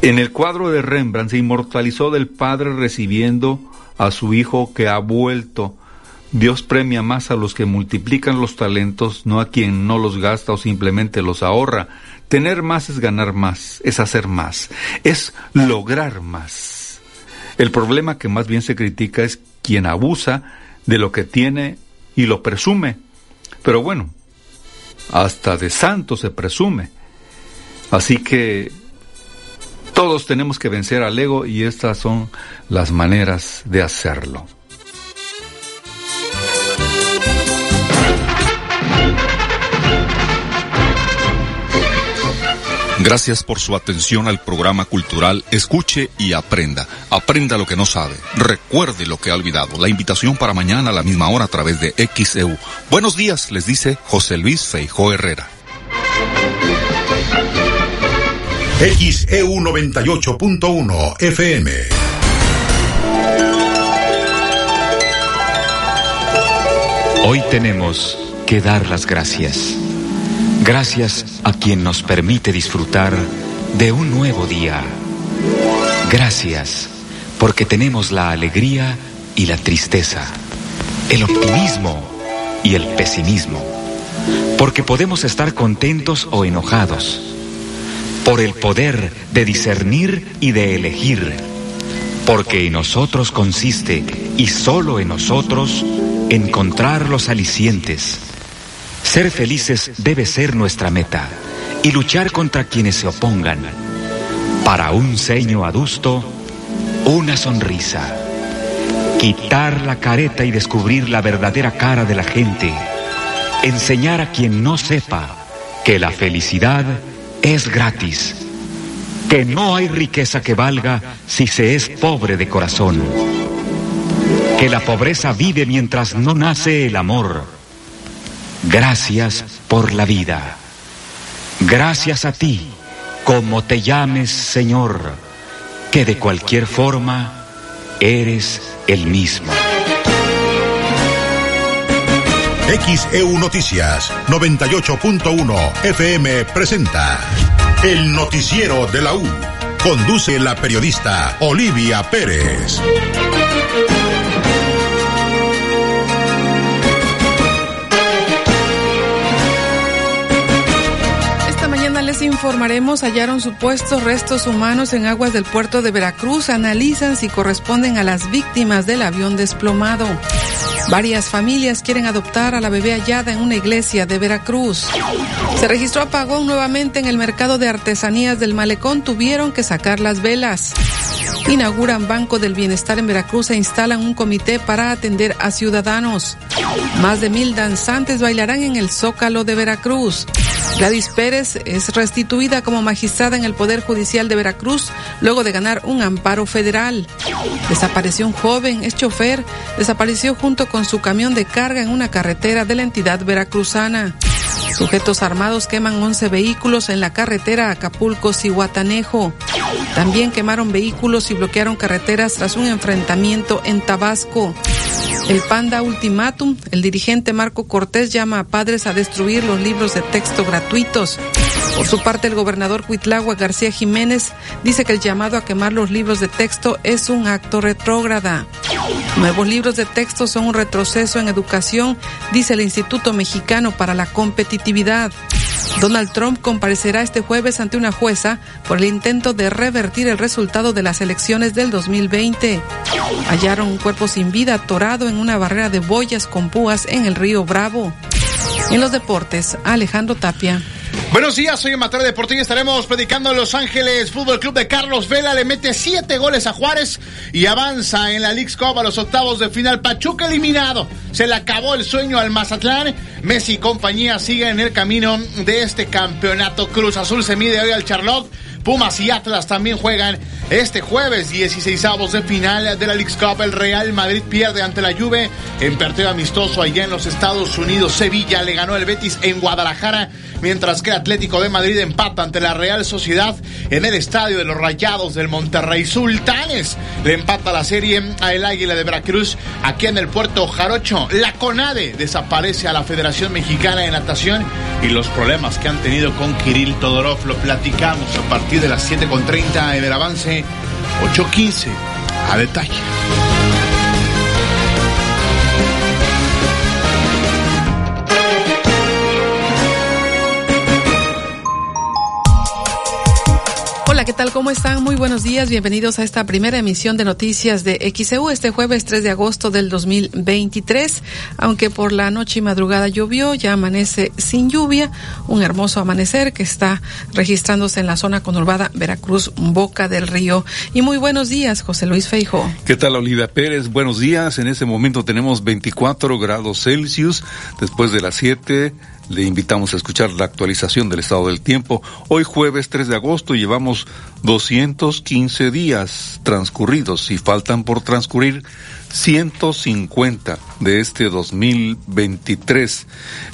En el cuadro de Rembrandt se inmortalizó del padre recibiendo a su hijo que ha vuelto. Dios premia más a los que multiplican los talentos, no a quien no los gasta o simplemente los ahorra. Tener más es ganar más, es hacer más, es lograr más. El problema que más bien se critica es quien abusa de lo que tiene y lo presume. Pero bueno, hasta de santo se presume. Así que todos tenemos que vencer al ego y estas son las maneras de hacerlo. Gracias por su atención al programa cultural Escuche y Aprenda. Aprenda lo que no sabe. Recuerde lo que ha olvidado. La invitación para mañana a la misma hora a través de XEU. Buenos días, les dice José Luis Feijó Herrera. XEU 98.1 FM. Hoy tenemos que dar las gracias. Gracias a quien nos permite disfrutar de un nuevo día. Gracias porque tenemos la alegría y la tristeza, el optimismo y el pesimismo, porque podemos estar contentos o enojados por el poder de discernir y de elegir, porque en nosotros consiste, y solo en nosotros, encontrar los alicientes. Ser felices debe ser nuestra meta, y luchar contra quienes se opongan. Para un ceño adusto, una sonrisa. Quitar la careta y descubrir la verdadera cara de la gente. Enseñar a quien no sepa que la felicidad es gratis, que no hay riqueza que valga si se es pobre de corazón, que la pobreza vive mientras no nace el amor. Gracias por la vida. Gracias a ti, como te llames Señor, que de cualquier forma eres el mismo. XEU Noticias 98.1 FM presenta El Noticiero de la U. Conduce la periodista Olivia Pérez. Esta mañana les informaremos, hallaron supuestos restos humanos en aguas del puerto de Veracruz, analizan si corresponden a las víctimas del avión desplomado. Varias familias quieren adoptar a la bebé hallada en una iglesia de Veracruz. Se registró apagón nuevamente en el mercado de artesanías del malecón, tuvieron que sacar las velas. Inauguran Banco del Bienestar en Veracruz e instalan un comité para atender a ciudadanos. Más de mil danzantes bailarán en el Zócalo de Veracruz. Gladys Pérez es restituida como magistrada en el Poder Judicial de Veracruz luego de ganar un amparo federal. Desapareció un joven, es chofer, desapareció junto con su camión de carga en una carretera de la entidad veracruzana. Sujetos armados queman 11 vehículos en la carretera Acapulco-Cihuatanejo. También quemaron vehículos y bloquearon carreteras tras un enfrentamiento en Tabasco. El Panda Ultimátum, el dirigente Marco Cortés llama a padres a destruir los libros de texto gratuitos. Por su parte, el gobernador Cuitlagua García Jiménez dice que el llamado a quemar los libros de texto es un acto retrógrada. Nuevos libros de texto son un retroceso en educación, dice el Instituto Mexicano para la Competitividad. Donald Trump comparecerá este jueves ante una jueza por el intento de revertir el resultado de las elecciones del 2020. Hallaron un cuerpo sin vida atorado en una barrera de boyas con púas en el río Bravo. En los deportes, Alejandro Tapia. Buenos días, soy en materia deportiva. Estaremos predicando en Los Ángeles Fútbol Club de Carlos Vela. Le mete siete goles a Juárez y avanza en la League's Cup a los octavos de final. Pachuca eliminado. Se le acabó el sueño al Mazatlán. Messi y compañía siguen en el camino de este campeonato. Cruz Azul se mide hoy al Charlotte. Pumas y Atlas también juegan este jueves 16 avos de final de la League's Cup. El Real Madrid pierde ante la Juve en partido amistoso allá en los Estados Unidos. Sevilla le ganó el Betis en Guadalajara, mientras que el Atlético de Madrid empata ante la Real Sociedad en el estadio de los Rayados del Monterrey. Sultanes le empata la serie a el Águila de Veracruz aquí en el puerto Jarocho. La CONADE desaparece a la Federación Mexicana de Natación y los problemas que han tenido con Kirill Todorov. Lo platicamos a partir de las 7.30 en el avance 8.15 a detalle. ¿Qué tal? ¿Cómo están? Muy buenos días. Bienvenidos a esta primera emisión de noticias de XEU este jueves 3 de agosto del 2023. Aunque por la noche y madrugada llovió, ya amanece sin lluvia. Un hermoso amanecer que está registrándose en la zona conurbada Veracruz, Boca del Río. Y muy buenos días, José Luis Feijo. ¿Qué tal, Olivia Pérez? Buenos días. En este momento tenemos 24 grados Celsius. Después de las 7 le invitamos a escuchar la actualización del estado del tiempo. Hoy jueves 3 de agosto llevamos 215 días transcurridos y faltan por transcurrir 150 de este 2023.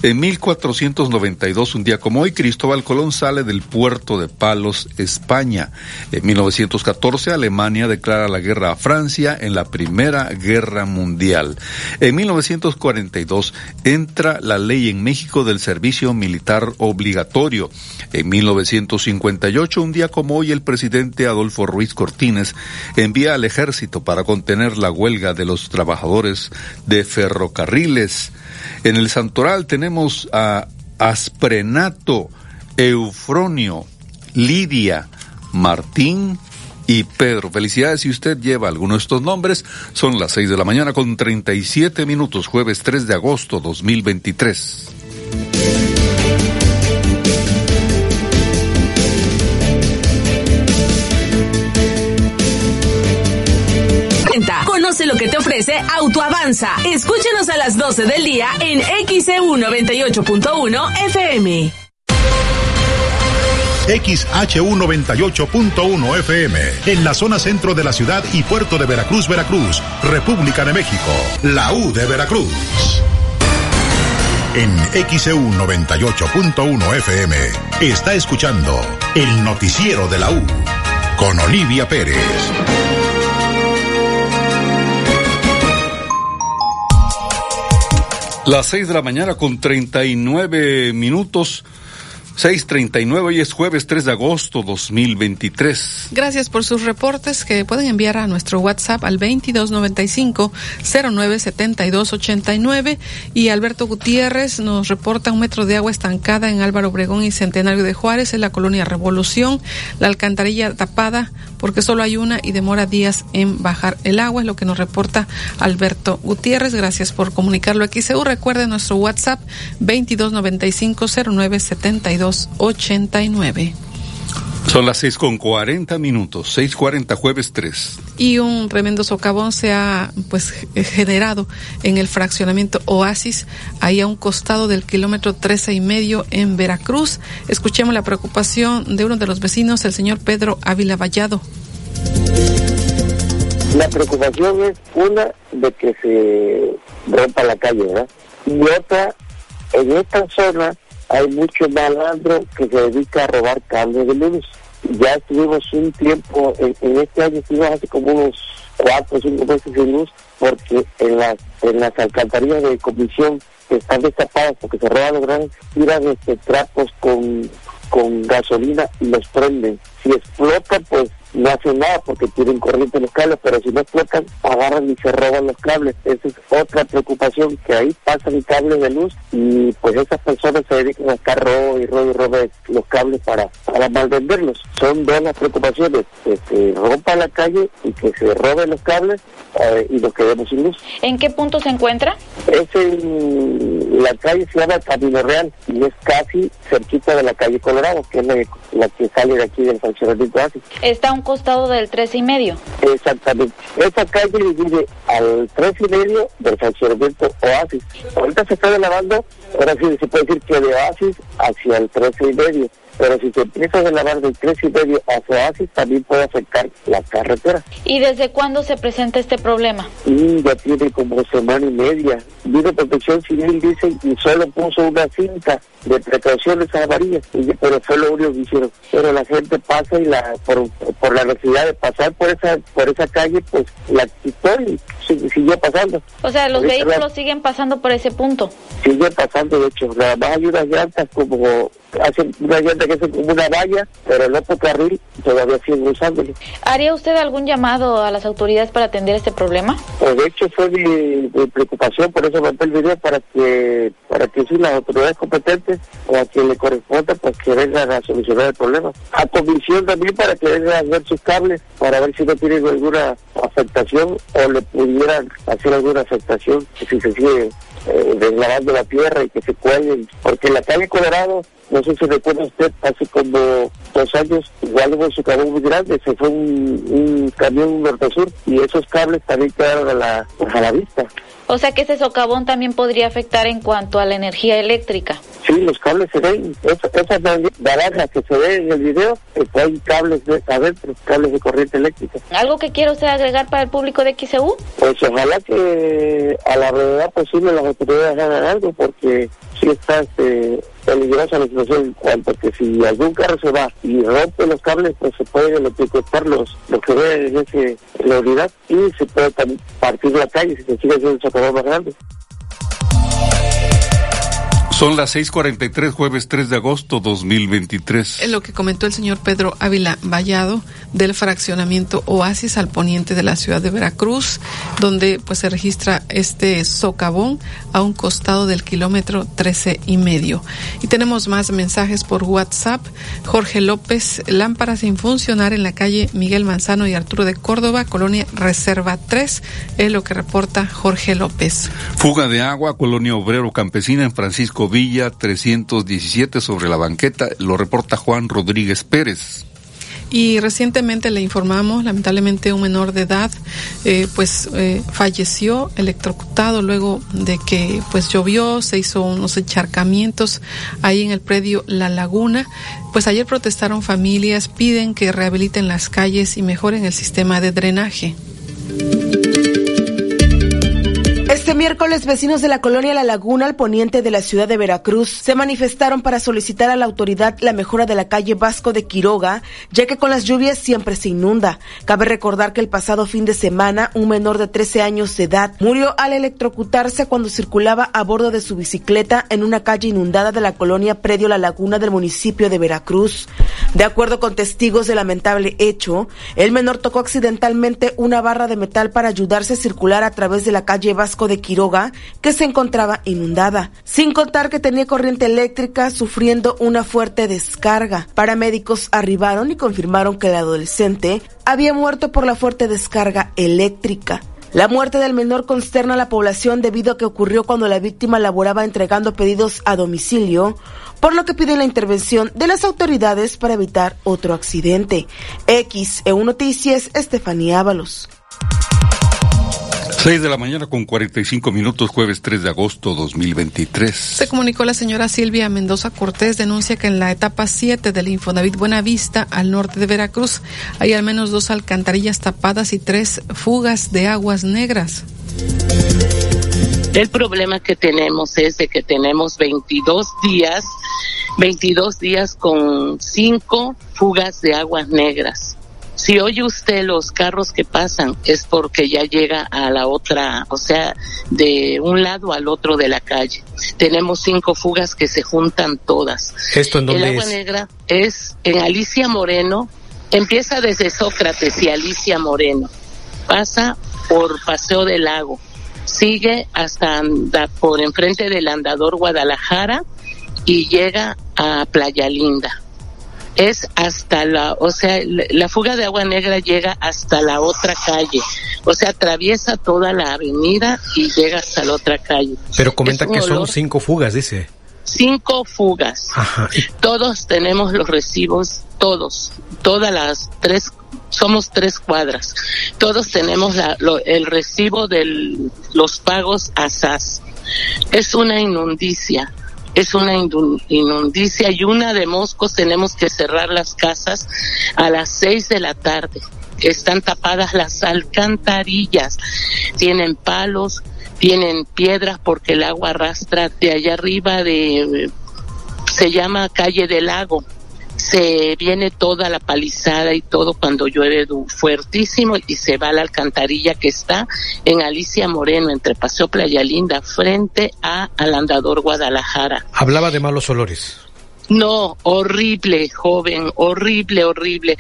En 1492, un día como hoy, Cristóbal Colón sale del puerto de Palos, España. En 1914, Alemania declara la guerra a Francia en la Primera Guerra Mundial. En 1942, entra la ley en México del servicio militar obligatorio. En 1958, un día como hoy, el presidente Adolfo Ruiz Cortines envía al ejército para contener la huelga de los trabajadores de ferrocarriles. En el Santoral tenemos a Asprenato, Eufronio, Lidia, Martín y Pedro. Felicidades si usted lleva alguno de estos nombres. Son las 6 de la mañana con 37 minutos, jueves 3 de agosto 2023. Autoavanza. Escúchanos a las 12 del día en XEU 98.1 FM. XHU 98.1 FM, en la zona centro de la ciudad y puerto de Veracruz, Veracruz, República de México, la U de Veracruz. En XEU 98.1 FM está escuchando el noticiero de la U con Olivia Pérez. Las 6 de la mañana con 39 minutos. 6.39, hoy es jueves 3 de agosto 2023. Gracias por sus reportes que pueden enviar a nuestro WhatsApp al 2295-097289 y Alberto Gutiérrez nos reporta un metro de agua estancada en Álvaro Obregón y Centenario de Juárez en la colonia Revolución, la alcantarilla tapada porque solo hay una y demora días en bajar el agua, es lo que nos reporta Alberto Gutiérrez. Gracias por comunicarlo aquí. Seguro recuerde nuestro WhatsApp 2295-097289. Son las seis con cuarenta minutos, seis cuarenta jueves 3. Y un tremendo socavón se ha pues generado en el fraccionamiento Oasis, ahí a un costado del kilómetro trece y medio en Veracruz. Escuchemos la preocupación de uno de los vecinos, el señor Pedro Ávila Vallado. La preocupación es una de que se rompa la calle, ¿verdad? Y otra, en esta zona hay mucho malandro que se dedica a robar cables de luz. Ya estuvimos un tiempo, en, este año estuvimos hace como unos cuatro o cinco meses sin luz, porque en las, en las alcantarillas de comisión que están destapadas porque se roban los grandes, tiran este, trapos con, con gasolina y los prenden. Si explotan, pues no hacen nada porque tienen corriente los cables, pero si no explotan, agarran y se roban los cables. Esa es otra preocupación, que ahí pasan cables de luz y pues esas personas se dedican a estar robo y robo y robo los cables para, para malvenderlos. Son dos las preocupaciones, que se rompa la calle y que se roben los cables eh, y nos quedemos sin luz. ¿En qué punto se encuentra? Es en la calle se llama Camino Real y es casi cerquita de la calle Colorado, que es la, la que sale de aquí del funcionamiento así. Está un costado del tres y medio. Exactamente. Esa calle divide al tres y medio del fraccionamiento Oasis. Ahorita se está lavando, ahora sí se puede decir que de Oasis hacia el tres y medio. Pero si se empieza a lavar del tres y medio hacia Oasis, también puede afectar la carretera. ¿Y desde cuándo se presenta este problema? Y ya tiene como semana y media. Vino Protección Civil, dicen, y solo puso una cinta de precauciones amarillas, y- pero fue lo único que hicieron. Pero la gente pasa y la por, por la necesidad de pasar por esa por esa calle, pues la quitó y siguió pasando. O sea, los vehículos siguen pasando por ese punto. Sigue pasando, de hecho, nada más hay unas llantas como hacen una llanta que es como una valla, pero el otro carril todavía siguen usándolo. ¿Haría usted algún llamado a las autoridades para atender este problema? Pues de hecho fue mi, preocupación, por eso mandé el video para que para que si las autoridades competentes o a quien le corresponda, pues que vengan a solucionar el problema. A comisión también para que vengan a ver sus cables, para ver si no tienen alguna afectación o le pudieran hacer alguna afectación si se sigue eh, deslavando la tierra y que se cuelguen, porque la calle Colorado, no sé si recuerda usted, hace como dos años, igual hubo un socavón muy grande, se fue un, camión norte-sur y esos cables también quedaron a la, a la vista. O sea que ese socavón también podría afectar en cuanto a la energía eléctrica. Sí, los cables se ven, esa, esa naranja que se ve en el video, hay cables de, adentro, cables de corriente eléctrica. ¿Algo que quiero usted agregar para el público de XEU? Pues ojalá que a la brevedad posible las autoridades hagan algo, porque sí está este, peligrosa la situación en cuanto que si algún carro se va y rompe los cables, pues se puede electrocutar los, los que ve en, ese, la unidad y se puede partir la calle si se sigue haciendo socavón más grande. Son las 6:43, jueves 3 de agosto 2023. En lo que comentó el señor Pedro Ávila Vallado del fraccionamiento Oasis al poniente de la ciudad de Veracruz, donde pues se registra este socavón a un costado del kilómetro 13 y medio. Y tenemos más mensajes por WhatsApp. Jorge López, lámpara sin funcionar en la calle Miguel Manzano y Arturo de Córdoba, colonia Reserva 3, es lo que reporta Jorge López. Fuga de agua, colonia obrero campesina en Francisco Villa 317 sobre la banqueta, lo reporta Juan Rodríguez Pérez. Y recientemente le informamos, lamentablemente un menor de edad, eh, pues eh, falleció electrocutado luego de que pues llovió, se hizo unos encharcamientos ahí en el predio La Laguna. Pues ayer protestaron familias, piden que rehabiliten las calles y mejoren el sistema de drenaje. Este miércoles, vecinos de la colonia La Laguna, al poniente de la ciudad de Veracruz, se manifestaron para solicitar a la autoridad la mejora de la calle Vasco de Quiroga, ya que con las lluvias siempre se inunda. Cabe recordar que el pasado fin de semana, un menor de 13 años de edad murió al electrocutarse cuando circulaba a bordo de su bicicleta en una calle inundada de la colonia Predio La Laguna del municipio de Veracruz. De acuerdo con testigos del lamentable hecho, el menor tocó accidentalmente una barra de metal para ayudarse a circular a través de la calle Vasco de Quiroga, que se encontraba inundada, sin contar que tenía corriente eléctrica sufriendo una fuerte descarga. Paramédicos arribaron y confirmaron que el adolescente había muerto por la fuerte descarga eléctrica. La muerte del menor consterna a la población debido a que ocurrió cuando la víctima laboraba entregando pedidos a domicilio, por lo que piden la intervención de las autoridades para evitar otro accidente. X, EU Noticias, Estefanía Ábalos. 6 de la mañana con 45 minutos, jueves 3 de agosto 2023. Se comunicó la señora Silvia Mendoza Cortés, denuncia que en la etapa 7 del Infonavit Buenavista, al norte de Veracruz, hay al menos dos alcantarillas tapadas y tres fugas de aguas negras. El problema que tenemos es de que tenemos 22 días, 22 días con cinco fugas de aguas negras si oye usted los carros que pasan es porque ya llega a la otra, o sea, de un lado al otro de la calle. Tenemos cinco fugas que se juntan todas. ¿Esto en dónde El agua negra es en Alicia Moreno, empieza desde Sócrates y Alicia Moreno, pasa por Paseo del Lago, sigue hasta anda por enfrente del andador Guadalajara y llega a Playa Linda es hasta la, o sea, la fuga de agua negra llega hasta la otra calle, o sea, atraviesa toda la avenida y llega hasta la otra calle. Pero comenta que son cinco fugas, dice. Cinco fugas. Ajá. Todos tenemos los recibos, todos, todas las tres, somos tres cuadras. Todos tenemos la, el recibo de los pagos a SAS. Es una inundicia es una inundicia y una de moscos tenemos que cerrar las casas a las seis de la tarde. Están tapadas las alcantarillas, tienen palos, tienen piedras porque el agua arrastra de allá arriba de, se llama calle del lago, se viene toda la palizada y todo cuando llueve fuertísimo y se va a la alcantarilla que está en Alicia Moreno, entre Paseo Playa Linda, frente a al andador Guadalajara. Hablaba de malos olores. No, horrible, joven, horrible, horrible.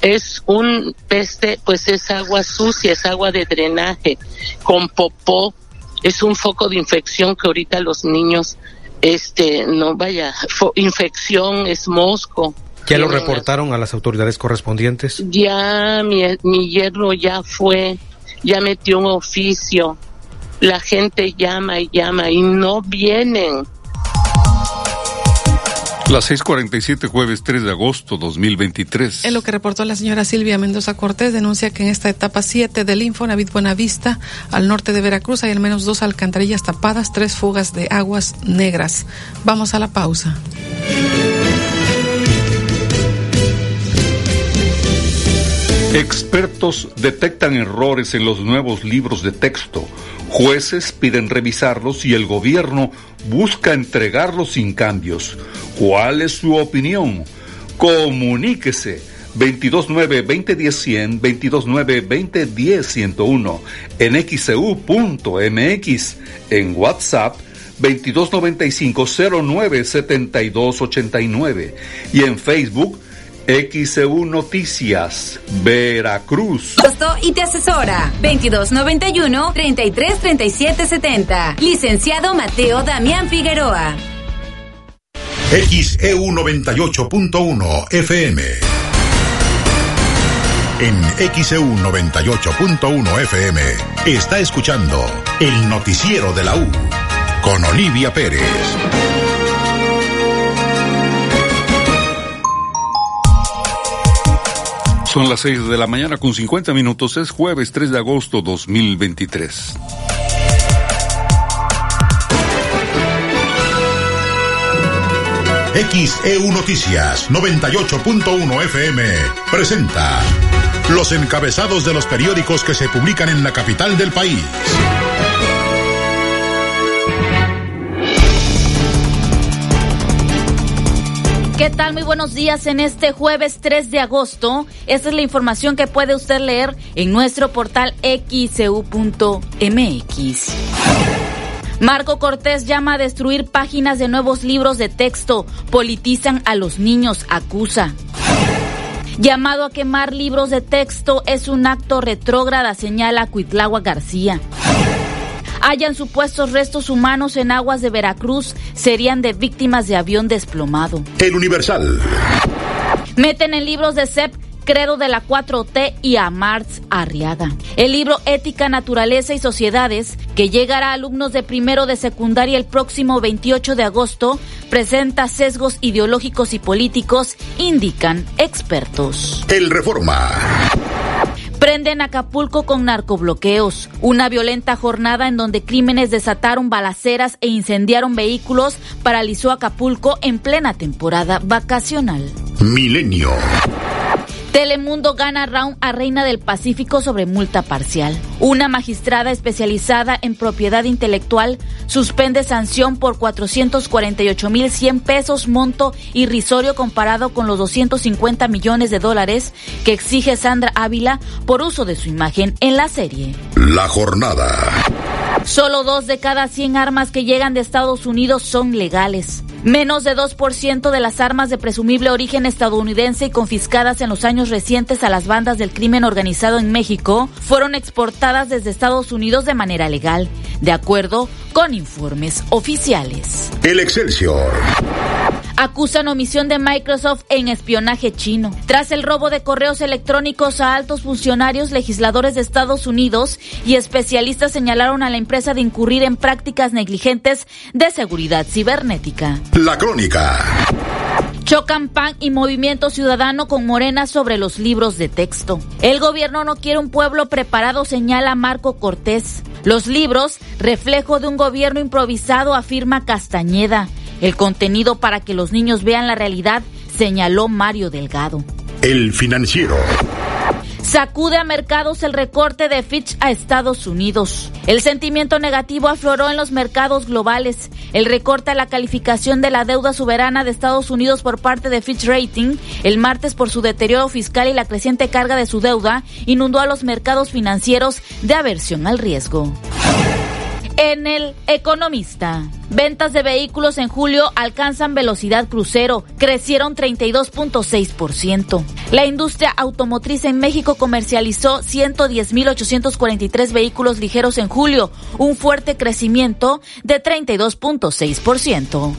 Es un peste, pues es agua sucia, es agua de drenaje, con popó. Es un foco de infección que ahorita los niños, este, no vaya, infección es mosco. ¿Ya lo reportaron a las autoridades correspondientes? Ya, mi, mi yerno ya fue, ya metió un oficio. La gente llama y llama y no vienen las 6:47, jueves 3 de agosto 2023. En lo que reportó la señora Silvia Mendoza Cortés, denuncia que en esta etapa 7 del Infonavit Buenavista, al norte de Veracruz, hay al menos dos alcantarillas tapadas, tres fugas de aguas negras. Vamos a la pausa. Expertos detectan errores en los nuevos libros de texto. Jueces piden revisarlos y el gobierno busca entregarlos sin cambios. ¿Cuál es su opinión? Comuníquese 229-2010-100, 229-2010-101, en xcu.mx, e en WhatsApp 2295-097289 y en Facebook XEU Noticias, Veracruz. Costo y te asesora. 2291-333770. Licenciado Mateo Damián Figueroa. XEU 98.1 FM. En XEU 98.1 FM está escuchando el noticiero de la U con Olivia Pérez. Son las 6 de la mañana con 50 minutos. Es jueves 3 de agosto 2023. XEU Noticias 98.1 FM presenta los encabezados de los periódicos que se publican en la capital del país. ¿Qué tal? Muy buenos días en este jueves 3 de agosto. Esta es la información que puede usted leer en nuestro portal xcu.mx. Marco Cortés llama a destruir páginas de nuevos libros de texto. Politizan a los niños, acusa. Llamado a quemar libros de texto es un acto retrógrada, señala Cuitlagua García hayan supuestos restos humanos en aguas de Veracruz serían de víctimas de avión desplomado. El Universal. Meten en libros de CEP Credo de la 4T y a Marx Arriaga. El libro Ética, Naturaleza y Sociedades, que llegará a alumnos de primero de secundaria el próximo 28 de agosto, presenta sesgos ideológicos y políticos, indican expertos. El Reforma. Prenden Acapulco con narcobloqueos. Una violenta jornada en donde crímenes desataron balaceras e incendiaron vehículos paralizó Acapulco en plena temporada vacacional. Milenio. Telemundo gana round a Reina del Pacífico sobre multa parcial. Una magistrada especializada en propiedad intelectual suspende sanción por 448.100 pesos monto irrisorio comparado con los 250 millones de dólares que exige Sandra Ávila por uso de su imagen en la serie. La jornada. Solo dos de cada 100 armas que llegan de Estados Unidos son legales. Menos de 2% de las armas de presumible origen estadounidense y confiscadas en los años recientes a las bandas del crimen organizado en México fueron exportadas desde Estados Unidos de manera legal, de acuerdo con informes oficiales. El Excelsior. Acusan omisión de Microsoft en espionaje chino. Tras el robo de correos electrónicos a altos funcionarios, legisladores de Estados Unidos y especialistas señalaron a la empresa de incurrir en prácticas negligentes de seguridad cibernética. La crónica. Chocan PAN y Movimiento Ciudadano con Morena sobre los libros de texto. El gobierno no quiere un pueblo preparado, señala Marco Cortés. Los libros, reflejo de un gobierno improvisado, afirma Castañeda. El contenido para que los niños vean la realidad, señaló Mario Delgado. El financiero. Sacude a mercados el recorte de Fitch a Estados Unidos. El sentimiento negativo afloró en los mercados globales. El recorte a la calificación de la deuda soberana de Estados Unidos por parte de Fitch Rating el martes por su deterioro fiscal y la creciente carga de su deuda inundó a los mercados financieros de aversión al riesgo. En el Economista, ventas de vehículos en julio alcanzan velocidad crucero, crecieron 32.6%. La industria automotriz en México comercializó 110.843 vehículos ligeros en julio, un fuerte crecimiento de 32.6%.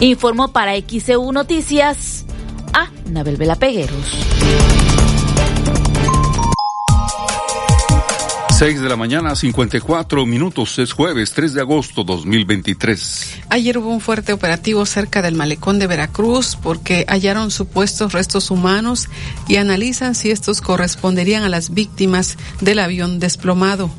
Informó para XEU Noticias a Nabel Vela Pegueros. 6 de la mañana, 54 minutos. Es jueves 3 de agosto 2023. Ayer hubo un fuerte operativo cerca del malecón de Veracruz porque hallaron supuestos restos humanos y analizan si estos corresponderían a las víctimas del avión desplomado.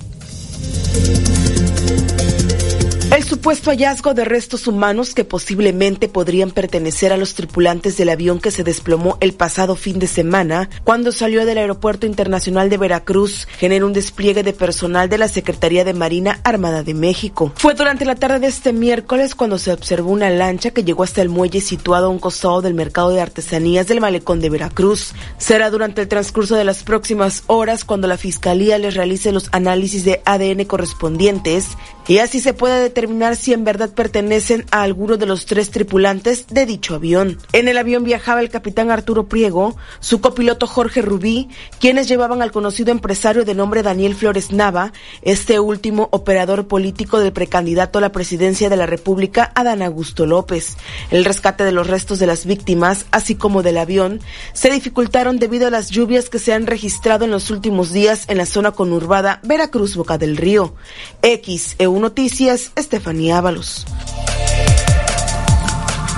Supuesto hallazgo de restos humanos que posiblemente podrían pertenecer a los tripulantes del avión que se desplomó el pasado fin de semana cuando salió del Aeropuerto Internacional de Veracruz genera un despliegue de personal de la Secretaría de Marina Armada de México. Fue durante la tarde de este miércoles cuando se observó una lancha que llegó hasta el muelle situado a un costado del mercado de artesanías del malecón de Veracruz. Será durante el transcurso de las próximas horas cuando la Fiscalía les realice los análisis de ADN correspondientes y así se puede determinar si en verdad pertenecen a alguno de los tres tripulantes de dicho avión. En el avión viajaba el capitán Arturo Priego, su copiloto Jorge Rubí, quienes llevaban al conocido empresario de nombre Daniel Flores Nava, este último operador político del precandidato a la presidencia de la República, Adán Augusto López. El rescate de los restos de las víctimas, así como del avión, se dificultaron debido a las lluvias que se han registrado en los últimos días en la zona conurbada Veracruz Boca del Río. X, EU Noticias, Estefanía Ábalos.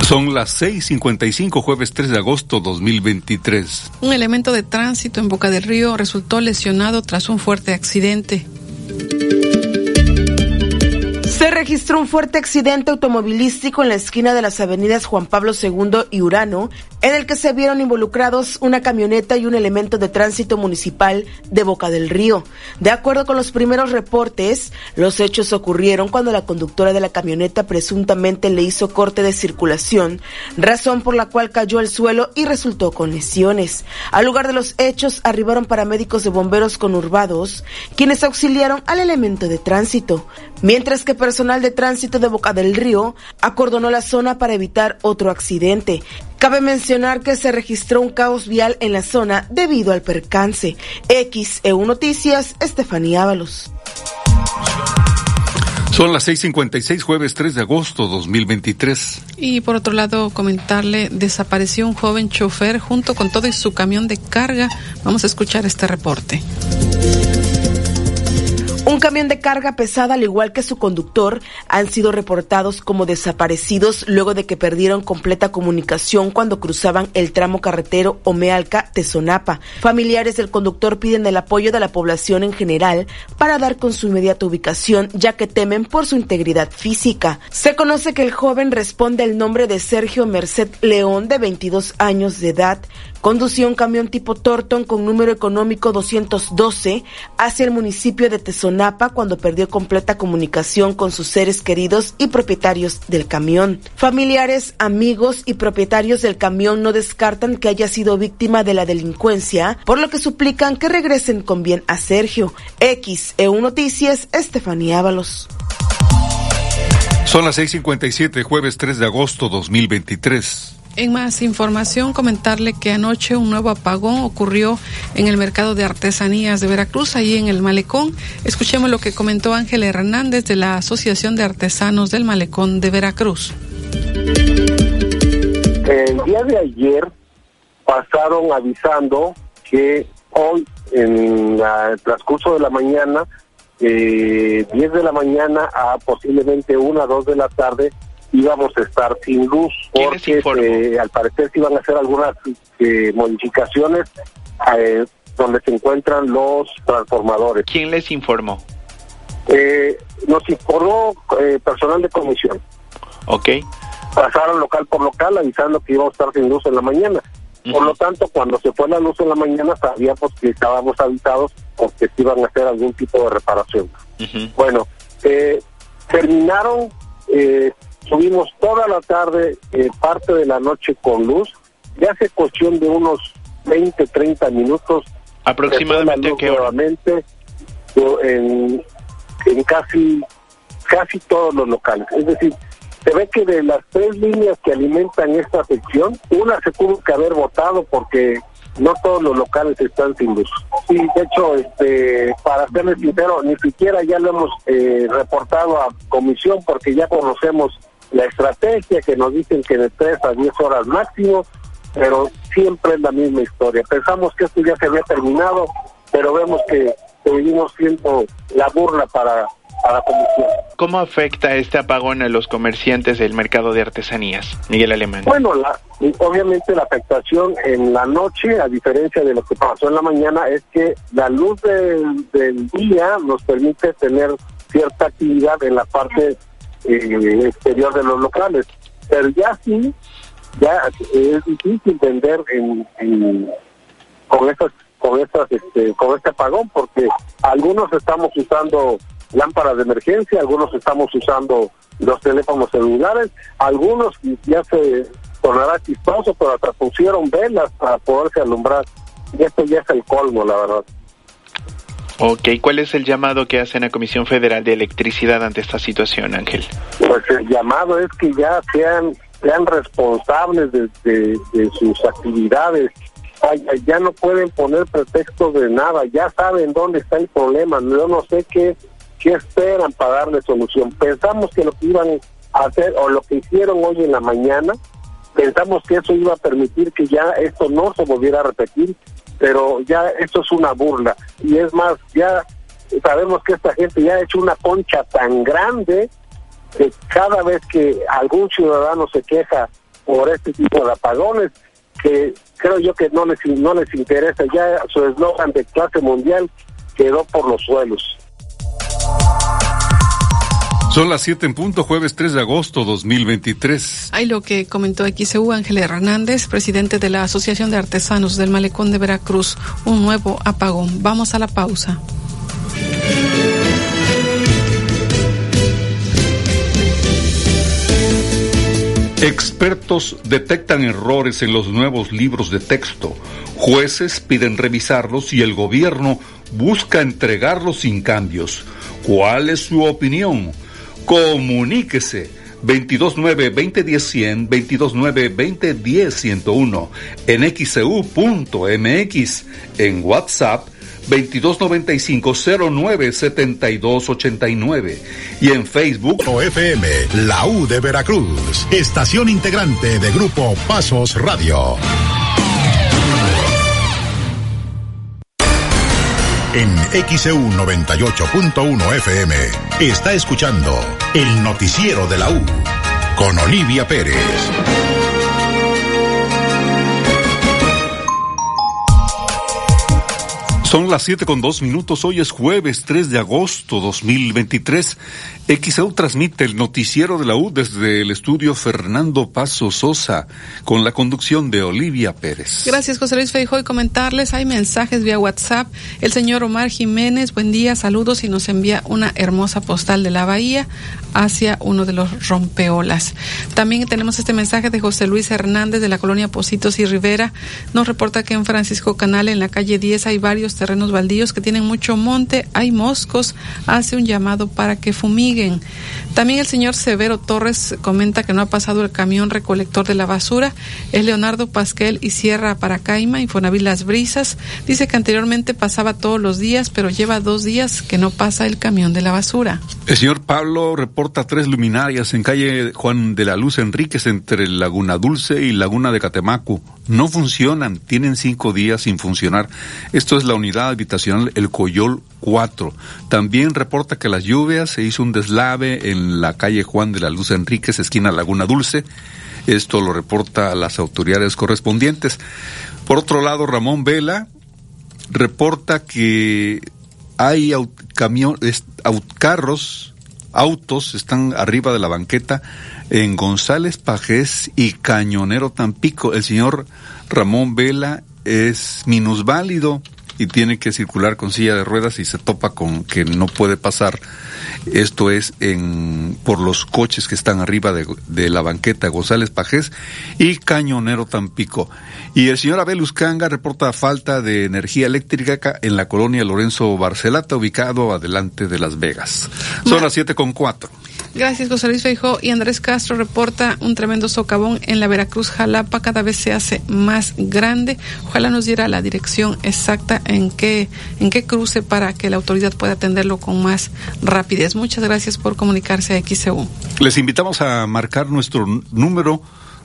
Son las 6:55, jueves 3 de agosto 2023. Un elemento de tránsito en Boca del Río resultó lesionado tras un fuerte accidente. Se registró un fuerte accidente automovilístico en la esquina de las avenidas Juan Pablo II y Urano, en el que se vieron involucrados una camioneta y un elemento de tránsito municipal de Boca del Río. De acuerdo con los primeros reportes, los hechos ocurrieron cuando la conductora de la camioneta presuntamente le hizo corte de circulación, razón por la cual cayó al suelo y resultó con lesiones. Al lugar de los hechos arribaron paramédicos de bomberos conurbados, quienes auxiliaron al elemento de tránsito, mientras que personal de tránsito de Boca del Río acordonó la zona para evitar otro accidente. Cabe mencionar que se registró un caos vial en la zona debido al percance. XEU Noticias, Estefanía Ábalos. Son las 6:56, jueves 3 de agosto 2023. Y por otro lado, comentarle, desapareció un joven chofer junto con todo y su camión de carga. Vamos a escuchar este reporte. Un camión de carga pesada, al igual que su conductor, han sido reportados como desaparecidos luego de que perdieron completa comunicación cuando cruzaban el tramo carretero Omealca-Tezonapa. Familiares del conductor piden el apoyo de la población en general para dar con su inmediata ubicación, ya que temen por su integridad física. Se conoce que el joven responde al nombre de Sergio Merced León, de 22 años de edad, conducía un camión tipo Torton con número económico 212 hacia el municipio de Tezonapa cuando perdió completa comunicación con sus seres queridos y propietarios del camión. Familiares, amigos y propietarios del camión no descartan que haya sido víctima de la delincuencia, por lo que suplican que regresen con bien a Sergio. X, EU Noticias, Estefanía Ábalos. Son las 6:57, jueves 3 de agosto 2023. En más información, comentarle que anoche un nuevo apagón ocurrió en el mercado de artesanías de Veracruz, ahí en el Malecón. Escuchemos lo que comentó Ángel Hernández de la Asociación de Artesanos del Malecón de Veracruz. El día de ayer pasaron avisando que hoy, en el transcurso de la mañana, eh, 10 de la mañana a posiblemente 1 2 de la tarde, íbamos a estar sin luz porque eh, al parecer se iban a hacer algunas eh, modificaciones eh, donde se encuentran los transformadores. ¿Quién les informó? Eh, nos informó eh, personal de comisión. Ok. Pasaron local por local avisando que íbamos a estar sin luz en la mañana. Por lo tanto, cuando se fue la luz en la mañana sabíamos que estábamos avisados porque se iban a hacer algún tipo de reparación. Bueno, eh, terminaron, eh, subimos toda la tarde, eh, parte de la noche con luz, ya hace cuestión de unos 20, 30 minutos. ¿Aproximadamente qué hora? Nuevamente, en, en casi, casi todos los locales. Es decir, se ve que de las tres líneas que alimentan esta sección, una se tuvo que haber votado porque no todos los locales están sin luz. Sí, de hecho, este, para serles sincero, ni siquiera ya lo hemos eh, reportado a comisión porque ya conocemos la estrategia que nos dicen que de 3 a 10 horas máximo, pero siempre es la misma historia. Pensamos que esto ya se había terminado, pero vemos que seguimos siendo la burla para a la comisión. ¿Cómo afecta este apagón a los comerciantes del mercado de artesanías, Miguel Alemán? Bueno, la, obviamente la afectación en la noche, a diferencia de lo que pasó en la mañana, es que la luz del, día nos permite tener cierta actividad en la parte eh, exterior de los locales, pero ya sí, ya es difícil vender en, con estas con estas este, con este apagón porque algunos estamos usando lámparas de emergencia, algunos estamos usando los teléfonos celulares, algunos ya se sonará chistoso, pero hasta pusieron velas para poderse alumbrar. Y esto ya es el colmo, la verdad. Ok, ¿cuál es el llamado que hacen a Comisión Federal de Electricidad ante esta situación, Ángel? Pues el llamado es que ya sean, sean responsables de, de sus actividades, ya no pueden poner pretextos de nada, ya saben dónde está el problema, yo no sé qué ¿Qué esperan para darle solución? Pensamos que lo que iban a hacer o lo que hicieron hoy en la mañana, pensamos que eso iba a permitir que ya esto no se volviera a repetir, pero ya esto es una burla. Y es más, ya sabemos que esta gente ya ha hecho una concha tan grande que cada vez que algún ciudadano se queja por este tipo de apagones, que creo yo que no les, no les interesa, ya su eslogan de clase mundial quedó por los suelos. Son las 7 en punto, jueves 3 de agosto 2023. Hay lo que comentó XEU Ángel Hernández, presidente de la Asociación de Artesanos del Malecón de Veracruz, un nuevo apagón. Vamos a la pausa. Expertos detectan errores en los nuevos libros de texto. Jueces piden revisarlos y el gobierno busca entregarlos sin cambios. ¿Cuál es su opinión? Comuníquese. 229-2010-100, 229-2010-101, en xcu.mx, en WhatsApp 2295-097289 y en Facebook FM, la U de Veracruz, estación integrante de Grupo Pasos Radio. En XEU 98.1 FM está escuchando el noticiero de la U con Olivia Pérez. Son las siete con dos minutos. Hoy es jueves 3 de agosto 2023. XEU transmite el noticiero de la U desde el estudio Fernando Paso Sosa con la conducción de Olivia Pérez. Gracias, José Luis Feijo. Y comentarles, hay mensajes vía WhatsApp. El señor Omar Jiménez, buen día, saludos y nos envía una hermosa postal de la bahía hacia uno de los rompeolas. También tenemos este mensaje de José Luis Hernández de la colonia Positos y Rivera. Nos reporta que en Francisco Canal, en la calle 10, hay varios terrenos baldíos que tienen mucho monte, hay moscos. Hace un llamado para que también el señor Severo Torres comenta que no ha pasado el camión recolector de la basura. Es Leonardo Pasquel y Sierra Paracaima, Infonavit Las Brisas. Dice que anteriormente pasaba todos los días, pero lleva dos días que no pasa el camión de la basura. El señor Pablo reporta tres luminarias en calle Juan de la Luz Enríquez entre Laguna Dulce y Laguna de Catemacu. No funcionan, tienen cinco días sin funcionar. Esto es la unidad habitacional El Coyol 4. También reporta que las lluvias se hizo un deslave en la calle Juan de la Luz Enríquez, esquina Laguna Dulce. Esto lo reporta a las autoridades correspondientes. Por otro lado, Ramón Vela reporta que hay carros autos están arriba de la banqueta en González Pajés y Cañonero Tampico. El señor Ramón Vela es minusválido y tiene que circular con silla de ruedas y se topa con que no puede pasar. Esto es en por los coches que están arriba de, de la banqueta González Pajés y Cañonero Tampico. Y el señor Abel Uscanga reporta falta de energía eléctrica en la colonia Lorenzo Barcelata, ubicado adelante de Las Vegas. Son las siete con cuatro. Gracias, José Luis Feijó. Y Andrés Castro reporta un tremendo socavón en la Veracruz Jalapa. Cada vez se hace más grande. Ojalá nos diera la dirección exacta en qué, en qué cruce para que la autoridad pueda atenderlo con más rapidez. Muchas gracias por comunicarse a XCU. Les invitamos a marcar nuestro número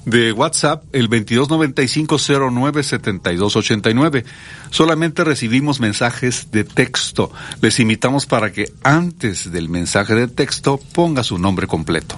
de WhatsApp el 2295097289. Solamente recibimos mensajes de texto. Les invitamos para que antes del mensaje de texto ponga su nombre completo.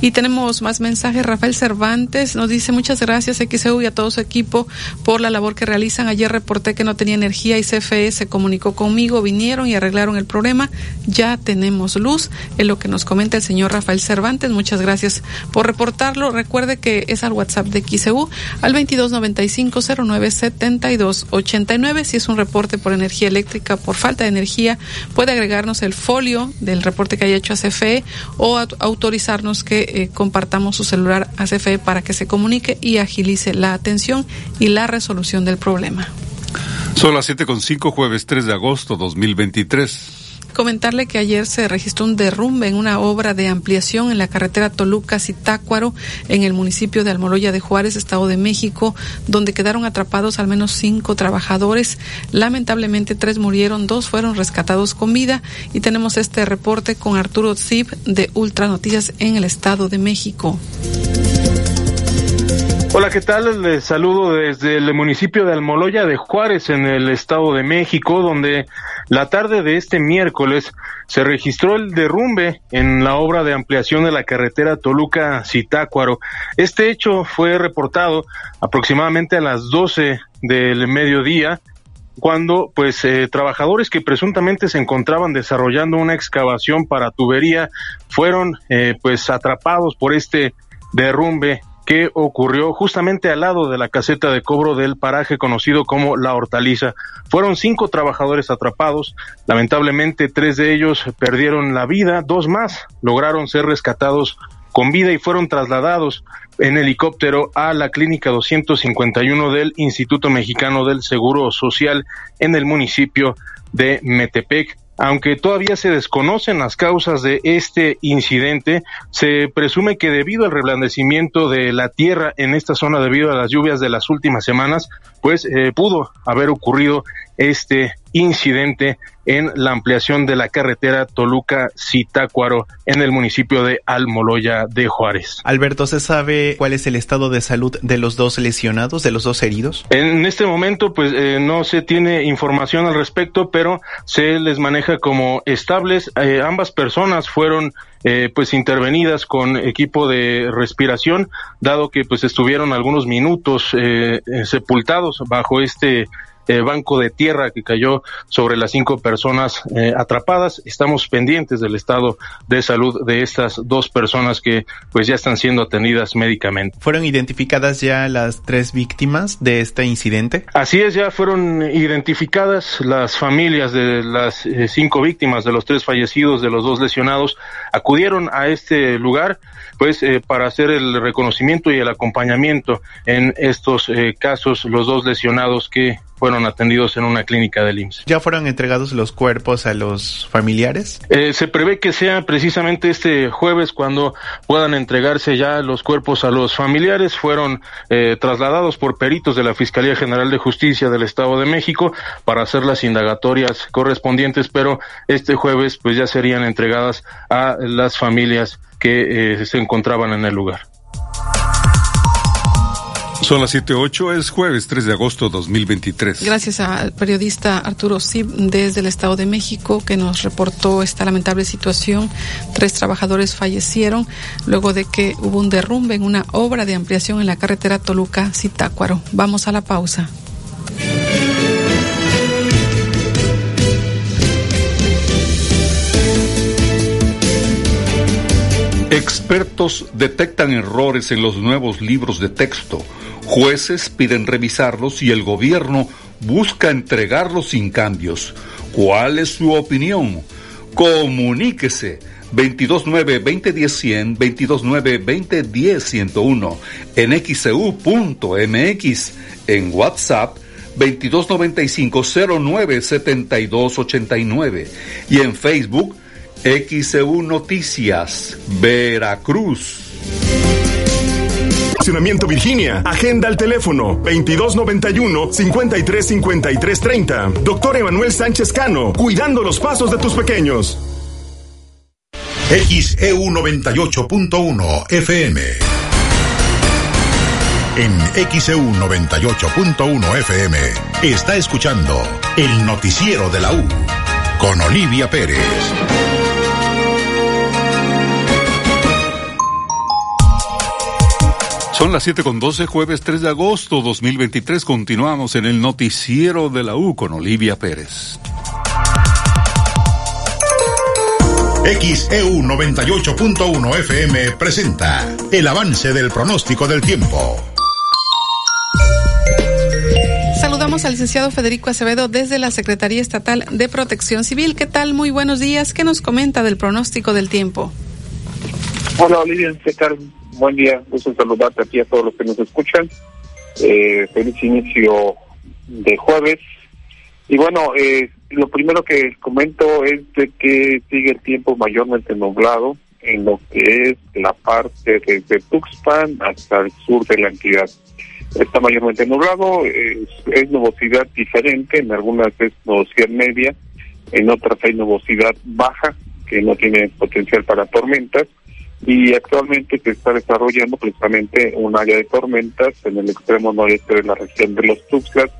Y tenemos más mensajes. Rafael Cervantes nos dice muchas gracias XEU y a todo su equipo por la labor que realizan. Ayer reporté que no tenía energía y CFE se comunicó conmigo, vinieron y arreglaron el problema. Ya tenemos luz, es lo que nos comenta el señor Rafael Cervantes. Muchas gracias por reportarlo. Recuerde que es al WhatsApp de XEU al 2295-097289. Si es un reporte por energía eléctrica, por falta de energía, puede agregarnos el folio del reporte que haya hecho a CFE o autorizarnos que eh, compartamos su celular a CFE para que se comunique y agilice la atención y la resolución del problema. Son las 7.5, jueves 3 de agosto 2023. Comentarle que ayer se registró un derrumbe en una obra de ampliación en la carretera Toluca-Zitácuaro, en el municipio de Almoloya de Juárez, Estado de México, donde quedaron atrapados al menos cinco trabajadores. Lamentablemente, tres murieron, dos fueron rescatados con vida. Y tenemos este reporte con Arturo Zip de Ultra Noticias en el Estado de México. Hola, ¿qué tal? Les saludo desde el municipio de Almoloya de Juárez, en el Estado de México, donde la tarde de este miércoles se registró el derrumbe en la obra de ampliación de la carretera Toluca-Zitácuaro. Este hecho fue reportado aproximadamente a las 12 del mediodía cuando pues eh, trabajadores que presuntamente se encontraban desarrollando una excavación para tubería fueron eh, pues atrapados por este derrumbe que ocurrió justamente al lado de la caseta de cobro del paraje conocido como La Hortaliza. Fueron cinco trabajadores atrapados, lamentablemente tres de ellos perdieron la vida, dos más lograron ser rescatados con vida y fueron trasladados en helicóptero a la clínica 251 del Instituto Mexicano del Seguro Social en el municipio de Metepec. Aunque todavía se desconocen las causas de este incidente, se presume que debido al reblandecimiento de la tierra en esta zona debido a las lluvias de las últimas semanas, pues eh, pudo haber ocurrido este incidente en la ampliación de la carretera Toluca-Zitácuaro en el municipio de Almoloya de Juárez. Alberto, ¿se sabe cuál es el estado de salud de los dos lesionados, de los dos heridos? En este momento, pues eh, no se tiene información al respecto, pero se les maneja como estables. Eh, ambas personas fueron eh, pues intervenidas con equipo de respiración, dado que pues estuvieron algunos minutos sepultados bajo este eh, banco de tierra que cayó sobre las cinco personas eh, atrapadas. Estamos pendientes del estado de salud de estas dos personas que pues ya están siendo atendidas médicamente. ¿Fueron identificadas ya las tres víctimas de este incidente? Así es, ya fueron identificadas las familias de las eh, cinco víctimas, de los tres fallecidos, de los dos lesionados, acudieron a este lugar pues para hacer el reconocimiento y el acompañamiento en estos casos, los dos lesionados que fueron atendidos en una clínica del IMSS. ¿Ya fueron entregados los cuerpos a los familiares? Eh, se prevé que sea precisamente este jueves cuando puedan entregarse ya los cuerpos a los familiares. Fueron eh, trasladados por peritos de la Fiscalía General de Justicia del Estado de México para hacer las indagatorias correspondientes, pero este jueves pues ya serían entregadas a las familias que eh, se encontraban en el lugar. Son las 7.08, es jueves 3 de agosto 2023. Gracias al periodista Arturo Sib desde el Estado de México que nos reportó esta lamentable situación. Tres trabajadores fallecieron luego de que hubo un derrumbe en una obra de ampliación en la carretera Toluca-Zitácuaro. Vamos a la pausa. Expertos detectan errores en los nuevos libros de texto. Jueces piden revisarlos y el gobierno busca entregarlos sin cambios. ¿Cuál es su opinión? Comuníquese 229-2010-100, 229-2010-101, en xcu.mx, en WhatsApp 2295-097289 y en Facebook XEU Noticias, Veracruz. Virginia. Agenda al teléfono 2291-535330. Doctor Emanuel Sánchez Cano, cuidando los pasos de tus pequeños. XEU 98.1 FM. En XEU 98.1 FM está escuchando el noticiero de la U con Olivia Pérez. Son las 7 con 12, jueves 3 de agosto 2023. Continuamos en el noticiero de la U con Olivia Pérez. XEU 98.1 FM presenta el avance del pronóstico del tiempo. Saludamos al licenciado Federico Acevedo desde la Secretaría Estatal de Protección Civil. ¿Qué tal? Muy buenos días. ¿Qué nos comenta del pronóstico del tiempo? Hola Olivia, ¿qué tal? Buen día, gusto saludarte aquí a todos los que nos escuchan. Eh, feliz inicio de jueves. Y bueno, eh, lo primero que comento es de que sigue el tiempo mayormente nublado en lo que es la parte desde Tuxpan hasta el sur de la entidad. Está mayormente nublado, es, es nubosidad diferente, en algunas es nubosidad media, en otras hay nubosidad baja, que no tiene potencial para tormentas, y actualmente se está desarrollando precisamente un área de tormentas en el extremo noreste de la región de los Tuxtlas,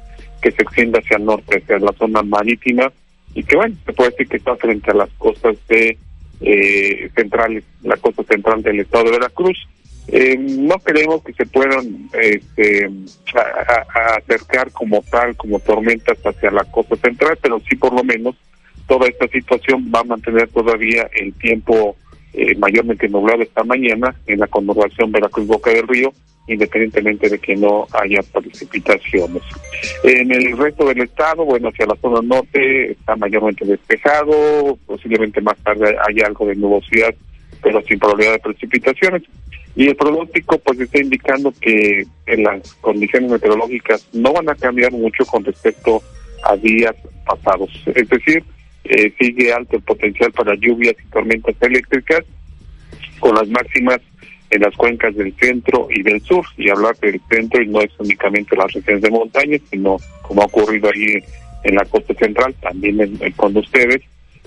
que se extiende hacia el norte, hacia la zona marítima, y que bueno, se puede decir que está frente a las costas de eh, centrales, la costa central del estado de Veracruz. Eh, no creemos que se puedan este, acercar como tal, como tormentas hacia la costa central, pero sí por lo menos toda esta situación va a mantener todavía el tiempo eh, mayormente nublado esta mañana en la conurbación Veracruz-Boca del Río, independientemente de que no haya precipitaciones. En el resto del estado, bueno, hacia la zona norte está mayormente despejado, posiblemente más tarde haya algo de nubosidad, pero sin probabilidad de precipitaciones. Y el pronóstico pues está indicando que en las condiciones meteorológicas no van a cambiar mucho con respecto a días pasados. Es decir, eh, sigue alto el potencial para lluvias y tormentas eléctricas, con las máximas en las cuencas del centro y del sur. Y hablar del centro y no es únicamente las regiones de montaña, sino como ha ocurrido ahí en la costa central, también con ustedes.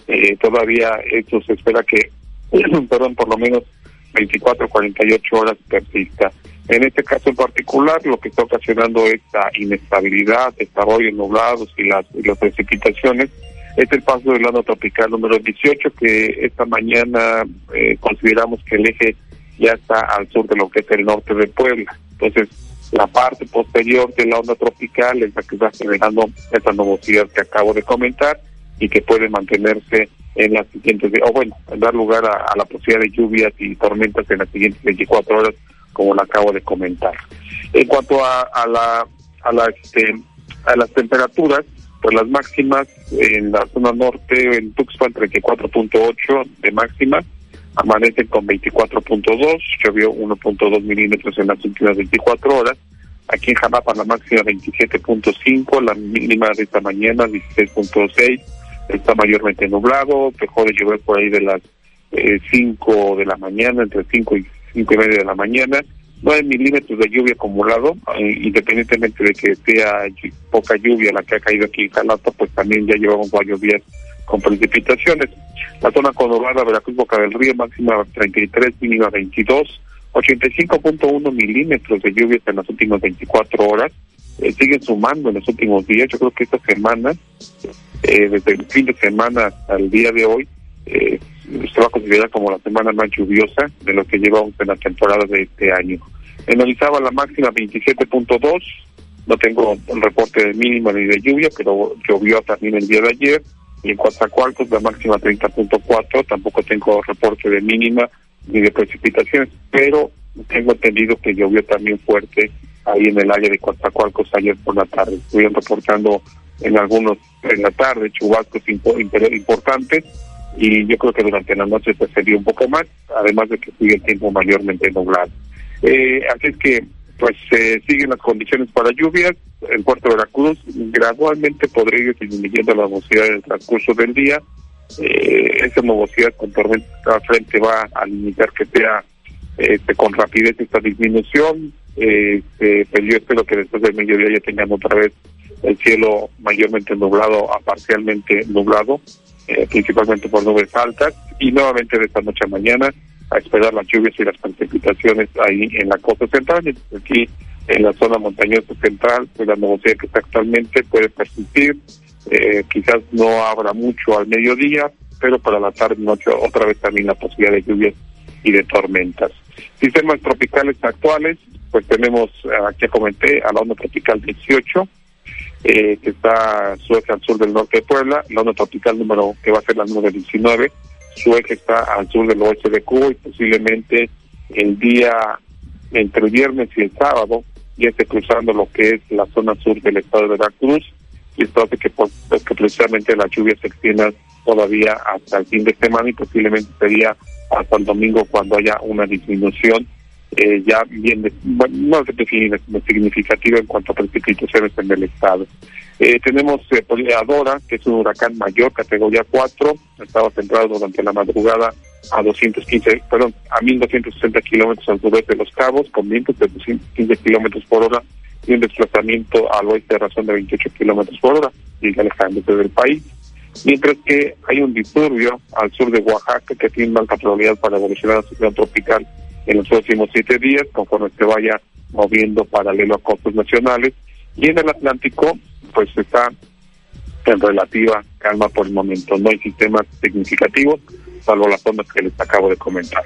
Eh, todavía eso se espera que, perdón, por lo menos 24 48 horas persista. En este caso en particular, lo que está ocasionando esta inestabilidad, desarrollos nublados y las, y las precipitaciones es el paso del lado tropical número 18, que esta mañana eh, consideramos que el eje ya está al sur de lo que es el norte de Puebla. Entonces, la parte posterior de la onda tropical es la que está generando esta nubosidad que acabo de comentar y que puede mantenerse en las siguientes, o bueno, dar lugar a, la posibilidad de lluvias y tormentas en las siguientes 24 horas, como lo acabo de comentar. En cuanto a, a la a la este, a las temperaturas, pues las máximas en la zona norte, en Tuxpan 34.8 de máxima, amanecen con 24.2, llovió 1.2 milímetros en las últimas 24 horas. Aquí en Jamapa la máxima 27.5, la mínima de esta mañana 16.6, está mayormente nublado, dejó de llover por ahí de las eh, 5 de la mañana, entre 5 y 5 y media de la mañana, 9 milímetros de lluvia acumulado, eh, independientemente de que sea poca lluvia la que ha caído aquí en Jalapa, pues también ya llevamos varios días con precipitaciones. La zona conurbada Veracruz Boca del Río máxima 33, mínima 22, 85.1 milímetros de lluvias en las últimas 24 horas. Eh, siguen sumando en los últimos días. Yo creo que esta semana, eh, desde el fin de semana hasta el día de hoy, eh, se va a considerar como la semana más lluviosa de lo que llevamos en la temporada de este año. Analizaba la máxima 27.2, no tengo un reporte de mínima ni de lluvia, pero llovió también el día de ayer. Y en Coatzacoalcos la máxima 30.4, tampoco tengo reporte de mínima ni de precipitaciones, pero tengo entendido que llovió también fuerte ahí en el área de Coatzacoalcos ayer por la tarde. Estuvieron reportando en algunos en la tarde chubascos importantes y yo creo que durante la noche se sería un poco más, además de que sigue el tiempo mayormente nublado. Eh, así es que pues se siguen las condiciones para lluvias. El puerto de Veracruz gradualmente podría ir disminuyendo la velocidad en el transcurso del día. Eh, esa nubosidad con tormenta frente va a limitar que sea este, con rapidez esta disminución. Eh, pero yo espero que después del mediodía ya tengamos otra vez el cielo mayormente nublado a parcialmente nublado, eh, principalmente por nubes altas, y nuevamente de esta noche a mañana a esperar las lluvias y las precipitaciones ahí en la costa central, y aquí en la zona montañosa central, pues la nubosidad que está actualmente puede persistir, eh, quizás no habrá mucho al mediodía, pero para la tarde noche otra vez también la posibilidad de lluvias y de tormentas. Sistemas tropicales actuales, pues tenemos, aquí ya comenté, a la onda tropical 18, eh, que está su eje al sur del norte de Puebla, la onda tropical número que va a ser la número 19, su eje está al sur del oeste de Cuba y posiblemente el día entre viernes y el sábado ya esté cruzando lo que es la zona sur del estado de Veracruz. Y esto hace que, pues, que precisamente las lluvias se extiendan todavía hasta el fin de semana y posiblemente sería hasta el domingo cuando haya una disminución eh, ya bien, no es significativa en cuanto a precipitaciones en el estado. Eh, tenemos eh, Adora, que es un huracán mayor, categoría 4, estaba centrado durante la madrugada a 215, perdón, a 1260 kilómetros al sureste de Los Cabos, con vientos de 215 kilómetros por hora y un desplazamiento al oeste de razón de 28 kilómetros por hora, y alejándose del país. Mientras que hay un disturbio al sur de Oaxaca que tiene alta probabilidad para evolucionar a ciclón tropical en los próximos siete días, conforme se vaya moviendo paralelo a costos nacionales. Y en el Atlántico, pues está en relativa calma por el momento. No hay sistemas significativos, salvo las zonas que les acabo de comentar.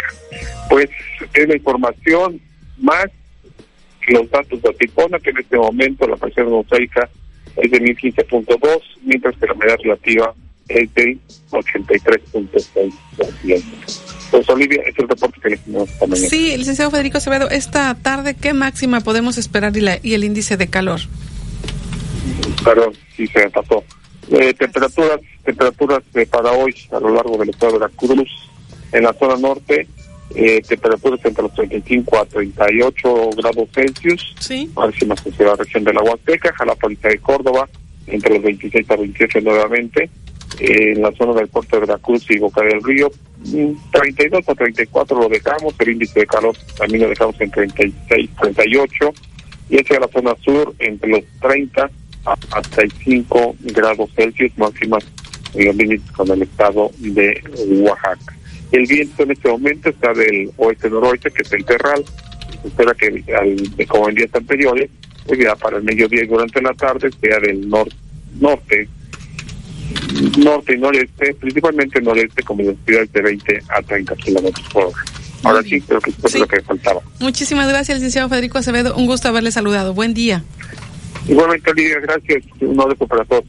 Pues es la información más los datos de Atipona, que en este momento la presión mosaica es de 1015.2, mientras que la medida relativa es de 83.6%. Pues Olivia, es el reporte que le tenemos mañana. Sí, licenciado Federico Acevedo, esta tarde, ¿qué máxima podemos esperar y, la, y el índice de calor? Claro, sí se me pasó. Eh, temperaturas temperaturas eh, para hoy a lo largo del estado de Veracruz, en la zona norte, eh, temperaturas entre los 35 a 38 grados Celsius, sí. máximas en la región de la Huasteca, Jalapa de Córdoba, entre los 26 a 28 nuevamente, en la zona del puerto de Veracruz y Boca del Río, 32 a 34 lo dejamos, el índice de calor también lo dejamos en 36, 38, y hacia la zona sur entre los 30 a 35 grados Celsius máximas en los límites con el estado de Oaxaca. El viento en este momento está del oeste-noroeste, que es el terral, espera que al, como en días anteriores, pues ya para el mediodía y durante la tarde sea del norte norte y noreste, principalmente noreste, como velocidades de 20 a 30 kilómetros por hora. Ahora sí, creo que es lo que faltaba. Muchísimas gracias, licenciado Federico Acevedo. Un gusto haberle saludado. Buen día. Igualmente, Lidia, gracias. Un abrazo para todos.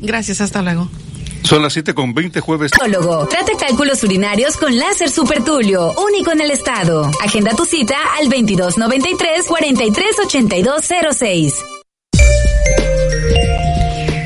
Gracias, hasta luego. Son las 7 con 20 jueves. Trata cálculos urinarios con láser Super Tulio, único en el estado. Agenda tu cita al 2293 438206.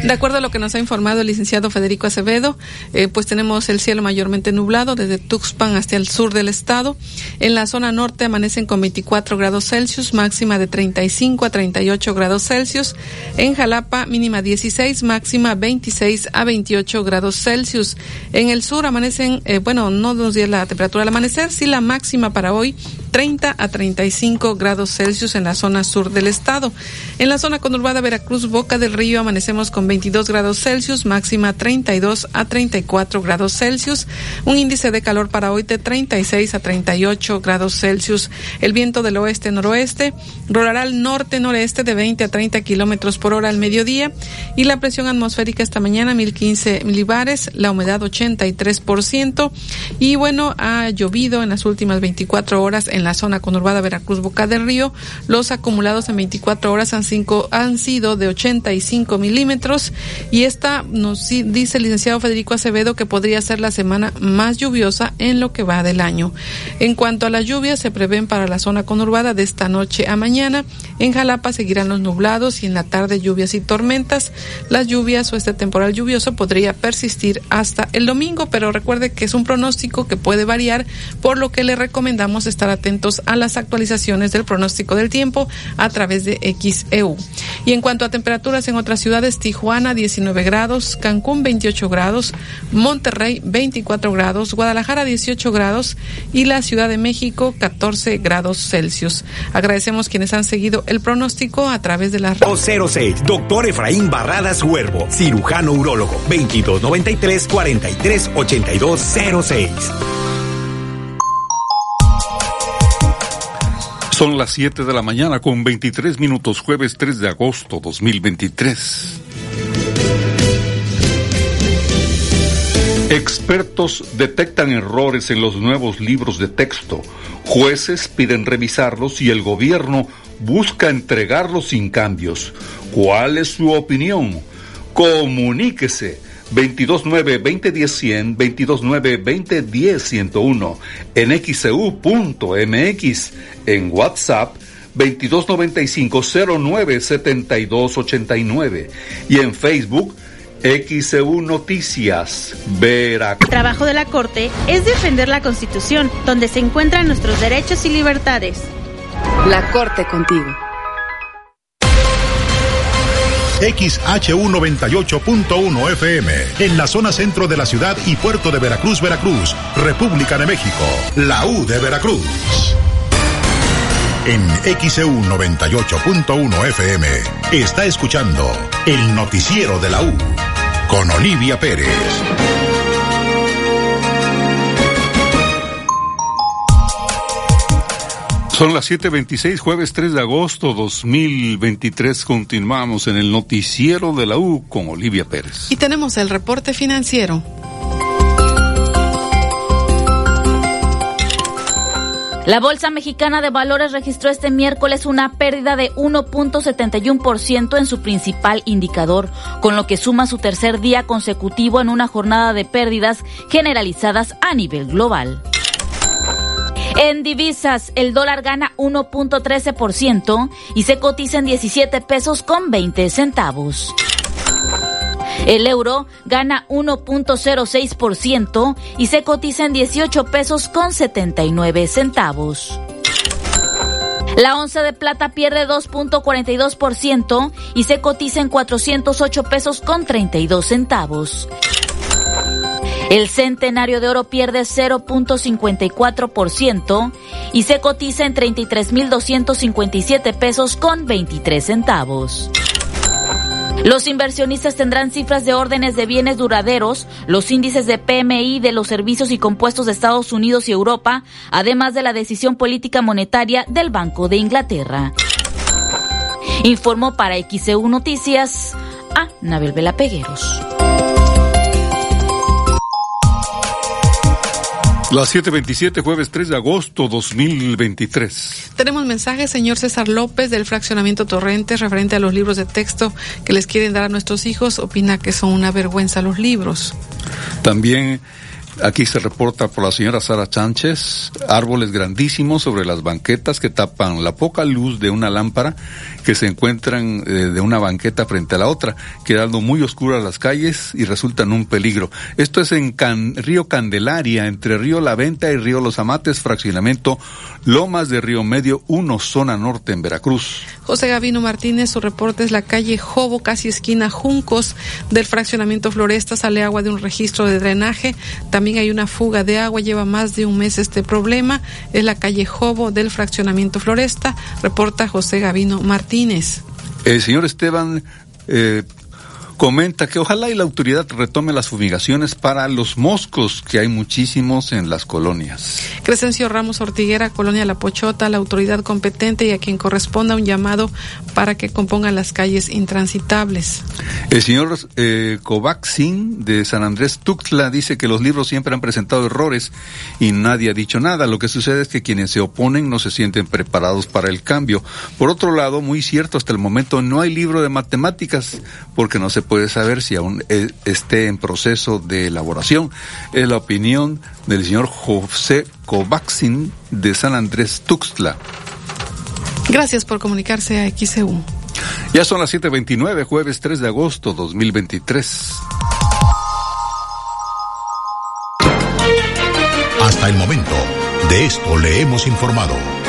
De acuerdo a lo que nos ha informado el licenciado Federico Acevedo, eh, pues tenemos el cielo mayormente nublado desde Tuxpan hasta el sur del estado. En la zona norte amanecen con 24 grados Celsius, máxima de 35 a 38 grados Celsius. En Jalapa, mínima 16, máxima 26 a 28 grados Celsius. En el sur amanecen, eh, bueno, no nos dio la temperatura al amanecer, sí la máxima para hoy 30 a 35 grados Celsius en la zona sur del estado. En la zona conurbada Veracruz, Boca del Río, amanecemos con 22 grados Celsius, máxima 32 a 34 grados Celsius, un índice de calor para hoy de 36 a 38 grados Celsius. El viento del oeste-noroeste rolará al norte-noreste de 20 a 30 kilómetros por hora al mediodía y la presión atmosférica esta mañana 1015 milibares, la humedad 83% y bueno, ha llovido en las últimas 24 horas en la zona conurbada Veracruz Boca del Río. Los acumulados en 24 horas han, cinco, han sido de 85 milímetros y esta nos dice el licenciado Federico Acevedo que podría ser la semana más lluviosa en lo que va del año. En cuanto a las lluvias, se prevén para la zona conurbada de esta noche a mañana. En Jalapa seguirán los nublados y en la tarde lluvias y tormentas. Las lluvias o este temporal lluvioso podría persistir hasta el domingo, pero recuerde que es un pronóstico que puede variar, por lo que le recomendamos estar atentos a las actualizaciones del pronóstico del tiempo a través de XEU. Y en cuanto a temperaturas en otras ciudades, Tijuana 19 grados, Cancún 28 grados, Monterrey 24 grados, Guadalajara 18 grados y la Ciudad de México 14 grados Celsius. Agradecemos quienes han seguido el pronóstico a través de las 06, doctor Efraín Barradas Huervo, cirujano urólogo, 2293 43 06. Son las 7 de la mañana con 23 minutos, jueves 3 de agosto 2023. Expertos detectan errores en los nuevos libros de texto. Jueces piden revisarlos y el gobierno busca entregarlos sin cambios. ¿Cuál es su opinión? Comuníquese 229-2010-100, 229-2010-101, en xcu.mx, en WhatsApp 2295-097289 y en Facebook XEU Noticias, Veracruz. El trabajo de la Corte es defender la Constitución, donde se encuentran nuestros derechos y libertades. La Corte contigo. XHU 98.1 FM, en la zona centro de la ciudad y puerto de Veracruz, Veracruz, República de México, la U de Veracruz. En XEU 98.1 FM está escuchando el noticiero de la U con Olivia Pérez. Son las 7:26, jueves 3 de agosto 2023. Continuamos en el noticiero de la U con Olivia Pérez. Y tenemos el reporte financiero. La Bolsa Mexicana de Valores registró este miércoles una pérdida de 1.71% en su principal indicador, con lo que suma su tercer día consecutivo en una jornada de pérdidas generalizadas a nivel global. En divisas, el dólar gana 1.13% y se cotiza en 17 pesos con 20 centavos. El euro gana 1.06% y se cotiza en 18 pesos con 79 centavos. La onza de plata pierde 2.42% y se cotiza en 408 pesos con 32 centavos. El centenario de oro pierde 0.54% y se cotiza en 33.257 pesos con 23 centavos. Los inversionistas tendrán cifras de órdenes de bienes duraderos, los índices de PMI de los servicios y compuestos de Estados Unidos y Europa, además de la decisión política monetaria del Banco de Inglaterra. Informó para XEU Noticias a Nabel Vela Pegueros. Las 7:27, jueves 3 de agosto 2023. Tenemos mensaje, señor César López, del fraccionamiento Torrentes, referente a los libros de texto que les quieren dar a nuestros hijos. Opina que son una vergüenza los libros. También Aquí se reporta por la señora Sara Sánchez, árboles grandísimos sobre las banquetas que tapan la poca luz de una lámpara que se encuentran eh, de una banqueta frente a la otra, quedando muy oscuras las calles y resultan un peligro. Esto es en Río Candelaria, entre Río La Venta y Río Los Amates, fraccionamiento Lomas de Río Medio 1, zona norte en Veracruz. José Gavino Martínez, su reporte es la calle Jobo, casi esquina Juncos del fraccionamiento Floresta, sale agua de un registro de drenaje. También hay una fuga de agua, lleva más de un mes este problema. Es la calle Jobo del fraccionamiento Floresta, reporta José Gavino Martínez. El señor Esteban eh, comenta que ojalá y la autoridad retome las fumigaciones para los moscos, que hay muchísimos en las colonias. Crescencio Ramos Ortiguera, Colonia La Pochota, la autoridad competente y a quien corresponda un llamado para que compongan las calles intransitables. El señor eh, Kovaxin de San Andrés Tuxtla dice que los libros siempre han presentado errores y nadie ha dicho nada. Lo que sucede es que quienes se oponen no se sienten preparados para el cambio. Por otro lado, muy cierto, hasta el momento no hay libro de matemáticas porque no se puede saber si aún eh, esté en proceso de elaboración. Es la opinión del señor José Kovaxin de San Andrés Tuxtla. Gracias por comunicarse a XEU. Ya son las 7:29, jueves 3 de agosto 2023. Hasta el momento, de esto le hemos informado.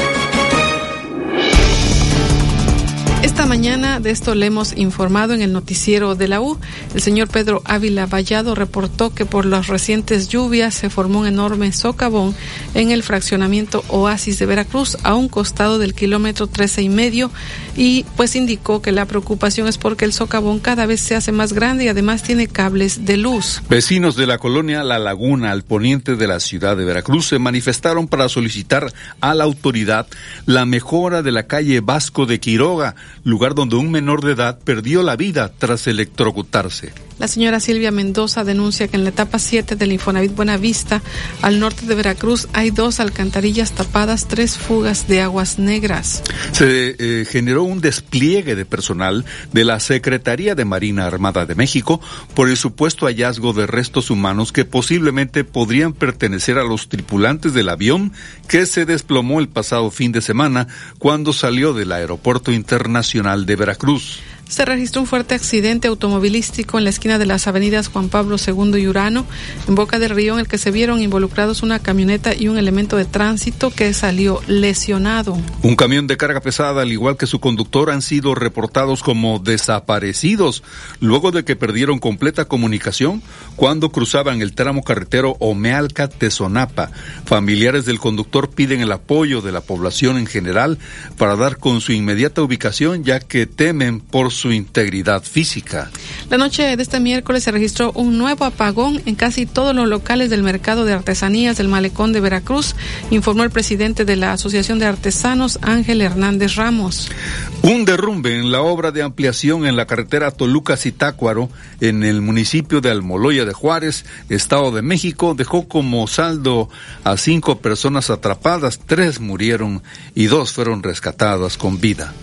Esta mañana de esto le hemos informado en el noticiero de la U. El señor Pedro Ávila Vallado reportó que por las recientes lluvias se formó un enorme socavón en el fraccionamiento Oasis de Veracruz a un costado del kilómetro trece y medio y pues indicó que la preocupación es porque el socavón cada vez se hace más grande y además tiene cables de luz. Vecinos de la colonia La Laguna al poniente de la ciudad de Veracruz se manifestaron para solicitar a la autoridad la mejora de la calle Vasco de Quiroga lugar donde un menor de edad perdió la vida tras electrocutarse. La señora Silvia Mendoza denuncia que en la etapa 7 del Infonavit Buenavista, al norte de Veracruz, hay dos alcantarillas tapadas, tres fugas de aguas negras. Se eh, generó un despliegue de personal de la Secretaría de Marina Armada de México por el supuesto hallazgo de restos humanos que posiblemente podrían pertenecer a los tripulantes del avión que se desplomó el pasado fin de semana cuando salió del Aeropuerto Internacional de Veracruz se registró un fuerte accidente automovilístico en la esquina de las avenidas Juan Pablo II y Urano, en Boca del Río, en el que se vieron involucrados una camioneta y un elemento de tránsito que salió lesionado. Un camión de carga pesada, al igual que su conductor, han sido reportados como desaparecidos luego de que perdieron completa comunicación cuando cruzaban el tramo carretero Omealca-Tezonapa. Familiares del conductor piden el apoyo de la población en general para dar con su inmediata ubicación, ya que temen por su integridad física. La noche de este miércoles se registró un nuevo apagón en casi todos los locales del mercado de artesanías del malecón de Veracruz, informó el presidente de la Asociación de Artesanos, Ángel Hernández Ramos. Un derrumbe en la obra de ampliación en la carretera Toluca-Zitácuaro, en el municipio de Almoloya de Juárez, Estado de México, dejó como saldo a cinco personas atrapadas, tres murieron y dos fueron rescatadas con vida.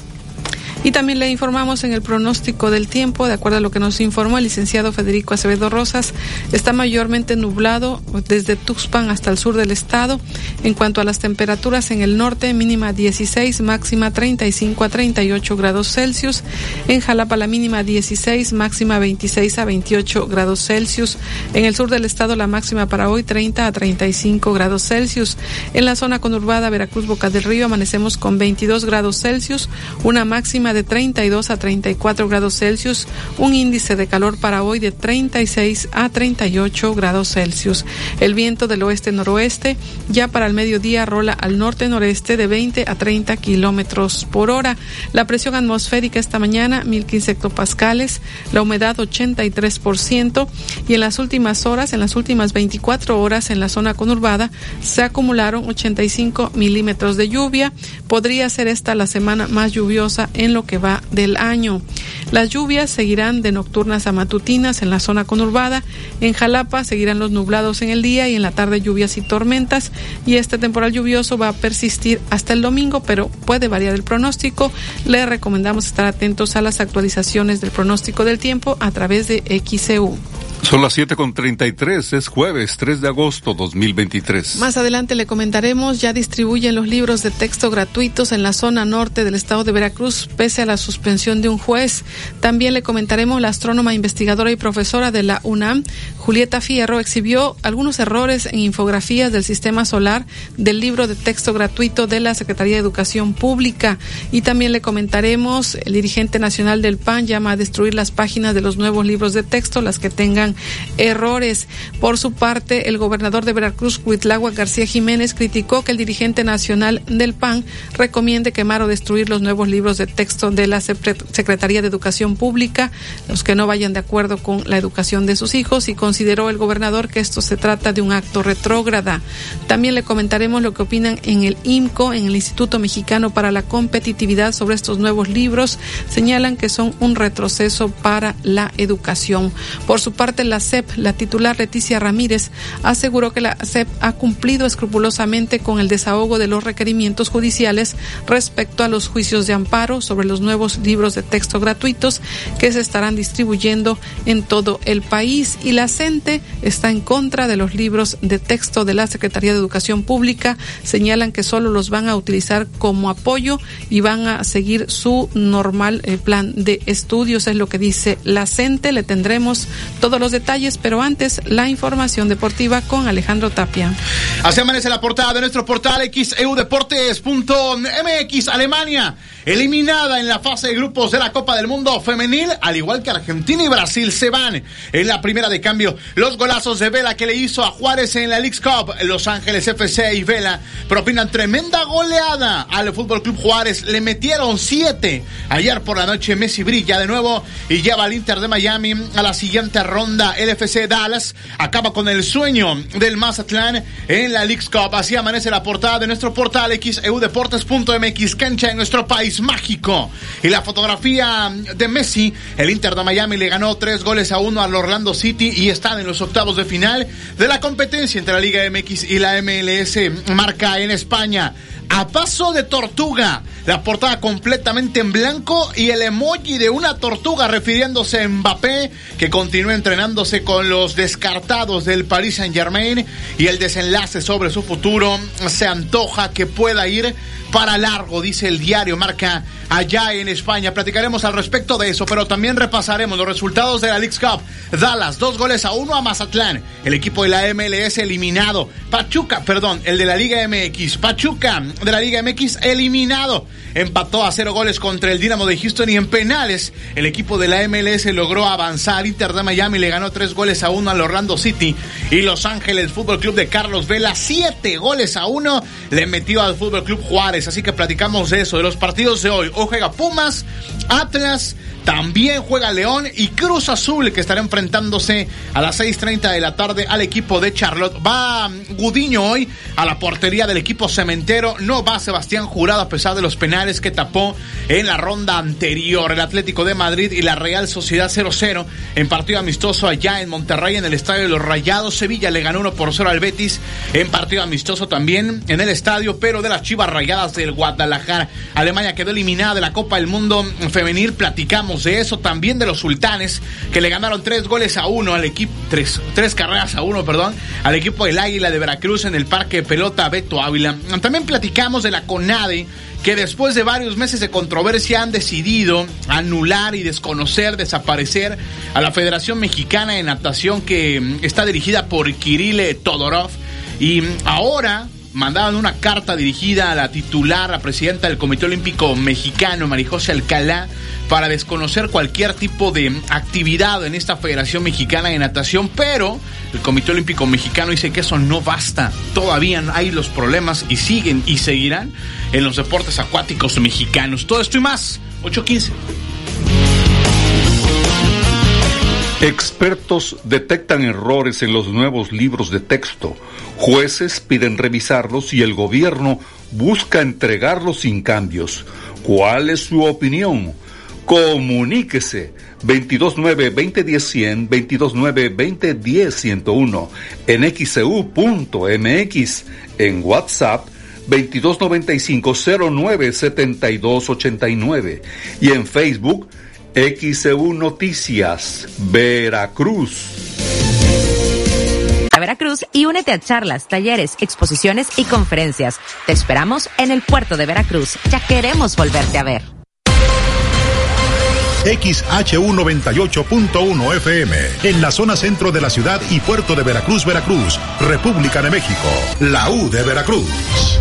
Y también le informamos en el pronóstico del tiempo, de acuerdo a lo que nos informó el licenciado Federico Acevedo Rosas, está mayormente nublado desde Tuxpan hasta el sur del estado. En cuanto a las temperaturas en el norte, mínima 16, máxima 35 a 38 grados Celsius. En Jalapa la mínima 16, máxima 26 a 28 grados Celsius. En el sur del estado la máxima para hoy 30 a 35 grados Celsius. En la zona conurbada Veracruz Boca del Río amanecemos con 22 grados Celsius, una máxima de 32 a 34 grados Celsius, un índice de calor para hoy de 36 a 38 grados Celsius. El viento del oeste-noroeste ya para el mediodía rola al norte-noreste de 20 a 30 kilómetros por hora. La presión atmosférica esta mañana 1015 hectopascales, la humedad 83% y en las últimas horas, en las últimas 24 horas en la zona conurbada se acumularon 85 milímetros de lluvia. Podría ser esta la semana más lluviosa en lo que va del año. Las lluvias seguirán de nocturnas a matutinas en la zona conurbada. En Jalapa seguirán los nublados en el día y en la tarde lluvias y tormentas. Y este temporal lluvioso va a persistir hasta el domingo, pero puede variar el pronóstico. Le recomendamos estar atentos a las actualizaciones del pronóstico del tiempo a través de XCU. Son las 7.33, es jueves 3 de agosto 2023. Más adelante le comentaremos, ya distribuyen los libros de texto gratuitos en la zona norte del estado de Veracruz, pese a la suspensión de un juez. También le comentaremos, la astrónoma, investigadora y profesora de la UNAM, Julieta Fierro, exhibió algunos errores en infografías del sistema solar del libro de texto gratuito de la Secretaría de Educación Pública. Y también le comentaremos, el dirigente nacional del PAN llama a destruir las páginas de los nuevos libros de texto, las que tengan errores. Por su parte, el gobernador de Veracruz, Huitlagua García Jiménez, criticó que el dirigente nacional del PAN recomiende quemar o destruir los nuevos libros de texto de la Secretaría de Educación Pública, los que no vayan de acuerdo con la educación de sus hijos, y consideró el gobernador que esto se trata de un acto retrógrada. También le comentaremos lo que opinan en el IMCO, en el Instituto Mexicano para la Competitividad, sobre estos nuevos libros. Señalan que son un retroceso para la educación. Por su parte, la CEP, la titular Leticia Ramírez, aseguró que la CEP ha cumplido escrupulosamente con el desahogo de los requerimientos judiciales respecto a los juicios de amparo sobre los nuevos libros de texto gratuitos que se estarán distribuyendo en todo el país y la CENTE está en contra de los libros de texto de la Secretaría de Educación Pública. Señalan que solo los van a utilizar como apoyo y van a seguir su normal eh, plan de estudios, es lo que dice la CENTE. Le tendremos todos los detalles, pero antes la información deportiva con Alejandro Tapia. Así amanece la portada de nuestro portal xeudeportes.mx Alemania eliminada en la fase de grupos de la Copa del Mundo femenil, al igual que Argentina y Brasil se van en la primera de cambio. Los golazos de Vela que le hizo a Juárez en la League Cup, Los Ángeles FC y Vela propinan tremenda goleada al Fútbol Club Juárez. Le metieron siete ayer por la noche. Messi brilla de nuevo y lleva al Inter de Miami a la siguiente ronda. El FC Dallas acaba con el sueño del Mazatlán en la League Cup. Así amanece la portada de nuestro portal xeudeportes.mx, cancha en nuestro país mágico. Y la fotografía de Messi, el Inter de Miami le ganó tres goles a uno al Orlando City y están en los octavos de final de la competencia entre la Liga MX y la MLS. Marca en España a paso de tortuga. La portada completamente en blanco y el emoji de una tortuga refiriéndose a Mbappé que continúa entrenándose con los descartados del Paris Saint Germain y el desenlace sobre su futuro se antoja que pueda ir para largo, dice el diario Marca allá en España. Platicaremos al respecto de eso, pero también repasaremos los resultados de la League Cup. Dallas, dos goles a uno a Mazatlán. El equipo de la MLS eliminado. Pachuca, perdón, el de la Liga MX. Pachuca de la Liga MX eliminado. Empató a cero goles contra el Dinamo de Houston y en penales el equipo de la MLS logró avanzar. Inter de Miami le ganó tres goles a uno al Orlando City y Los Ángeles Fútbol Club de Carlos Vela siete goles a uno le metió al Fútbol Club Juárez. Así que platicamos de eso, de los partidos de hoy juega Pumas, Atlas, también juega León y Cruz Azul que estará enfrentándose a las 6.30 de la tarde al equipo de Charlotte. Va Gudiño hoy a la portería del equipo cementero. No va Sebastián Jurado a pesar de los penales que tapó en la ronda anterior. El Atlético de Madrid y la Real Sociedad 0-0 en partido amistoso allá en Monterrey en el Estadio de los Rayados. Sevilla le ganó 1 por 0 al Betis en partido amistoso también en el estadio, pero de las Chivas Rayadas del Guadalajara. Alemania quedó eliminada de la Copa del Mundo Femenil. Platicamos de eso, también de los sultanes, que le ganaron tres goles a uno al equipo, tres, tres carreras a uno, perdón, al equipo del Águila de Veracruz en el Parque Pelota Beto Ávila. También platicamos de la CONADE, que después de varios meses de controversia han decidido anular y desconocer, desaparecer a la Federación Mexicana de Natación que está dirigida por Kirill Todorov. Y ahora mandaban una carta dirigida a la titular, la presidenta del Comité Olímpico Mexicano, Marijose Alcalá, para desconocer cualquier tipo de actividad en esta Federación Mexicana de Natación, pero el Comité Olímpico Mexicano dice que eso no basta. Todavía hay los problemas y siguen y seguirán en los deportes acuáticos mexicanos. Todo esto y más. 8.15. Expertos detectan errores en los nuevos libros de texto. Jueces piden revisarlos y el gobierno busca entregarlos sin cambios. ¿Cuál es su opinión? Comuníquese 229-2010-100, 229-2010-101, en xcu.mx, e en WhatsApp 2295-097289 y en Facebook XEU Noticias, Veracruz. Veracruz y únete a charlas, talleres, exposiciones y conferencias. Te esperamos en el puerto de Veracruz. Ya queremos volverte a ver. XHU98.1 FM, en la zona centro de la ciudad y puerto de Veracruz, Veracruz, República de México, la U de Veracruz.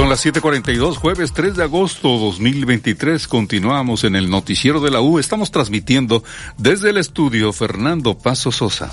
Son las 7:42, jueves 3 de agosto 2023. Continuamos en el noticiero de la U. Estamos transmitiendo desde el estudio Fernando Paso Sosa.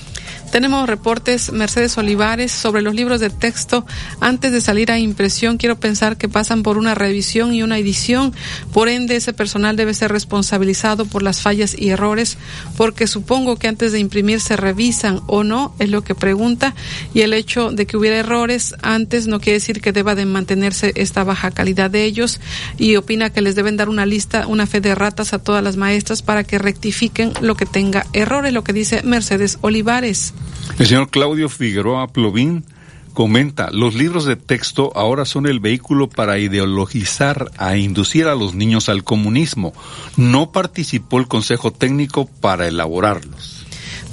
Tenemos reportes Mercedes Olivares sobre los libros de texto. Antes de salir a impresión, quiero pensar que pasan por una revisión y una edición. Por ende, ese personal debe ser responsabilizado por las fallas y errores, porque supongo que antes de imprimir se revisan o no, es lo que pregunta. Y el hecho de que hubiera errores antes no quiere decir que deba de mantenerse esta baja calidad de ellos. Y opina que les deben dar una lista, una fe de ratas a todas las maestras para que rectifiquen lo que tenga errores, lo que dice Mercedes Olivares. El señor Claudio Figueroa Plovín comenta, los libros de texto ahora son el vehículo para ideologizar a inducir a los niños al comunismo. No participó el Consejo Técnico para elaborarlos.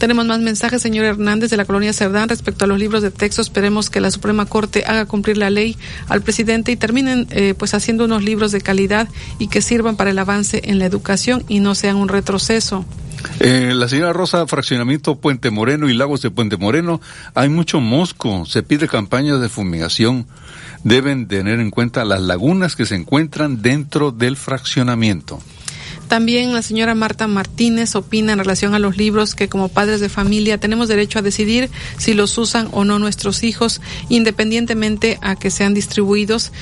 Tenemos más mensajes, señor Hernández, de la colonia Cerdán, respecto a los libros de texto. Esperemos que la Suprema Corte haga cumplir la ley al presidente y terminen eh, pues haciendo unos libros de calidad y que sirvan para el avance en la educación y no sean un retroceso. Eh, la señora Rosa, fraccionamiento Puente Moreno y Lagos de Puente Moreno, hay mucho mosco, se pide campañas de fumigación. Deben tener en cuenta las lagunas que se encuentran dentro del fraccionamiento. También la señora Marta Martínez opina en relación a los libros que como padres de familia tenemos derecho a decidir si los usan o no nuestros hijos, independientemente a que sean distribuidos.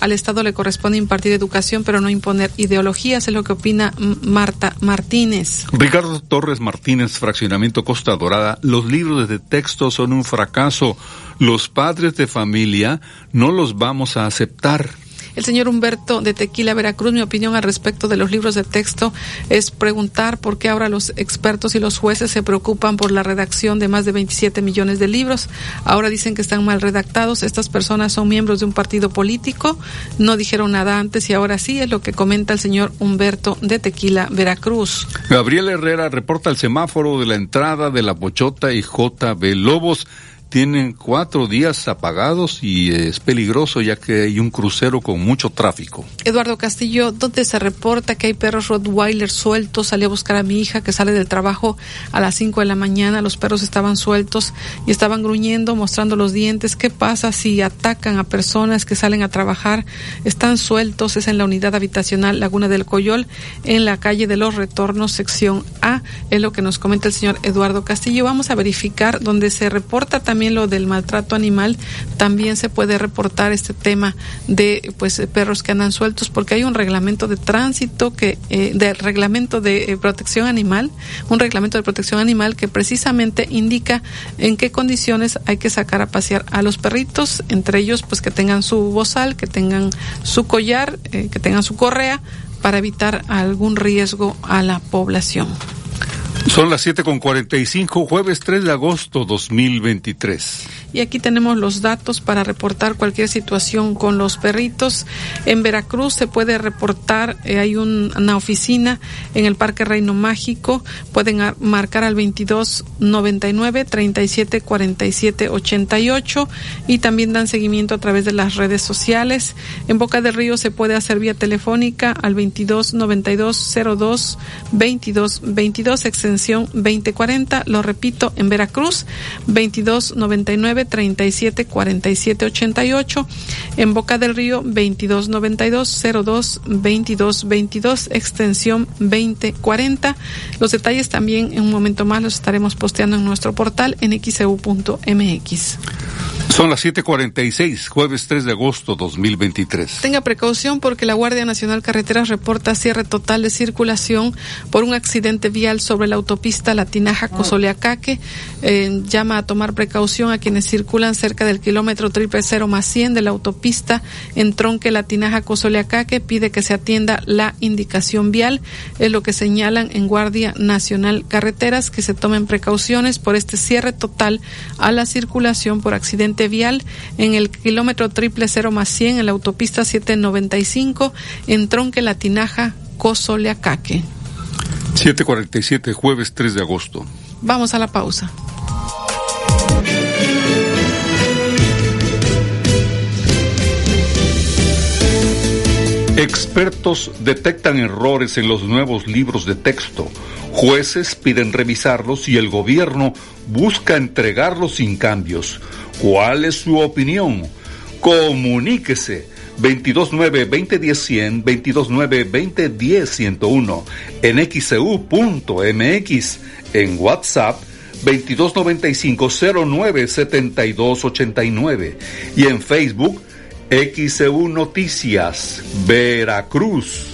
al Estado le corresponde impartir educación, pero no imponer ideologías, es lo que opina Marta Martínez. Ricardo Torres Martínez, Fraccionamiento Costa Dorada, los libros de texto son un fracaso. Los padres de familia no los vamos a aceptar. El señor Humberto de Tequila, Veracruz, mi opinión al respecto de los libros de texto es preguntar por qué ahora los expertos y los jueces se preocupan por la redacción de más de 27 millones de libros. Ahora dicen que están mal redactados. Estas personas son miembros de un partido político. No dijeron nada antes y ahora sí es lo que comenta el señor Humberto de Tequila, Veracruz. Gabriel Herrera reporta el semáforo de la entrada de la Pochota y JB Lobos tienen cuatro días apagados y es peligroso ya que hay un crucero con mucho tráfico. Eduardo Castillo, ¿dónde se reporta que hay perros Rottweiler sueltos? Salí a buscar a mi hija que sale del trabajo a las cinco de la mañana. Los perros estaban sueltos y estaban gruñendo, mostrando los dientes. ¿Qué pasa si atacan a personas que salen a trabajar? Están sueltos. Es en la unidad habitacional Laguna del Coyol, en la calle de los Retornos, sección A. Es lo que nos comenta el señor Eduardo Castillo. Vamos a verificar donde se reporta también también lo del maltrato animal, también se puede reportar este tema de pues perros que andan sueltos porque hay un reglamento de tránsito que eh, de reglamento de eh, protección animal, un reglamento de protección animal que precisamente indica en qué condiciones hay que sacar a pasear a los perritos, entre ellos pues que tengan su bozal, que tengan su collar, eh, que tengan su correa para evitar algún riesgo a la población. Son las siete con cinco, jueves 3 de agosto 2023. Y aquí tenemos los datos para reportar cualquier situación con los perritos. En Veracruz se puede reportar, eh, hay una oficina en el Parque Reino Mágico, pueden marcar al 2299 37 47 88 y también dan seguimiento a través de las redes sociales. En Boca del Río se puede hacer vía telefónica al 2292 02 22 22 extensión 2040. Lo repito, en Veracruz 2299 37 47 88. En Boca del Río 22 92 02 22 22 extensión 2040. Los detalles también en un momento más los estaremos posteando en nuestro portal en xeu.mx. Son las 7:46, jueves 3 de agosto 2023. Tenga precaución porque la Guardia Nacional Carreteras reporta cierre total de circulación por un accidente vial sobre la autopista Latinaja Cosoleacaque. Eh, llama a tomar precaución a quienes circulan cerca del kilómetro triple cero más 100 de la autopista en Tronque Latinaja Cosoleacaque. Pide que se atienda la indicación vial. Es lo que señalan en Guardia Nacional Carreteras que se tomen precauciones por este cierre total a la circulación por accidente vial en el kilómetro triple cero más 100 en la autopista 795 en Tronque Latinaja Cosoleacaque. 747, jueves 3 de agosto. Vamos a la pausa. Expertos detectan errores en los nuevos libros de texto Jueces piden revisarlos y el gobierno busca entregarlos sin cambios. ¿Cuál es su opinión? Comuníquese 229-2010-100, 229-2010-101, en xcu.mx, en WhatsApp 2295-097289 y en Facebook XEU Noticias, Veracruz.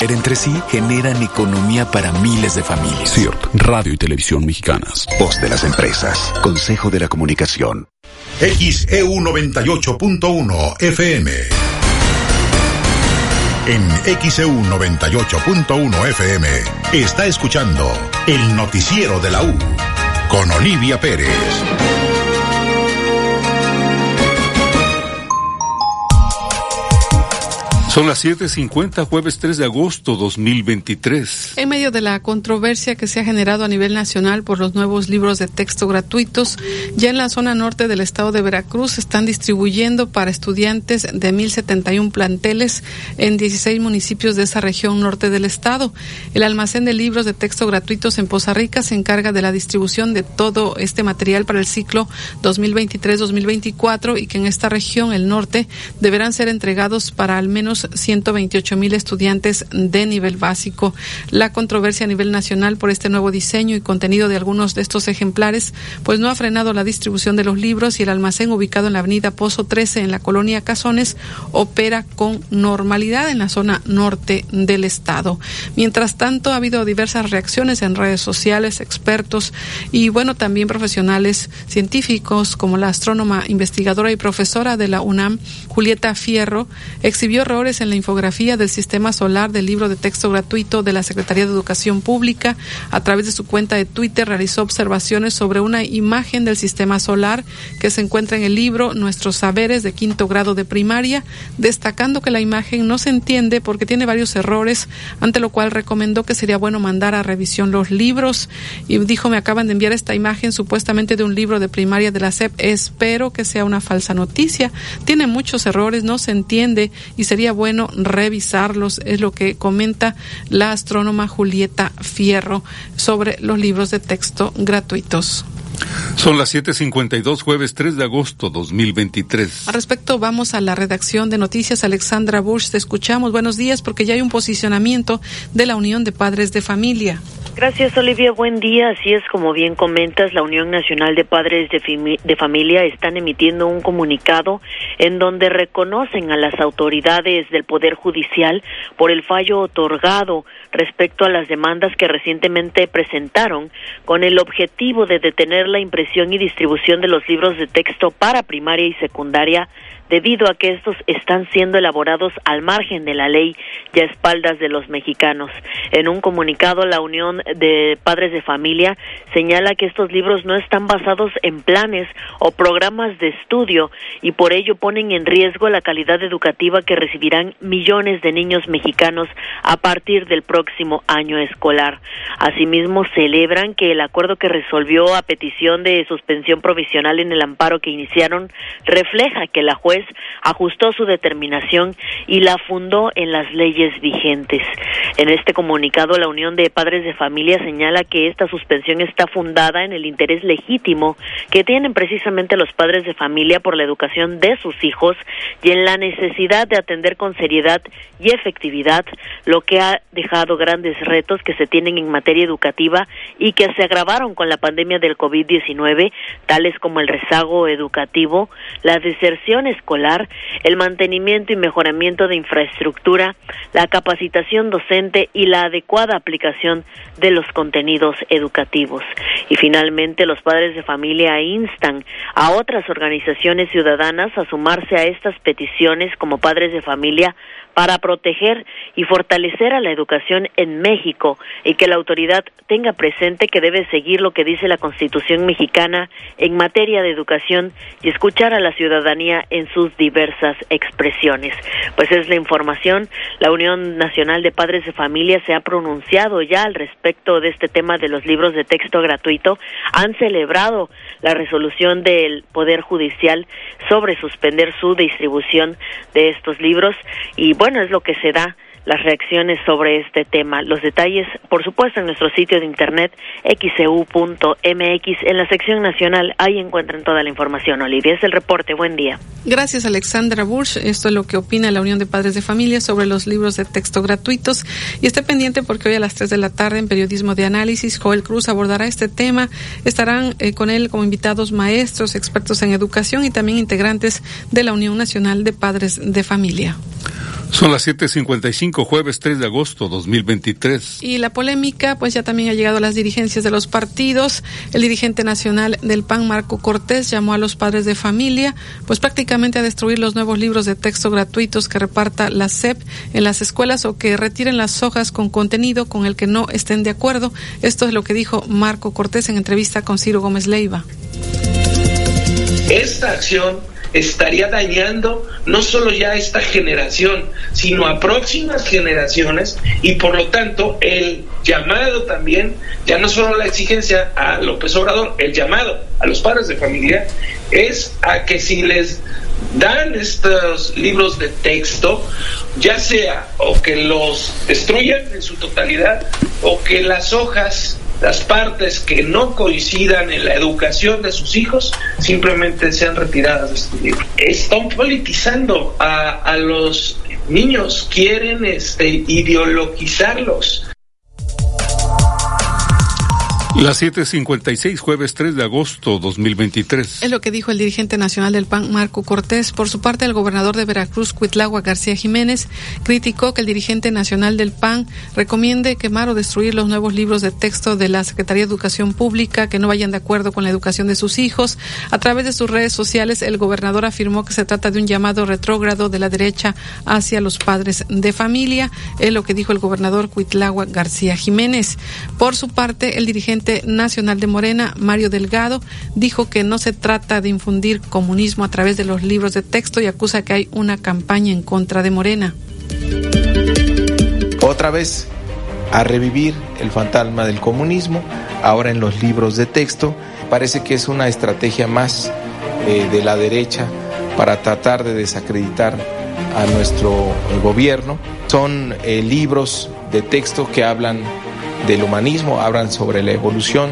Entre sí generan economía para miles de familias. CIRT, Radio y Televisión Mexicanas. Voz de las empresas. Consejo de la Comunicación. XEU 98.1 FM. En XEU 98.1 FM está escuchando el noticiero de la U con Olivia Pérez. Son las 7:50, jueves 3 de agosto 2023. En medio de la controversia que se ha generado a nivel nacional por los nuevos libros de texto gratuitos, ya en la zona norte del estado de Veracruz se están distribuyendo para estudiantes de 1071 planteles en 16 municipios de esa región norte del estado. El almacén de libros de texto gratuitos en Poza Rica se encarga de la distribución de todo este material para el ciclo 2023-2024 y que en esta región, el norte, deberán ser entregados para al menos 128 mil estudiantes de nivel básico. La controversia a nivel nacional por este nuevo diseño y contenido de algunos de estos ejemplares, pues no ha frenado la distribución de los libros y el almacén ubicado en la avenida Pozo 13 en la colonia Cazones opera con normalidad en la zona norte del estado. Mientras tanto, ha habido diversas reacciones en redes sociales, expertos y bueno, también profesionales científicos como la astrónoma, investigadora y profesora de la UNAM, Julieta Fierro, exhibió errores en la infografía del sistema solar del libro de texto gratuito de la Secretaría de Educación Pública. A través de su cuenta de Twitter realizó observaciones sobre una imagen del sistema solar que se encuentra en el libro Nuestros Saberes de quinto grado de primaria, destacando que la imagen no se entiende porque tiene varios errores, ante lo cual recomendó que sería bueno mandar a revisión los libros y dijo me acaban de enviar esta imagen supuestamente de un libro de primaria de la SEP. Espero que sea una falsa noticia. Tiene muchos errores, no se entiende y sería bueno revisarlos, es lo que comenta la astrónoma Julieta Fierro sobre los libros de texto gratuitos. Son las 7:52, jueves 3 de agosto 2023. Al respecto, vamos a la redacción de noticias. Alexandra Bush, te escuchamos. Buenos días, porque ya hay un posicionamiento de la Unión de Padres de Familia. Gracias, Olivia. Buen día. Así es, como bien comentas, la Unión Nacional de Padres de, de, Familia están emitiendo un comunicado en donde reconocen a las autoridades del Poder Judicial por el fallo otorgado respecto a las demandas que recientemente presentaron con el objetivo de detener la impresión y distribución de los libros de texto para primaria y secundaria debido a que estos están siendo elaborados al margen de la ley y a espaldas de los mexicanos. En un comunicado, la Unión de Padres de Familia señala que estos libros no están basados en planes o programas de estudio y por ello ponen en riesgo la calidad educativa que recibirán millones de niños mexicanos a partir del próximo año escolar. Asimismo, celebran que el acuerdo que resolvió a petición de suspensión provisional en el amparo que iniciaron refleja que la juez ajustó su determinación y la fundó en las leyes vigentes. En este comunicado, la Unión de Padres de Familia señala que esta suspensión está fundada en el interés legítimo que tienen precisamente los padres de familia por la educación de sus hijos y en la necesidad de atender con seriedad y efectividad lo que ha dejado grandes retos que se tienen en materia educativa y que se agravaron con la pandemia del COVID-19, tales como el rezago educativo, la deserción el mantenimiento y mejoramiento de infraestructura, la capacitación docente y la adecuada aplicación de los contenidos educativos. Y finalmente, los padres de familia instan a otras organizaciones ciudadanas a sumarse a estas peticiones como padres de familia para proteger y fortalecer a la educación en México y que la autoridad tenga presente que debe seguir lo que dice la Constitución mexicana en materia de educación y escuchar a la ciudadanía en sus diversas expresiones. Pues es la información. La Unión Nacional de Padres de Familia se ha pronunciado ya al respecto de este tema de los libros de texto gratuito. Han celebrado la resolución del Poder Judicial sobre suspender su distribución de estos libros y bueno, es lo que se da las reacciones sobre este tema. Los detalles, por supuesto, en nuestro sitio de internet xcu.mx en la sección nacional. Ahí encuentran toda la información. Olivia, es el reporte. Buen día. Gracias, Alexandra Bush. Esto es lo que opina la Unión de Padres de Familia sobre los libros de texto gratuitos. Y esté pendiente porque hoy a las 3 de la tarde en Periodismo de Análisis, Joel Cruz abordará este tema. Estarán eh, con él como invitados maestros, expertos en educación y también integrantes de la Unión Nacional de Padres de Familia. Son las 7:55, jueves 3 de agosto 2023. Y la polémica, pues ya también ha llegado a las dirigencias de los partidos. El dirigente nacional del PAN, Marco Cortés, llamó a los padres de familia, pues prácticamente a destruir los nuevos libros de texto gratuitos que reparta la SEP en las escuelas o que retiren las hojas con contenido con el que no estén de acuerdo. Esto es lo que dijo Marco Cortés en entrevista con Ciro Gómez Leiva. Esta acción estaría dañando no solo ya a esta generación, sino a próximas generaciones y por lo tanto el llamado también, ya no solo la exigencia a López Obrador, el llamado a los padres de familia es a que si les dan estos libros de texto, ya sea o que los destruyan en su totalidad o que las hojas las partes que no coincidan en la educación de sus hijos simplemente sean retiradas de estos libros. Están politizando a, a los niños, quieren este, ideologizarlos. Las 7:56, jueves 3 de agosto 2023. Es lo que dijo el dirigente nacional del PAN, Marco Cortés. Por su parte, el gobernador de Veracruz, Cuitlagua García Jiménez, criticó que el dirigente nacional del PAN recomiende quemar o destruir los nuevos libros de texto de la Secretaría de Educación Pública que no vayan de acuerdo con la educación de sus hijos. A través de sus redes sociales, el gobernador afirmó que se trata de un llamado retrógrado de la derecha hacia los padres de familia. Es lo que dijo el gobernador Cuitlagua García Jiménez. Por su parte, el dirigente nacional de Morena, Mario Delgado, dijo que no se trata de infundir comunismo a través de los libros de texto y acusa que hay una campaña en contra de Morena. Otra vez a revivir el fantasma del comunismo, ahora en los libros de texto. Parece que es una estrategia más eh, de la derecha para tratar de desacreditar a nuestro gobierno. Son eh, libros de texto que hablan del humanismo, hablan sobre la evolución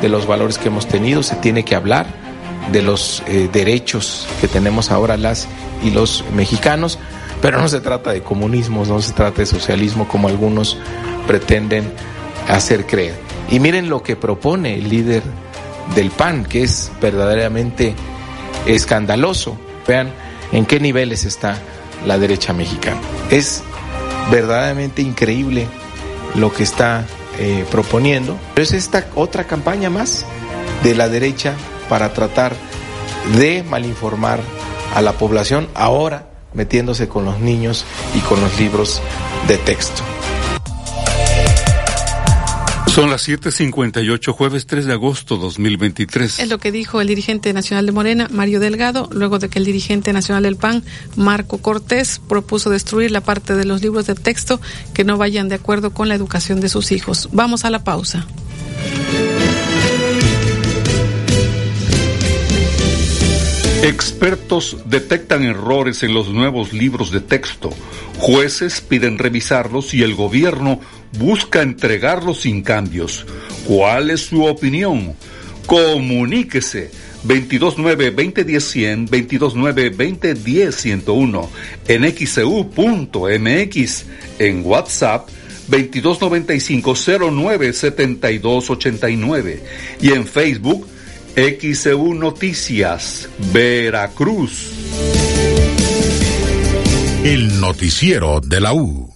de los valores que hemos tenido, se tiene que hablar de los eh, derechos que tenemos ahora las y los mexicanos, pero no se trata de comunismo, no se trata de socialismo como algunos pretenden hacer creer. Y miren lo que propone el líder del PAN, que es verdaderamente escandaloso. Vean en qué niveles está la derecha mexicana. Es verdaderamente increíble lo que está eh, proponiendo. Pero es esta otra campaña más de la derecha para tratar de malinformar a la población, ahora metiéndose con los niños y con los libros de texto. Son las 7:58, jueves 3 de agosto 2023. Es lo que dijo el dirigente nacional de Morena, Mario Delgado, luego de que el dirigente nacional del PAN, Marco Cortés, propuso destruir la parte de los libros de texto que no vayan de acuerdo con la educación de sus hijos. Vamos a la pausa. Expertos detectan errores en los nuevos libros de texto. Jueces piden revisarlos y el gobierno busca entregarlos sin cambios. ¿Cuál es su opinión? Comuníquese 229-2010-100, 229-2010-101, en xcu.mx, e en WhatsApp 2295-097289 y en Facebook XEU Noticias, Veracruz. El noticiero de la U.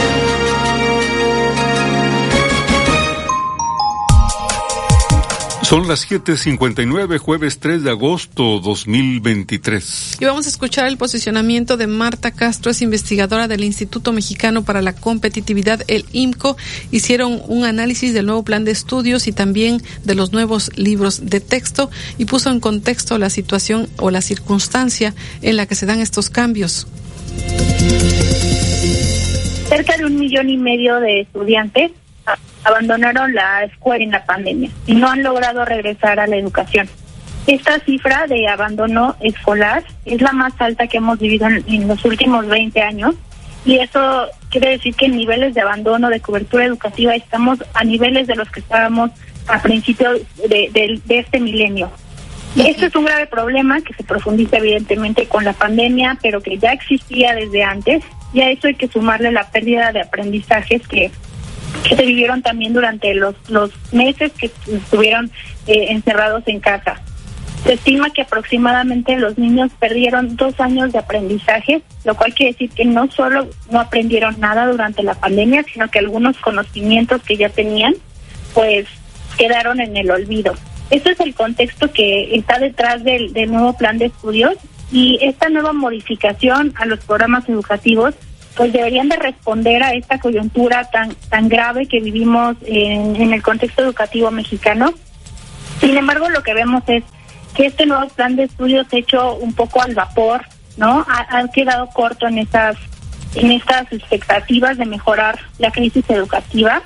Son las 7:59, jueves 3 de agosto 2023. Y vamos a escuchar el posicionamiento de Marta Castro, es investigadora del Instituto Mexicano para la Competitividad, el IMCO. Hicieron un análisis del nuevo plan de estudios y también de los nuevos libros de texto y puso en contexto la situación o la circunstancia en la que se dan estos cambios. Cerca de un millón y medio de estudiantes abandonaron la escuela en la pandemia y no han logrado regresar a la educación. Esta cifra de abandono escolar es la más alta que hemos vivido en, los últimos 20 años y eso quiere decir que en niveles de abandono de cobertura educativa estamos a niveles de los que estábamos a principios de, este milenio. Esto es un grave problema que se profundiza evidentemente con la pandemia, pero que ya existía desde antes y a eso hay que sumarle la pérdida de aprendizajes que que se vivieron también durante los, los meses que estuvieron eh, encerrados en casa. Se estima que aproximadamente los niños perdieron dos años de aprendizaje, lo cual quiere decir que no solo no aprendieron nada durante la pandemia, sino que algunos conocimientos que ya tenían, pues quedaron en el olvido. Este es el contexto que está detrás del, del nuevo plan de estudios y esta nueva modificación a los programas educativos pues deberían de responder a esta coyuntura tan tan grave que vivimos en, el contexto educativo mexicano. Sin embargo, lo que vemos es que este nuevo plan de estudios hecho un poco al vapor, ¿no? Ha, quedado corto en estas en estas expectativas de mejorar la crisis educativa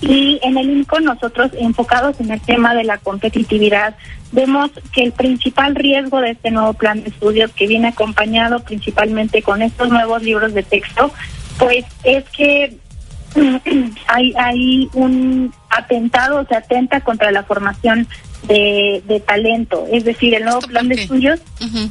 y en el INCO nosotros enfocados en el tema de la competitividad vemos que el principal riesgo de este nuevo plan de estudios que viene acompañado principalmente con estos nuevos libros de texto, pues es que hay, hay un atentado, se atenta contra la formación de, de talento. Es decir, el nuevo plan de estudios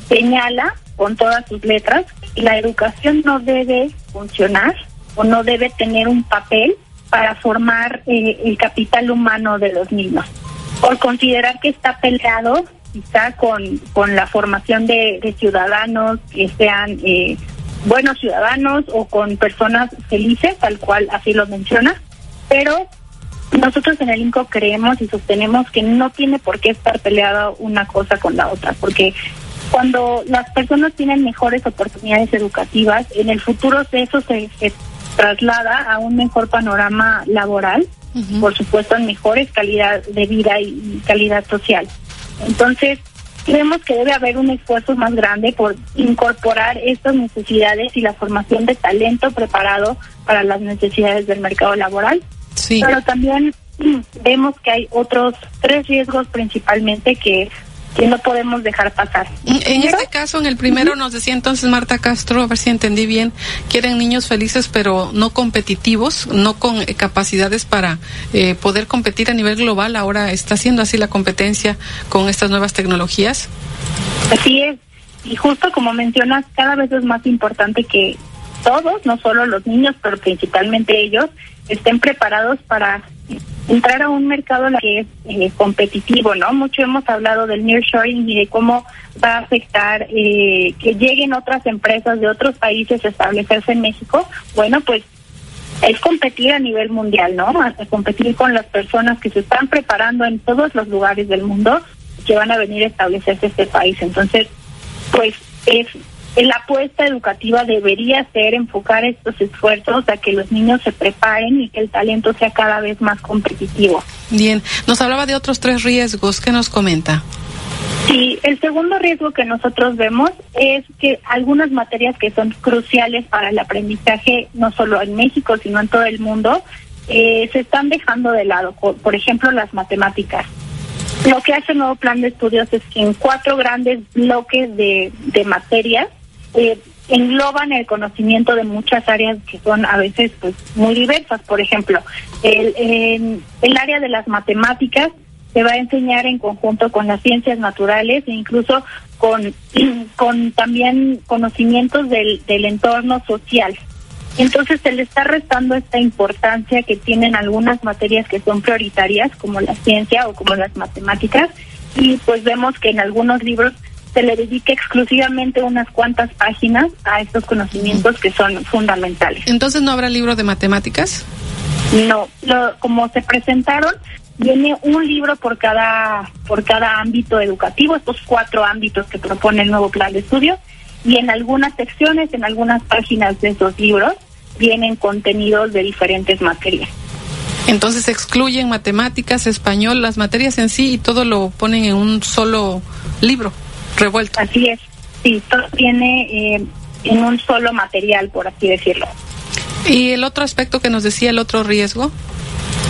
señala con todas sus letras que la educación no debe funcionar o no debe tener un papel para formar eh, el capital humano de los niños. Por considerar que está peleado quizá con, con la formación de, ciudadanos que sean eh, buenos ciudadanos o con personas felices, tal cual así lo menciona, pero nosotros en el INCO creemos y sostenemos que no tiene por qué estar peleada una cosa con la otra, porque cuando las personas tienen mejores oportunidades educativas, en el futuro eso se, se traslada a un mejor panorama laboral por supuesto en mejores calidad de vida y, calidad social. Entonces, creemos que debe haber un esfuerzo más grande por incorporar estas necesidades y la formación de talento preparado para las necesidades del mercado laboral. Sí. Pero también vemos que hay otros tres riesgos principalmente que que no podemos dejar pasar. En este caso, en el primero nos decía entonces Marta Castro, a ver si entendí bien, quieren niños felices pero no competitivos, no con eh, capacidades para eh, poder competir a nivel global. Ahora está haciendo así la competencia con estas nuevas tecnologías. Así es. Y justo como mencionas, cada vez es más importante que todos, no solo los niños, pero principalmente ellos, estén preparados para entrar a un mercado que es eh, competitivo, ¿no? Mucho hemos hablado del nearshoring y de cómo va a afectar eh, que lleguen otras empresas de otros países a establecerse en México. Bueno, pues es competir a nivel mundial, ¿no? competir con las personas que se están preparando en todos los lugares del mundo que van a venir a establecerse este país. Entonces, pues es la apuesta educativa debería ser enfocar estos esfuerzos a que los niños se preparen y que el talento sea cada vez más competitivo. Bien, nos hablaba de otros tres riesgos. ¿Qué nos comenta? Sí, el segundo riesgo que nosotros vemos es que algunas materias que son cruciales para el aprendizaje, no solo en México, sino en todo el mundo, eh, se están dejando de lado. Por, ejemplo, las matemáticas. Lo que hace el nuevo plan de estudios es que en cuatro grandes bloques de, de materias eh, engloban el conocimiento de muchas áreas que son a veces pues muy diversas. Por ejemplo, el, en el área de las matemáticas se va a enseñar en conjunto con las ciencias naturales e incluso con, con también conocimientos del, del entorno social. Entonces se le está restando esta importancia que tienen algunas materias que son prioritarias, como la ciencia o como las matemáticas, y pues vemos que en algunos libros se le dedique exclusivamente unas cuantas páginas a estos conocimientos que son fundamentales. Entonces, ¿no habrá libro de matemáticas? No, lo, como se presentaron, viene un libro por cada por cada ámbito educativo, estos cuatro ámbitos que propone el nuevo plan de estudio, y en algunas secciones, en algunas páginas de esos libros, vienen contenidos de diferentes materias. Entonces excluyen matemáticas, español, las materias en sí y todo lo ponen en un solo libro revuelto. Así es, sí, todo viene eh, en un solo material, por así decirlo. ¿Y el otro aspecto que nos decía, el otro riesgo?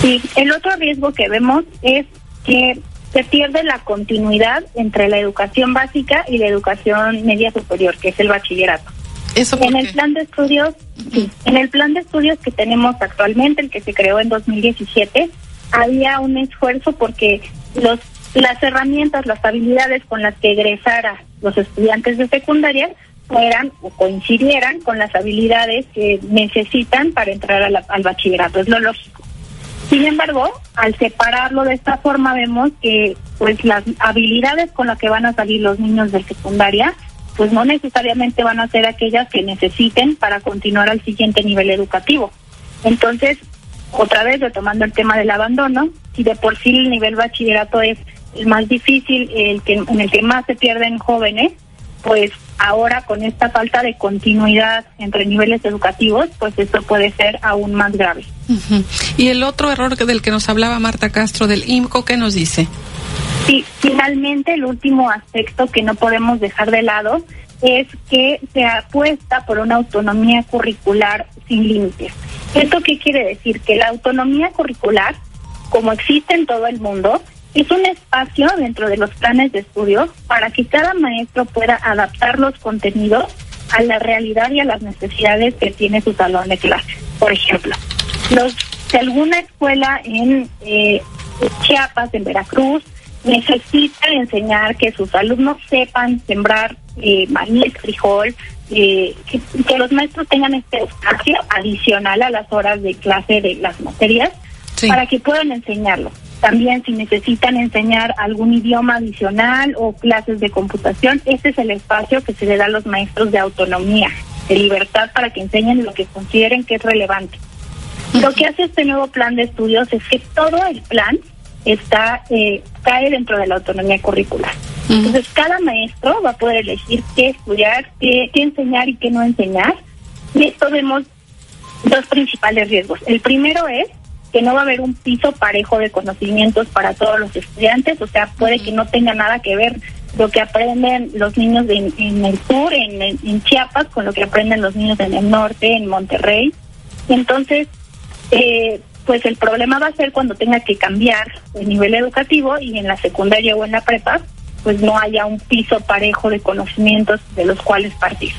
Sí, el otro riesgo que vemos es que se pierde la continuidad entre la educación básica y la educación media superior, que es el bachillerato. ¿Eso en el plan de estudios, sí, en el plan de estudios que tenemos actualmente, el que se creó en 2017, había un esfuerzo porque los las herramientas, las habilidades con las que egresara los estudiantes de secundaria fueran o coincidieran con las habilidades que necesitan para entrar al bachillerato, es lo lógico. Sin embargo, al separarlo de esta forma vemos que pues las habilidades con las que van a salir los niños de secundaria pues no necesariamente van a ser aquellas que necesiten para continuar al siguiente nivel educativo. Entonces, otra vez retomando el tema del abandono, si de por sí el nivel bachillerato es el más difícil, el que en el que más se pierden jóvenes, pues ahora con esta falta de continuidad entre niveles educativos, pues esto puede ser aún más grave. Y el otro error del que nos hablaba Marta Castro del IMCO, ¿qué nos dice? Sí, finalmente el último aspecto que no podemos dejar de lado es que se apuesta por una autonomía curricular sin límites. ¿Esto qué quiere decir? Que la autonomía curricular, como existe en todo el mundo, es un espacio dentro de los planes de estudio para que cada maestro pueda adaptar los contenidos a la realidad y a las necesidades que tiene su salón de clase. Por ejemplo, los, si alguna escuela en eh, Chiapas, en Veracruz, necesita enseñar que sus alumnos sepan sembrar eh, maíz, frijol, eh, que, los maestros tengan este espacio adicional a las horas de clase de las materias para que puedan enseñarlo. También si necesitan enseñar algún idioma adicional o clases de computación, este es el espacio que se le da a los maestros de autonomía, de libertad para que enseñen lo que consideren que es relevante. Lo que hace este nuevo plan de estudios es que todo el plan está eh, cae dentro de la autonomía curricular. Entonces cada maestro va a poder elegir qué estudiar, qué, qué enseñar y qué no enseñar. Y esto vemos dos principales riesgos. El primero es que no va a haber un piso parejo de conocimientos para todos los estudiantes, o sea, puede que no tenga nada que ver lo que aprenden los niños en el sur, en, en, Chiapas, con lo que aprenden los niños en el norte, en Monterrey. Entonces, eh, pues el problema va a ser cuando tenga que cambiar el nivel educativo y en la secundaria o en la prepa, pues no haya un piso parejo de conocimientos de los cuales partir.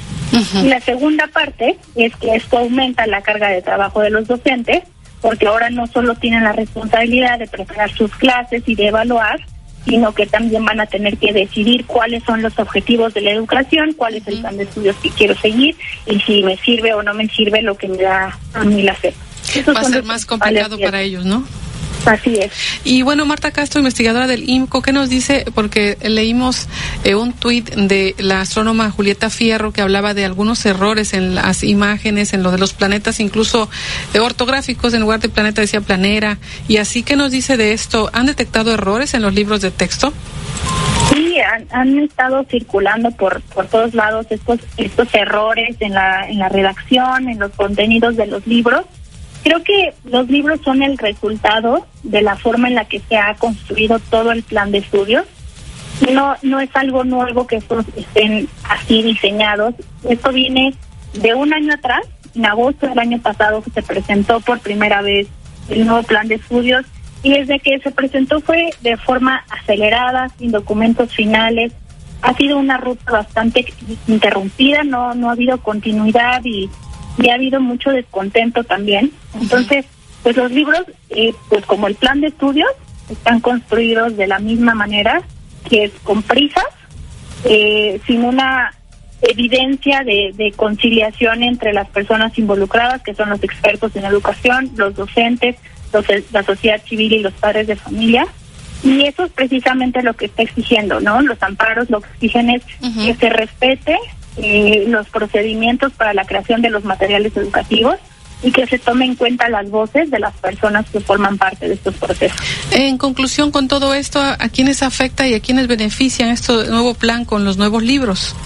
Y la segunda parte es que esto aumenta la carga de trabajo de los docentes porque ahora no solo tienen la responsabilidad de preparar sus clases y de evaluar, sino que también van a tener que decidir cuáles son los objetivos de la educación, cuál es el plan de estudios que quiero seguir y si me sirve o no me sirve lo que me da a mí la fe. Va a ser más complicado para ellos, ¿no? Así es. Y bueno, Marta Castro, investigadora del IMCO, ¿qué nos dice? Porque leímos eh, un tuit de la astrónoma Julieta Fierro que hablaba de algunos errores en las imágenes, en lo de los planetas, incluso eh, ortográficos, en lugar de planeta decía planera. Y así, ¿qué nos dice de esto? ¿Han detectado errores en los libros de texto? Sí, han, han estado circulando por, por todos lados estos, estos errores en la, en la redacción, en los contenidos de los libros Creo que los libros son el resultado de la forma en la que se ha construido todo el plan de estudios. No, no es algo nuevo que estos estén así diseñados. Esto viene de un año atrás. En agosto del año pasado se presentó por primera vez el nuevo plan de estudios y desde que se presentó fue de forma acelerada, sin documentos finales. Ha sido una ruta bastante interrumpida, no, no ha habido continuidad y y ha habido mucho descontento también. Entonces, pues los libros, eh, pues como el plan de estudios, están construidos de la misma manera, que es con prisas, eh, sin una evidencia de, de, conciliación entre las personas involucradas, que son los expertos en educación, los docentes, los, la sociedad civil y los padres de familia. Y eso es precisamente lo que está exigiendo, ¿no? Los amparos lo que exigen es que se respete eh, los procedimientos para la creación de los materiales educativos y que se tome en cuenta las voces de las personas que forman parte de estos procesos. En conclusión, con todo esto, ¿a, quiénes afecta y a quiénes benefician este nuevo plan con los nuevos libros?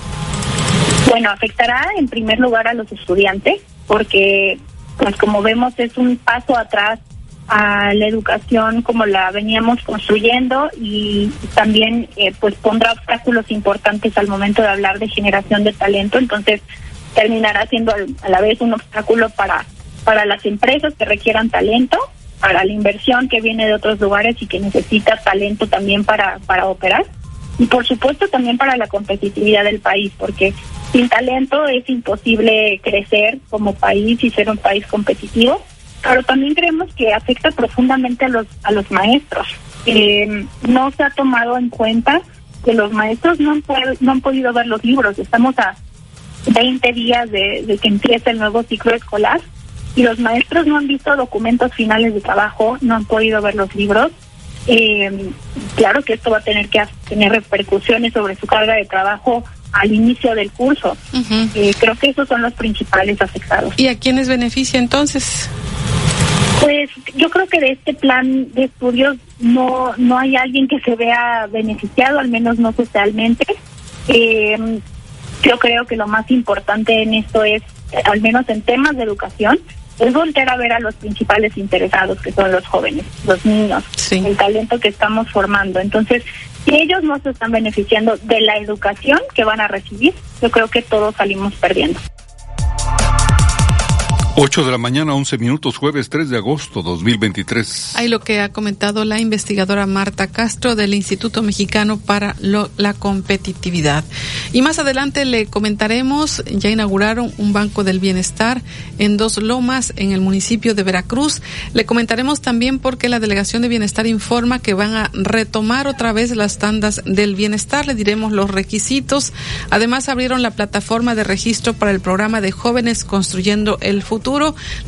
Bueno, afectará en primer lugar a los estudiantes, porque, pues como vemos, es un paso atrás a la educación como la veníamos construyendo y también eh, pues pondrá obstáculos importantes al momento de hablar de generación de talento. Entonces terminará siendo a la vez un obstáculo para para las empresas que requieran talento para la inversión que viene de otros lugares y que necesita talento también para para operar. Y por supuesto también para la competitividad del país porque sin talento es imposible crecer como país y ser un país competitivo pero también creemos que afecta profundamente a los a los maestros. Eh, no se ha tomado en cuenta que los maestros no han, no han podido ver los libros. Estamos a 20 días de, que empiece el nuevo ciclo escolar y los maestros no han visto documentos finales de trabajo, no han podido ver los libros. Eh, claro que esto va a tener que tener repercusiones sobre su carga de trabajo al inicio del curso. Eh, creo que esos son los principales afectados. ¿Y a quiénes beneficia entonces? Pues yo creo que de este plan de estudios no no hay alguien que se vea beneficiado, al menos no socialmente. Eh, yo creo que lo más importante en esto es, al menos en temas de educación, es volver a ver a los principales interesados, que son los jóvenes, los niños, el talento que estamos formando. Entonces, si ellos no se están beneficiando de la educación que van a recibir, yo creo que todos salimos perdiendo. 8 de la mañana, 11 minutos, jueves 3 de agosto 2023. Hay lo que ha comentado la investigadora Marta Castro del Instituto Mexicano para la Competitividad. Y más adelante le comentaremos, ya inauguraron un banco del bienestar en dos lomas en el municipio de Veracruz. Le comentaremos también porque la Delegación de Bienestar informa que van a retomar otra vez las tandas del bienestar. Le diremos los requisitos. Además, abrieron la plataforma de registro para el programa de jóvenes construyendo el futuro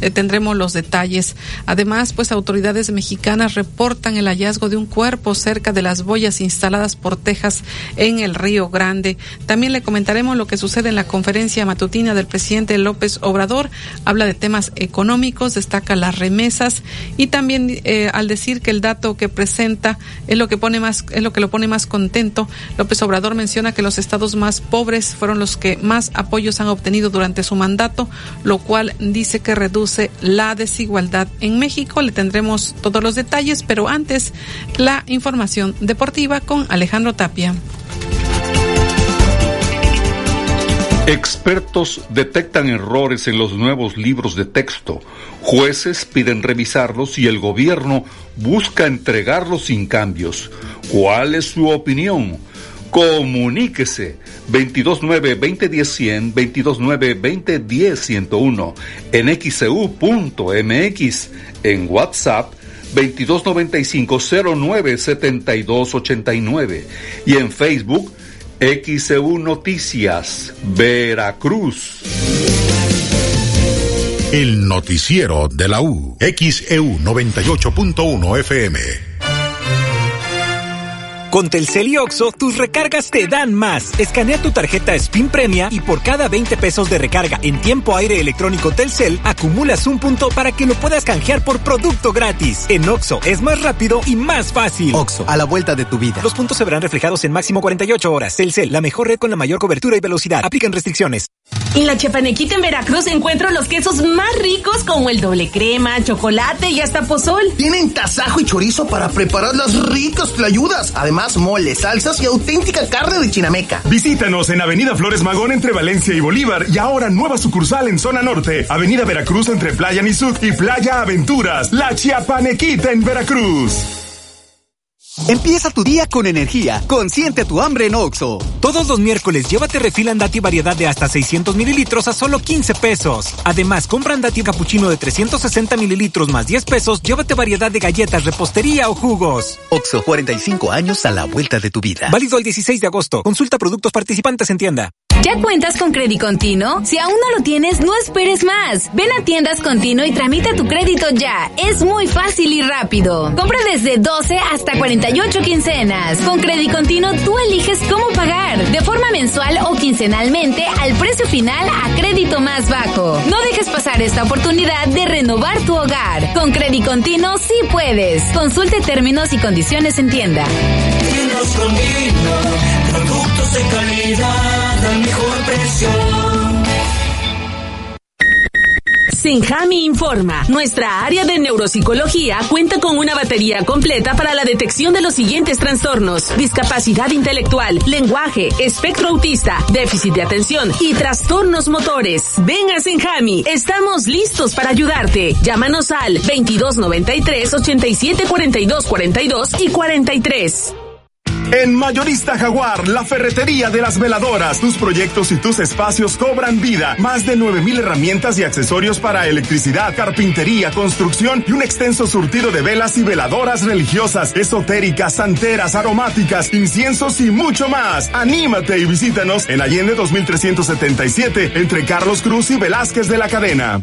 le tendremos los detalles. Además, pues autoridades mexicanas reportan el hallazgo de un cuerpo cerca de las boyas instaladas por Texas en el Río Grande. También le comentaremos lo que sucede en la conferencia matutina del presidente López Obrador. Habla de temas económicos, destaca las remesas y también eh, al decir que el dato que presenta es lo que pone más es lo que lo pone más contento. López Obrador menciona que los estados más pobres fueron los que más apoyos han obtenido durante su mandato, lo cual dice dice que reduce la desigualdad en México. Le tendremos todos los detalles, pero antes la información deportiva con Alejandro Tapia. Expertos detectan errores en los nuevos libros de texto. Jueces piden revisarlos y el gobierno busca entregarlos sin cambios. ¿Cuál es su opinión? Comuníquese 229-2010-100, 229-2010-101, en xcu.mx, e en WhatsApp 2295-097289 y en Facebook XEU Noticias, Veracruz. El noticiero de la U, XEU 98.1 FM. Con Telcel y Oxo, tus recargas te dan más. Escanea tu tarjeta Spin Premia y por cada 20 pesos de recarga en tiempo aire electrónico Telcel, acumulas un punto para que lo puedas canjear por producto gratis. En Oxo es más rápido y más fácil. Oxo, a la vuelta de tu vida. Los puntos se verán reflejados en máximo 48 horas. Telcel, la mejor red con la mayor cobertura y velocidad. Aplican restricciones. En la Chapanequita en Veracruz encuentro los quesos más ricos como el doble crema, chocolate y hasta pozol. Tienen tasajo y chorizo para preparar las ricas ayudas. Además, mole, salsas y auténtica carne de chinameca. Visítanos en Avenida Flores Magón entre Valencia y Bolívar y ahora nueva sucursal en zona norte. Avenida Veracruz entre Playa Nizud y Playa Aventuras. La Chiapanequita en Veracruz. Empieza tu día con energía. Consiente tu hambre en Oxo. Todos los miércoles llévate refil Andati variedad de hasta 600 mililitros a solo 15 pesos. Además, compra Andati capuchino de 360 mililitros más 10 pesos, llévate variedad de galletas, repostería o jugos. Oxo, 45 años a la vuelta de tu vida. Válido el 16 de agosto. Consulta productos participantes en tienda. ¿Ya cuentas con Crédito Continuo? Si aún no lo tienes, no esperes más. Ven a Tiendas Continuo y tramita tu crédito ya. Es muy fácil y rápido. Compra desde 12 hasta 48 quincenas. Con Crédito Continuo tú eliges cómo pagar, de forma mensual o quincenalmente al precio final a crédito más bajo. No dejes pasar esta oportunidad de renovar tu hogar. Con Crédito Continuo sí puedes. Consulte términos y condiciones en tienda. Productos de calidad al mejor precio. Senjami informa. Nuestra área de neuropsicología cuenta con una batería completa para la detección de los siguientes trastornos. Discapacidad intelectual, lenguaje, espectro autista, déficit de atención y trastornos motores. Ven a Senjami. Estamos listos para ayudarte. Llámanos al 2293 87 42 42 y 43. En Mayorista Jaguar, la ferretería de las veladoras. Tus proyectos y tus espacios cobran vida. Más de 9000 herramientas y accesorios para electricidad, carpintería, construcción y un extenso surtido de velas y veladoras religiosas, esotéricas, santeras, aromáticas, inciensos y mucho más. Anímate y visítanos en Allende 2377 entre Carlos Cruz y Velázquez de la Cadena.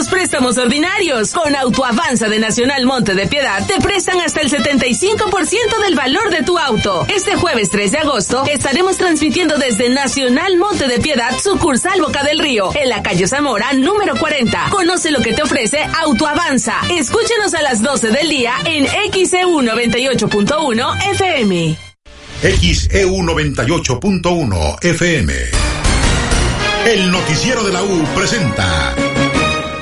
Los préstamos ordinarios. Con Autoavanza de Nacional Monte de Piedad te prestan hasta el 75% del valor de tu auto. Este jueves 3 de agosto estaremos transmitiendo desde Nacional Monte de Piedad, sucursal Boca del Río, en la calle Zamora, número 40. Conoce lo que te ofrece Autoavanza. Escúchenos a las 12 del día en XEU 98.1 FM. XEU 98.1 FM. El noticiero de la U presenta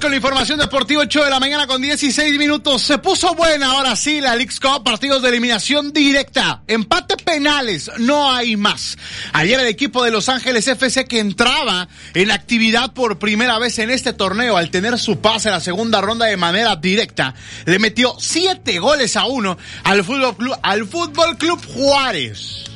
con la información deportiva 8 de la mañana con 16 minutos. Se puso buena ahora sí la League Cup, partidos de eliminación directa, empate penales, no hay más. Ayer el equipo de Los Ángeles FC que entraba en actividad por primera vez en este torneo al tener su pase en la segunda ronda de manera directa, le metió siete goles a uno al Fútbol al Fútbol Club Juárez.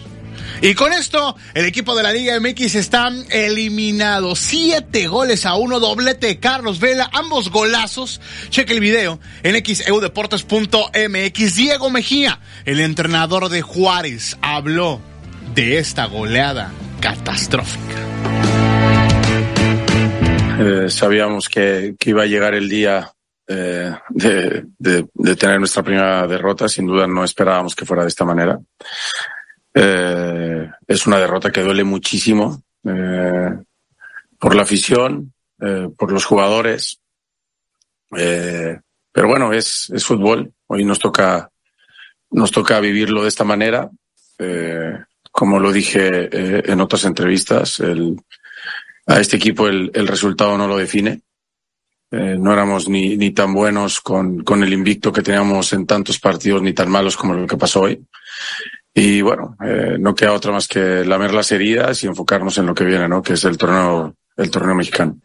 Y con esto, el equipo de la Liga MX está eliminado. Siete goles a uno, doblete Carlos Vela, ambos golazos. Cheque el video en xeudeportes.mx. Diego Mejía, el entrenador de Juárez, habló de esta goleada catastrófica. Eh, sabíamos que, iba a llegar el día eh, de, tener nuestra primera derrota. Sin duda no esperábamos que fuera de esta manera. Eh, es una derrota que duele muchísimo eh, por la afición, eh, por los jugadores. Eh, pero bueno, es, es fútbol. Hoy nos toca, nos toca vivirlo de esta manera. Eh, como lo dije en otras entrevistas, el, a este equipo el, el resultado no lo define. no éramos ni, ni tan buenos con, con el invicto que teníamos en tantos partidos, ni tan malos como lo que pasó hoy. Y bueno, eh, no queda otra más que lamer las heridas y enfocarnos en lo que viene, ¿no? Que es el torneo, el torneo mexicano.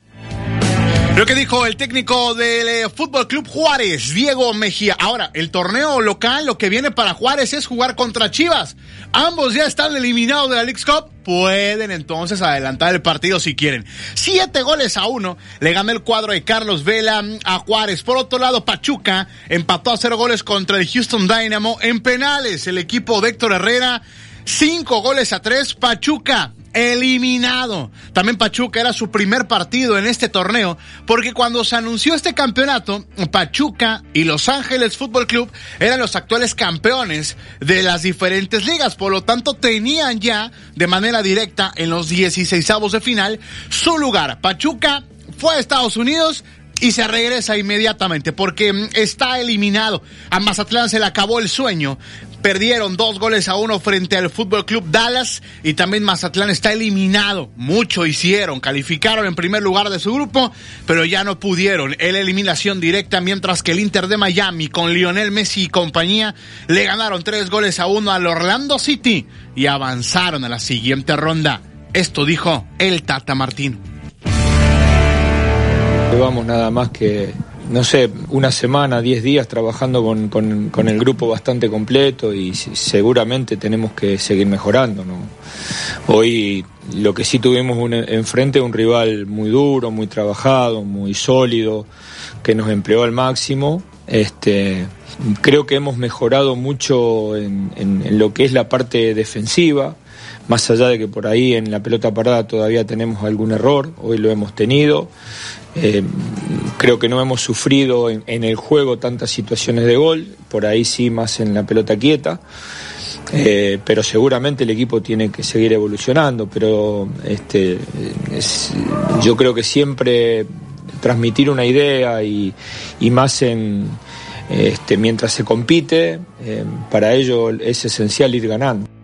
Lo que dijo el técnico del eh, Fútbol Club Juárez, Diego Mejía. Ahora, el torneo local, lo que viene para Juárez es jugar contra Chivas. Ambos ya están eliminados de la League Cup. Pueden entonces adelantar el partido si quieren. Siete goles a uno le ganó el cuadro de Carlos Vela a Juárez. Por otro lado, Pachuca empató a cero goles contra el Houston Dynamo en penales. El equipo de Héctor Herrera, cinco goles a tres. Pachuca eliminado. También Pachuca era su primer partido en este torneo, porque cuando se anunció este campeonato, Pachuca y Los Ángeles Fútbol Club eran los actuales campeones de las diferentes ligas, por lo tanto tenían ya de manera directa en los 16 de final su lugar. Pachuca fue a Estados Unidos, y se regresa inmediatamente porque está eliminado. A Mazatlán se le acabó el sueño perdieron dos goles a uno frente al Fútbol Club Dallas y también Mazatlán está eliminado. Mucho hicieron, calificaron en primer lugar de su grupo, pero ya no pudieron. En la eliminación directa, mientras que el Inter de Miami con Lionel Messi y compañía le ganaron tres goles a uno al Orlando City y avanzaron a la siguiente ronda. Esto dijo el Tata Martino. Llevamos nada más que no sé, una semana, diez días trabajando con, con, el grupo bastante completo y seguramente tenemos que seguir mejorando. ¿no? Hoy lo que sí tuvimos un, enfrente un rival muy duro, muy trabajado, muy sólido, que nos empleó al máximo. Este, creo que hemos mejorado mucho en, en lo que es la parte defensiva más allá de que por ahí en la pelota parada todavía tenemos algún error, hoy lo hemos tenido. Eh, creo que no hemos sufrido en, el juego tantas situaciones de gol, por ahí sí más en la pelota quieta. Eh, pero seguramente el equipo tiene que seguir evolucionando, pero este, yo creo que siempre transmitir una idea y, más en, este, mientras se compite, eh, para ello es esencial ir ganando.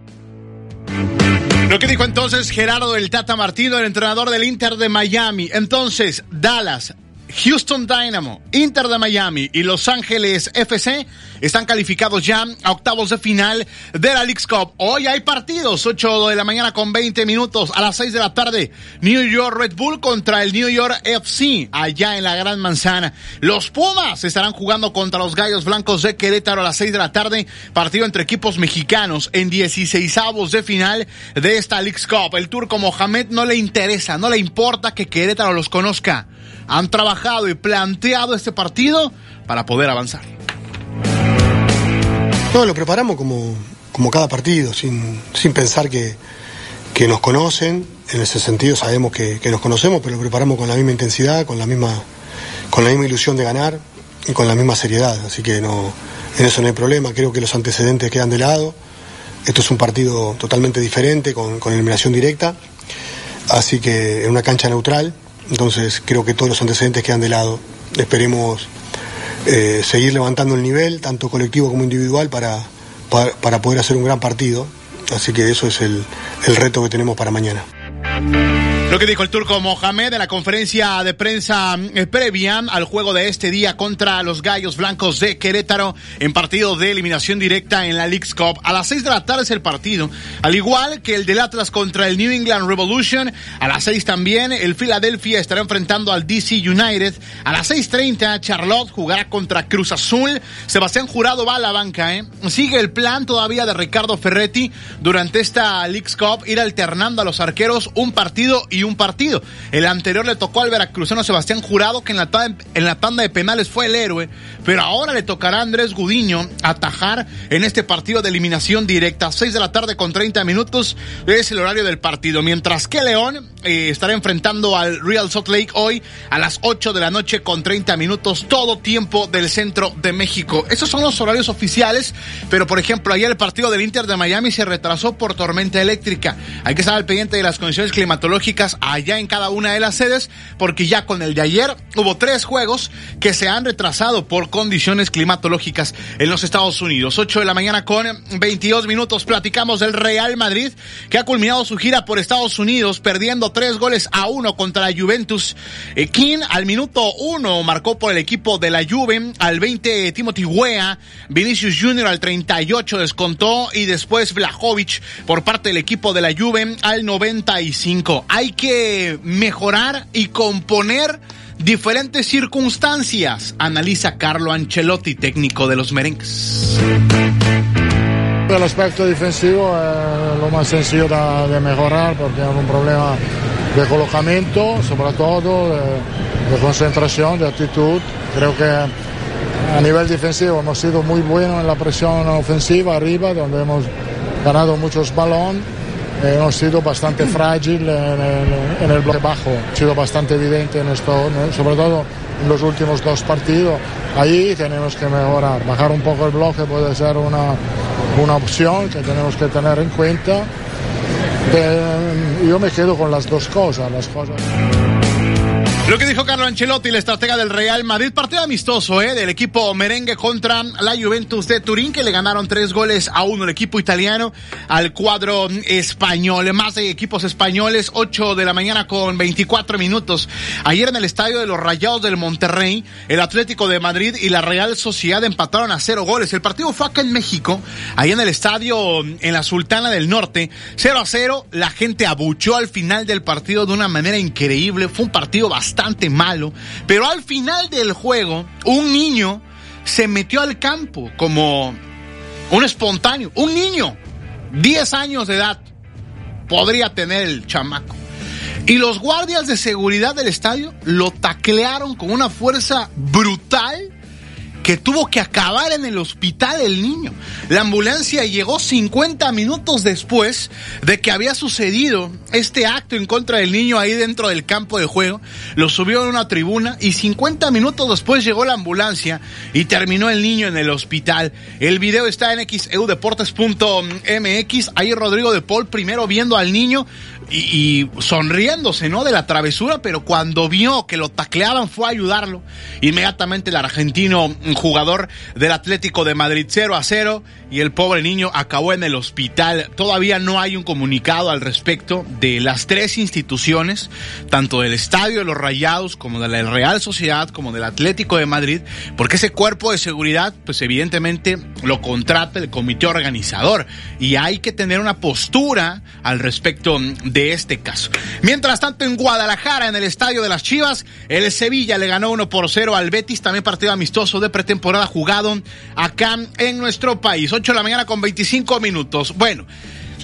Lo que dijo entonces Gerardo del Tata Martino, el entrenador del Inter de Miami. Entonces, Dallas, Houston Dynamo, Inter de Miami y Los Ángeles FC están calificados ya a octavos de final de la Cup. Hoy hay partidos, 8 de la mañana con 20 minutos a las 6 de la tarde. New York Red Bull contra el New York FC allá en la Gran Manzana. Los Pumas estarán jugando contra los Gallos Blancos de Querétaro a las 6 de la tarde. Partido entre equipos mexicanos en 16 avos de final de esta League's Cup. El turco Mohamed no le interesa, no le importa que Querétaro los conozca han trabajado y planteado este partido para poder avanzar. No, lo preparamos como, como cada partido, sin, sin pensar que, que nos conocen. En ese sentido sabemos que, que, nos conocemos, pero lo preparamos con la misma intensidad, con la misma, con la misma ilusión de ganar y con la misma seriedad. Así que no, en eso no hay problema. Creo que los antecedentes quedan de lado. Esto es un partido totalmente diferente, con, con eliminación directa. Así que en una cancha neutral, entonces creo que todos los antecedentes quedan de lado. Esperemos eh, seguir levantando el nivel, tanto colectivo como individual, para, para, poder hacer un gran partido. Así que eso es el, el reto que tenemos para mañana. Lo que dijo el turco Mohamed en la conferencia de prensa eh, previa al juego de este día contra los Gallos Blancos de Querétaro en partido de eliminación directa en la League's Cup. A las 6 de la tarde es el partido, al igual que el del Atlas contra el New England Revolution. A las 6 también el Philadelphia estará enfrentando al DC United. A las 6.30 Charlotte jugará contra Cruz Azul. Sebastián Jurado va a la banca. ¿eh? Sigue el plan todavía de Ricardo Ferretti durante esta League's Cup ir alternando a los arqueros partido y un partido. El anterior le tocó al veracruzano Sebastián Jurado, que en la, en la tanda de penales fue el héroe, pero ahora le tocará a Andrés Gudiño atajar en este partido de eliminación directa. 6 de la tarde con 30 minutos es el horario del partido, mientras que León eh, estará enfrentando al Real Salt Lake hoy a las 8 de la noche con 30 minutos, todo tiempo del centro de México. Esos son los horarios oficiales, pero por ejemplo, ayer el partido del Inter de Miami se retrasó por tormenta eléctrica. Hay que estar al pendiente de las condiciones climatológicas allá en cada una de las sedes, porque ya con el de ayer hubo tres juegos que se han retrasado por condiciones climatológicas en los Estados Unidos. 8 de la mañana con 22 minutos platicamos del Real Madrid, que ha culminado su gira por Estados Unidos, perdiendo tres goles a uno contra la Juventus. Eh, King al minuto uno marcó por el equipo de la Juve, al 20 Timothy Wea, Vinicius Jr. al 38 descontó y después Vlahovic por parte del equipo de la Juve al 95. Hay que mejorar y componer diferentes circunstancias, analiza Carlo Ancelotti, técnico de los merengues. El aspecto defensivo es lo más sencillo de, mejorar porque hay un problema de colocamiento, sobre todo de, concentración, de actitud. Creo que a nivel defensivo hemos sido muy buenos en la presión ofensiva arriba, donde hemos ganado muchos balones hemos sido bastante frágil en, el bloque bajo, ha sido bastante evidente en esto, sobre todo en los últimos dos partidos. Ahí tenemos que mejorar, bajar un poco el bloque puede ser una, una opción que tenemos que tener en cuenta. yo me quedo con las dos cosas, las cosas. Lo que dijo Carlo Ancelotti, la estratega del Real Madrid, partido amistoso, ¿eh? Del equipo merengue contra la Juventus de Turín, que le ganaron tres goles a uno el equipo italiano al cuadro español. Más de equipos españoles, 8 de la mañana con 24 minutos. Ayer en el estadio de los Rayados del Monterrey, el Atlético de Madrid y la Real Sociedad empataron a cero goles. El partido fue acá en México, ahí en el estadio en la Sultana del Norte, 0 a 0. La gente abuchó al final del partido de una manera increíble. Fue un partido bastante bastante malo, pero al final del juego, un niño se metió al campo como un espontáneo, un niño, 10 años de edad, podría tener el chamaco. Y los guardias de seguridad del estadio lo taclearon con una fuerza brutal que tuvo que acabar en el hospital el niño. La ambulancia llegó 50 minutos después de que había sucedido este acto en contra del niño ahí dentro del campo de juego. Lo subió en una tribuna y 50 minutos después llegó la ambulancia y terminó el niño en el hospital. El video está en xeudeportes.mx. Ahí Rodrigo de Paul primero viendo al niño y, sonriéndose, ¿no? De la travesura, pero cuando vio que lo tacleaban fue a ayudarlo. Inmediatamente el argentino, jugador del Atlético de Madrid 0 a 0 y el pobre niño acabó en el hospital. Todavía no hay un comunicado al respecto de las tres instituciones, tanto del Estadio de los Rayados como de la Real Sociedad como del Atlético de Madrid, porque ese cuerpo de seguridad, pues evidentemente lo contrata el comité organizador y hay que tener una postura al respecto de este caso. Mientras tanto, en Guadalajara, en el estadio de las Chivas, el Sevilla le ganó 1 por 0 al Betis, también partido amistoso de pretemporada jugado acá en nuestro país. 8 de la mañana con 25 minutos. Bueno.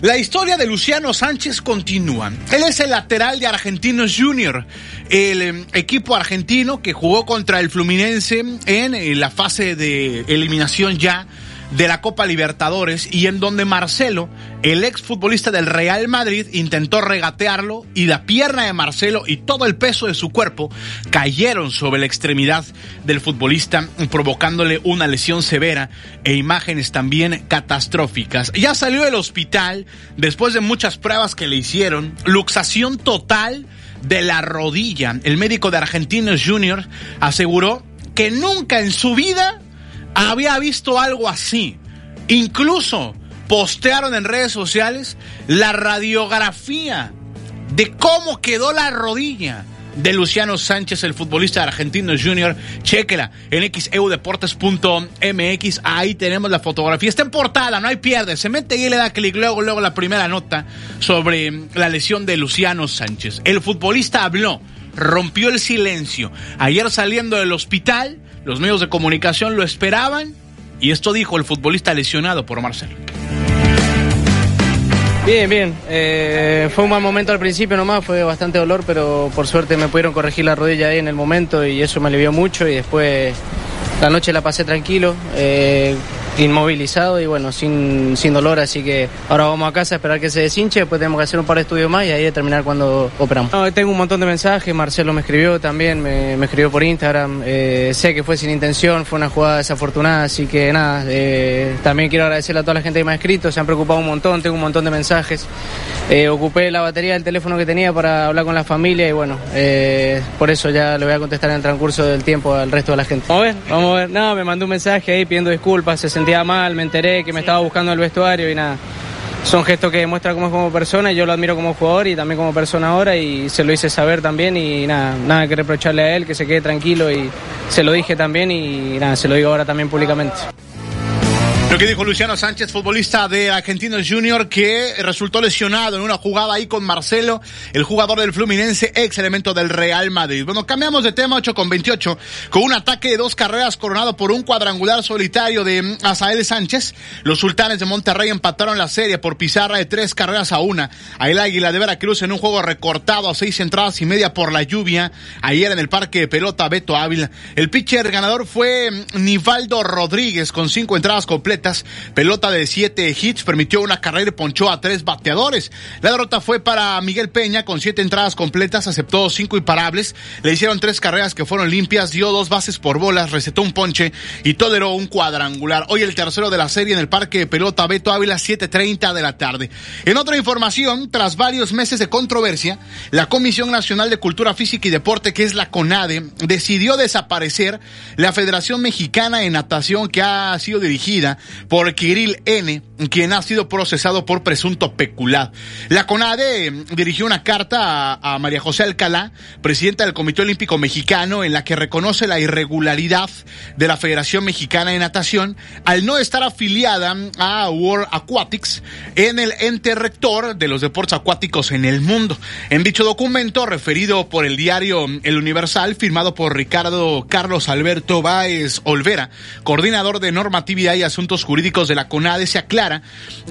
La historia de Luciano Sánchez continúa. Él es el lateral de Argentinos Junior, el em, equipo argentino que jugó contra el Fluminense en la fase de eliminación ya de la Copa Libertadores y en donde Marcelo, el ex futbolista del Real Madrid, intentó regatearlo y la pierna de Marcelo y todo el peso de su cuerpo cayeron sobre la extremidad del futbolista, provocándole una lesión severa e imágenes también catastróficas. Ya salió del hospital después de muchas pruebas que le hicieron, luxación total de la rodilla. El médico de Argentinos Junior aseguró que nunca en su vida había visto algo así. Incluso postearon en redes sociales la radiografía de cómo quedó la rodilla de Luciano Sánchez, el futbolista argentino junior. Chequela en xeudeportes.mx. Ahí tenemos la fotografía. Está en portada, no hay pierde. Se mete y le da clic. Luego, luego la primera nota sobre la lesión de Luciano Sánchez. El futbolista habló, rompió el silencio. Ayer saliendo del hospital los medios de comunicación lo esperaban y esto dijo el futbolista lesionado por Marcelo. Bien, bien. Eh, fue un mal momento al principio nomás, fue bastante dolor, pero por suerte me pudieron corregir la rodilla ahí en el momento y eso me alivió mucho y después la noche la pasé tranquilo. Eh, inmovilizado y bueno, sin, sin dolor, así que ahora vamos a casa a esperar que se deshinche, después tenemos que hacer un par de estudios más y ahí determinar cuándo operamos. tengo un montón de mensajes, Marcelo me escribió también, me, escribió por Instagram, eh, sé que fue sin intención, fue una jugada desafortunada, así que nada, eh, también quiero agradecerle a toda la gente que me ha escrito, se han preocupado un montón, tengo un montón de mensajes, eh, ocupé la batería del teléfono que tenía para hablar con la familia y bueno, por eso ya le voy a contestar en el transcurso del tiempo al resto de la gente. Vamos a ver, vamos a ver, no, me mandó un mensaje ahí pidiendo disculpas, se sentía mal, me enteré que me estaba buscando el vestuario y nada. Son gestos que demuestra cómo es como persona y yo lo admiro como jugador y también como persona ahora y se lo hice saber también y nada, nada que reprocharle a él, que se quede tranquilo y se lo dije también y nada, se lo digo ahora también públicamente. Lo que dijo Luciano Sánchez, futbolista de Argentinos Junior, que resultó lesionado en una jugada ahí con Marcelo, el jugador del Fluminense, ex elemento del Real Madrid. Bueno, cambiamos de tema 8 con 28, con un ataque de dos carreras coronado por un cuadrangular solitario de Azael Sánchez. Los sultanes de Monterrey empataron la serie por pizarra de tres carreras a una. A el Águila de Veracruz en un juego recortado a seis entradas y media por la lluvia. Ayer en el parque de pelota Beto Ávila. El pitcher ganador fue Nivaldo Rodríguez con cinco entradas completas Pelota de siete hits, permitió una carrera y ponchó a tres bateadores. La derrota fue para Miguel Peña con siete entradas completas, aceptó cinco imparables, le hicieron tres carreras que fueron limpias, dio dos bases por bolas, recetó un ponche y toleró un cuadrangular. Hoy el tercero de la serie en el Parque de Pelota Beto Ávila, 7.30 de la tarde. En otra información, tras varios meses de controversia, la Comisión Nacional de Cultura Física y Deporte, que es la CONADE, decidió desaparecer la Federación Mexicana de Natación que ha sido dirigida por Kirill N., quien ha sido procesado por presunto peculado. La CONADE dirigió una carta a, a María José Alcalá, presidenta del Comité Olímpico Mexicano, en la que reconoce la irregularidad de la Federación Mexicana de Natación al no estar afiliada a World Aquatics en el ente rector de los deportes acuáticos en el mundo. En dicho documento, referido por el diario El Universal, firmado por Ricardo Carlos Alberto Báez Olvera, coordinador de normatividad y asuntos jurídicos de la CONADE, se aclara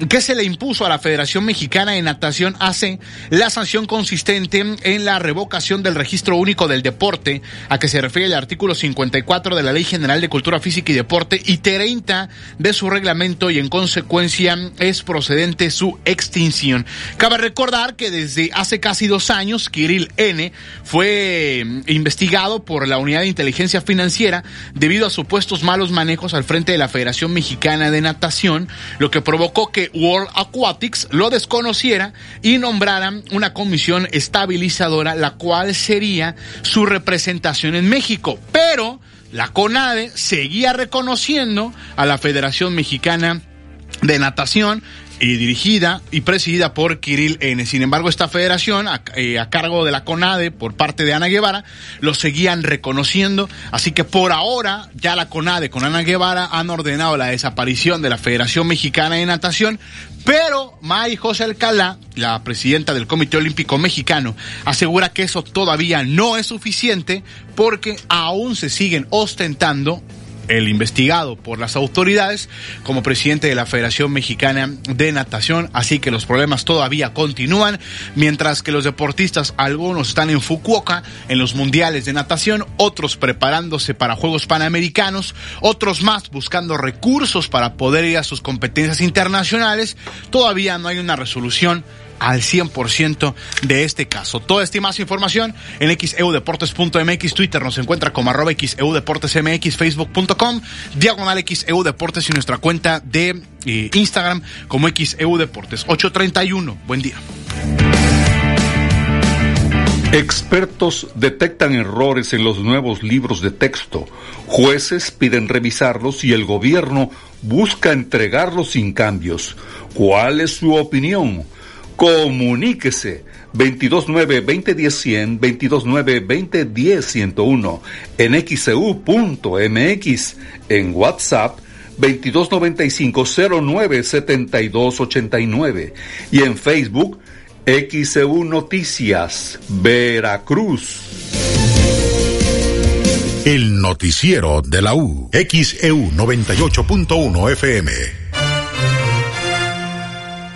que se le impuso a la Federación Mexicana de Natación hace la sanción consistente en la revocación del registro único del deporte, a que se refiere el artículo 54 de la Ley General de Cultura Física y Deporte y 30 de su reglamento y en consecuencia es procedente su extinción. Cabe recordar que desde hace casi dos años Kirill N fue investigado por la Unidad de Inteligencia Financiera debido a supuestos malos manejos al frente de la Federación Mexicana de Natación, lo que provocó que World Aquatics lo desconociera y nombrara una comisión estabilizadora, la cual sería su representación en México. Pero la CONADE seguía reconociendo a la Federación Mexicana de Natación y dirigida y presidida por Kirill N. Sin embargo, esta federación, a, eh, a, cargo de la CONADE por parte de Ana Guevara, lo seguían reconociendo. Así que por ahora, ya la CONADE con Ana Guevara han ordenado la desaparición de la Federación Mexicana de Natación. Pero May José Alcalá, la presidenta del Comité Olímpico Mexicano, asegura que eso todavía no es suficiente porque aún se siguen ostentando el investigado por las autoridades como presidente de la Federación Mexicana de Natación, así que los problemas todavía continúan, mientras que los deportistas, algunos están en Fukuoka, en los mundiales de natación, otros preparándose para Juegos Panamericanos, otros más buscando recursos para poder ir a sus competencias internacionales, todavía no hay una resolución al 100% de este caso. Toda esta más información en xeudeportes.mx, Twitter nos encuentra como arroba xeudeportesmx, facebook.com, diagonal xeudeportes y nuestra cuenta de eh, Instagram como xeudeportes. 831, buen día. Expertos detectan errores en los nuevos libros de texto. Jueces piden revisarlos y el gobierno busca entregarlos sin cambios. ¿Cuál es su opinión? Comuníquese 229-2010-100, 229-2010-101, en xcu.mx, en WhatsApp 2295-097289 y en Facebook XEU Noticias, Veracruz. El noticiero de la U, XEU 98.1 FM.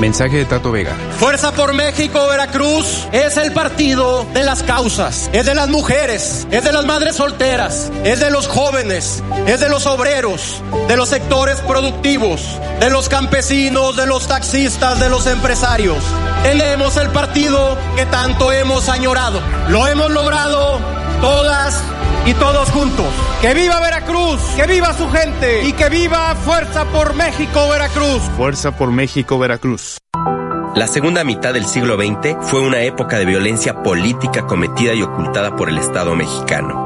Mensaje de Tato Vega. Fuerza por México, Veracruz es el partido de las causas, es de las mujeres, es de las madres solteras, es de los jóvenes, es de los obreros, de los sectores productivos, de los campesinos, de los taxistas, de los empresarios. Tenemos el partido que tanto hemos añorado. Lo hemos logrado todas y todos juntos. ¡Que viva Veracruz! ¡Que viva su gente! ¡Y que viva Fuerza por México, Veracruz! Fuerza por México, Veracruz. La segunda mitad del siglo XX fue una época de violencia política cometida y ocultada por el Estado mexicano.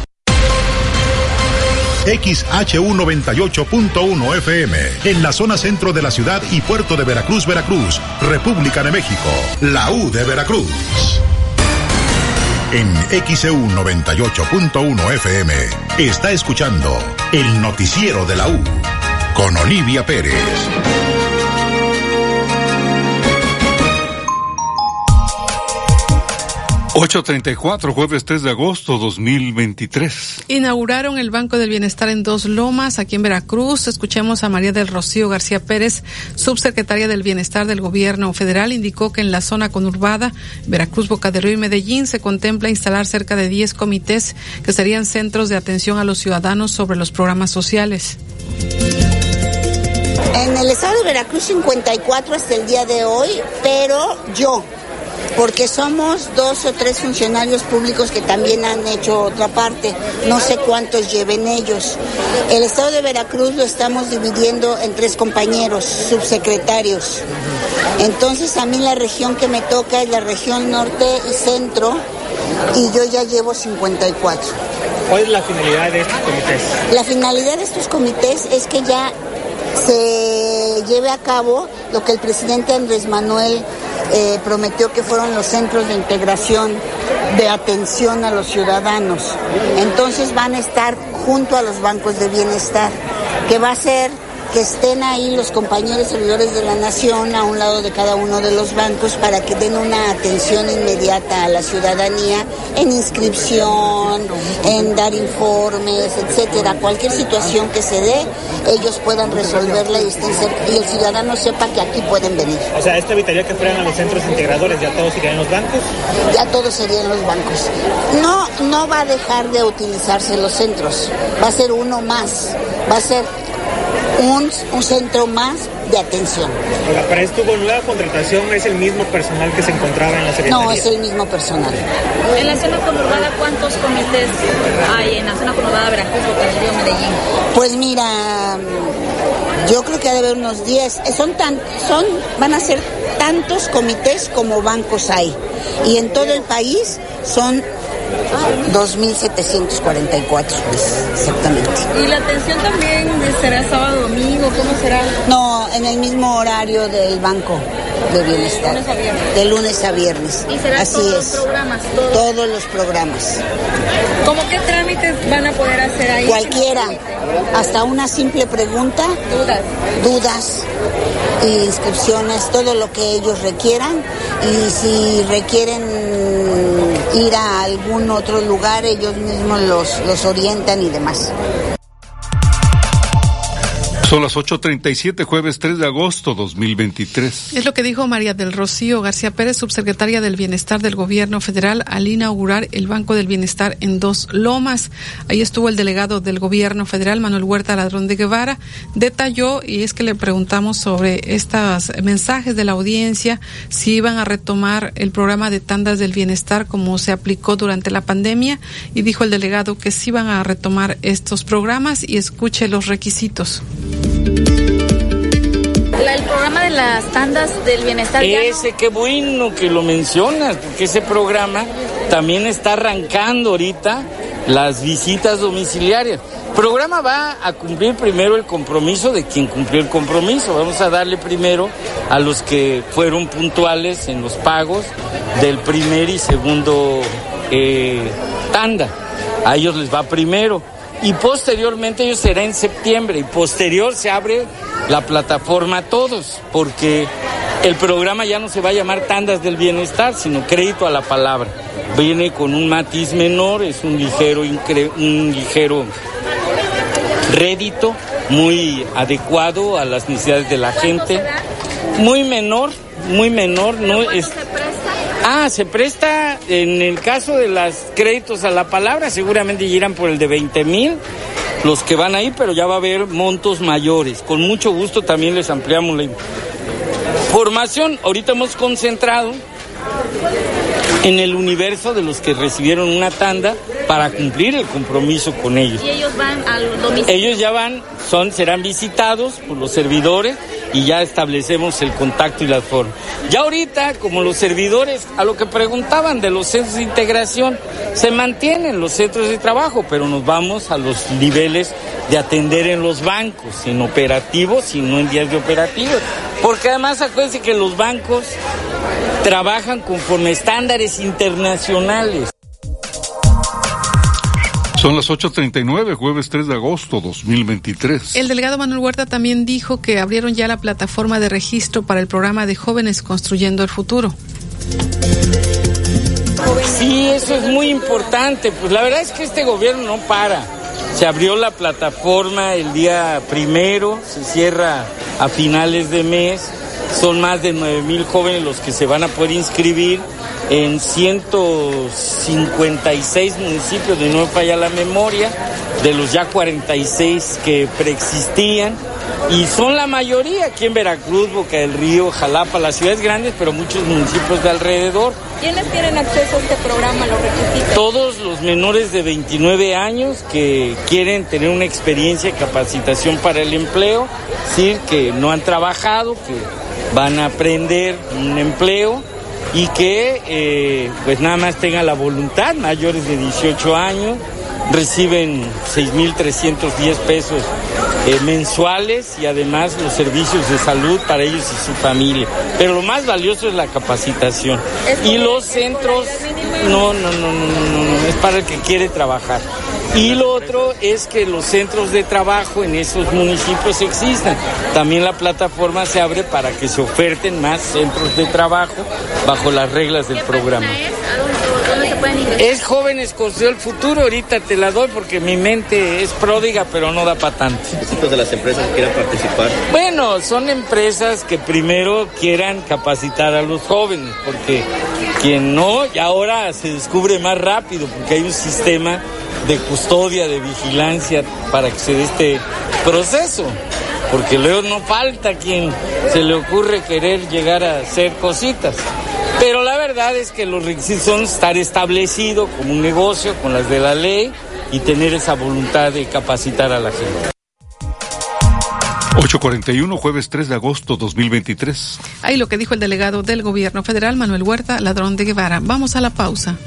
XHU98.1 FM, en la zona centro de la ciudad y puerto de Veracruz, Veracruz, República de México, la U de Veracruz. En XEU 98.1 FM está escuchando el noticiero de la U con Olivia Pérez. 8.34, jueves 3 de agosto 2023. Inauguraron el Banco del Bienestar en Dos Lomas, aquí en Veracruz. Escuchemos a María del Rocío García Pérez, subsecretaria del Bienestar del Gobierno Federal. Indicó que en la zona conurbada, Veracruz, Boca de Río y Medellín, se contempla instalar cerca de 10 comités que serían centros de atención a los ciudadanos sobre los programas sociales. En el estado de Veracruz 54 hasta el día de hoy, pero yo porque somos dos o tres funcionarios públicos que también han hecho otra parte. No sé cuántos lleven ellos. El estado de Veracruz lo estamos dividiendo en tres compañeros, subsecretarios. Entonces a mí la región que me toca es la región norte y centro y yo ya llevo 54. ¿Cuál es la finalidad de estos comités? La finalidad de estos comités es que ya se lleve a cabo lo que el presidente Andrés Manuel eh, prometió que fueron los centros de integración de atención a los ciudadanos. Entonces van a estar junto a los bancos de bienestar, que va a ser que estén ahí los compañeros servidores de la nación a un lado de cada uno de los bancos para que den una atención inmediata a la ciudadanía en inscripción, en dar informes, etcétera. Cualquier situación que se dé, ellos puedan resolverla y, estén y el ciudadano sepa que aquí pueden venir. O sea, ¿esto evitaría que fueran a los centros integradores? ¿Ya todos serían los bancos? Ya todos serían los bancos. No, no va a dejar de utilizarse los centros. Va a ser uno más. Va a ser un, un centro más de atención. Oiga, para esto nueva contratación es el mismo personal que se encontraba en la Secretaría. No, es el mismo personal. En la zona conurbada, ¿cuántos comités hay en la zona conurbada Veracruz, Río, Medellín? Pues mira, yo creo que ha de haber unos 10. Son tan, son, van a ser tantos comités como bancos hay. Y en todo el país son 2.744, exactamente. ¿Y la atención también será sábado, domingo? ¿Cómo será? No, en el mismo horario del banco de bienestar. De lunes a viernes. De lunes a viernes. ¿Y será Así todos es. los programas? Todos. Todos los programas. ¿Cómo qué trámites van a poder hacer ahí? Cualquiera. Hasta una simple pregunta. Dudas. Dudas. Inscripciones, todo lo que ellos requieran. Y si requieren ir a algún otro lugar, ellos mismos los, los orientan y demás. Son las 8.37, jueves 3 de agosto 2023. Es lo que dijo María del Rocío García Pérez, subsecretaria del Bienestar del Gobierno Federal, al inaugurar el Banco del Bienestar en Dos Lomas. Ahí estuvo el delegado del Gobierno Federal, Manuel Huerta Ladrón de Guevara. Detalló, y es que le preguntamos sobre estos mensajes de la audiencia, si iban a retomar el programa de tandas del bienestar como se aplicó durante la pandemia, y dijo el delegado que sí van a retomar estos programas y escuche los requisitos. El programa de las tandas del bienestar Ese, qué bueno que lo mencionas, porque ese programa también está arrancando ahorita las visitas domiciliarias. El programa va a cumplir primero el compromiso de quien cumplió el compromiso. Vamos a darle primero a los que fueron puntuales en los pagos del primer y segundo eh, tanda. A ellos les va primero. Y posteriormente ellos será en septiembre. Y posterior se abre la plataforma a todos, porque el programa ya no se va a llamar tandas del bienestar, sino crédito a la palabra. Viene con un matiz menor, es un ligero, un ligero rédito, muy adecuado a las necesidades de la gente, muy menor, muy menor, no es. Ah, se presta en el caso de los créditos a la palabra, seguramente irán por el de 20 mil los que van ahí, pero ya va a haber montos mayores. Con mucho gusto también les ampliamos la información. Ahorita hemos concentrado en el universo de los que recibieron una tanda para cumplir el compromiso con ellos. ¿Y ellos van al domicilio? Ellos ya van, son, serán visitados por los servidores y ya establecemos el contacto y las formas. Ya ahorita, como los servidores, a lo que preguntaban de los centros de integración, se mantienen los centros de trabajo, pero nos vamos a los niveles de atender en los bancos, en operativos y no en días de operativos. Porque además acuérdense que los bancos trabajan conforme estándares internacionales. Son las 8.39, jueves 3 de agosto 2023. El delegado Manuel Huerta también dijo que abrieron ya la plataforma de registro para el programa de jóvenes construyendo el futuro. Sí, eso es muy importante. Pues la verdad es que este gobierno no para. Se abrió la plataforma el día primero, se cierra a finales de mes. Son más de 9 mil jóvenes los que se van a poder inscribir en 156 municipios, de no falla la memoria, de los ya 46 que preexistían. Y son la mayoría aquí en Veracruz, Boca del Río, Jalapa, las ciudades grandes, pero muchos municipios de alrededor. ¿Quiénes tienen acceso a este programa, los requisitos? Todos los menores de 29 años que quieren tener una experiencia de capacitación para el empleo, decir, que no han trabajado, que van a aprender un empleo y que eh, pues nada más tengan la voluntad, mayores de 18 años, reciben 6.310 pesos eh, mensuales y además los servicios de salud para ellos y su familia. Pero lo más valioso es la capacitación. Y los centros, no, no, no, no, no, no, es para el que quiere trabajar. Y lo otro es que los centros de trabajo en esos municipios existan. También la plataforma se abre para que se oferten más centros de trabajo bajo las reglas del programa. Es jóvenes construyendo el futuro, ahorita te la doy porque mi mente es pródiga, pero no da para tanto. de las empresas que quieran participar? Bueno, son empresas que primero quieran capacitar a los jóvenes, porque quien no, y ahora se descubre más rápido, porque hay un sistema de custodia, de vigilancia para que se dé este proceso. Porque luego no falta quien se le ocurre querer llegar a hacer cositas. Pero la verdad es que los requisitos son estar establecido como un negocio con las de la ley y tener esa voluntad de capacitar a la gente. 841, jueves 3 de agosto 2023. Ahí lo que dijo el delegado del gobierno federal, Manuel Huerta, ladrón de Guevara. Vamos a la pausa.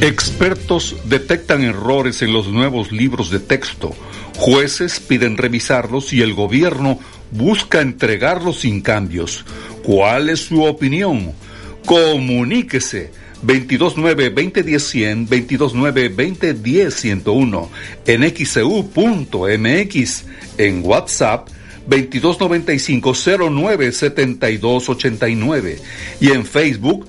Expertos detectan errores en los nuevos libros de texto. Jueces piden revisarlos y el gobierno busca entregarlos sin cambios. ¿Cuál es su opinión? Comuníquese 229-2010-100, 229-2010-101, en xcu.mx, en WhatsApp 2295-097289 y en Facebook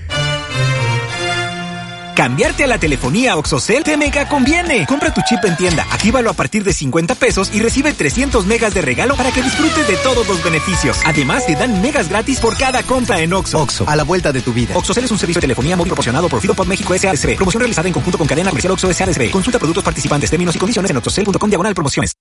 Cambiarte a la telefonía OxoCell te mega conviene. Compra tu chip en tienda, actívalo a partir de 50 pesos y recibe 300 megas de regalo para que disfrutes de todos los beneficios. Además, te dan megas gratis por cada compra en Oxo. Oxo, a la vuelta de tu vida. OxoCell es un servicio de telefonía móvil proporcionado por Fidopod México S.A.S.B. Promoción realizada en conjunto con cadena comercial Oxo S.A.S.B. Consulta productos participantes, términos y condiciones en oxocell.com diagonal promociones.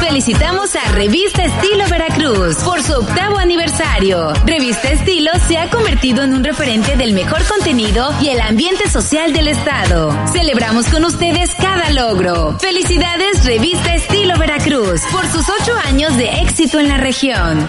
Felicitamos a Revista Estilo Veracruz por su octavo aniversario. Revista Estilo se ha convertido en un referente del mejor contenido y el ambiente social del Estado. Celebramos con ustedes cada logro. Felicidades Revista Estilo Veracruz por sus ocho años de éxito en la región.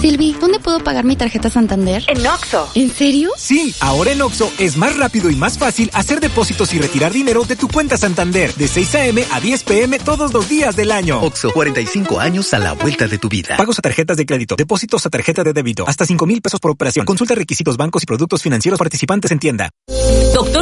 Silvi, ¿dónde puedo pagar mi tarjeta Santander? En Oxo. ¿En serio? Sí, ahora en Oxo es más rápido y más fácil hacer depósitos y retirar dinero de tu cuenta Santander de 6 a.m. a 10 p.m. todos los días del año. Oxo, 45 años a la vuelta de tu vida. Pagos a tarjetas de crédito, depósitos a tarjeta de débito, hasta 5 mil pesos por operación. Consulta requisitos bancos y productos financieros participantes en tienda.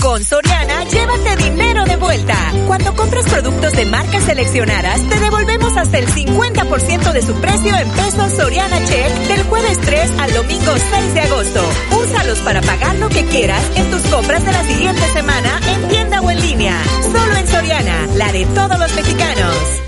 Con Soriana, llévate dinero de vuelta. Cuando compras productos de marcas seleccionadas, te devolvemos hasta el 50% de su precio en pesos Soriana Check del jueves 3 al domingo 6 de agosto. Úsalos para pagar lo que quieras en tus compras de la siguiente semana en tienda o en línea. Solo en Soriana, la de todos los mexicanos.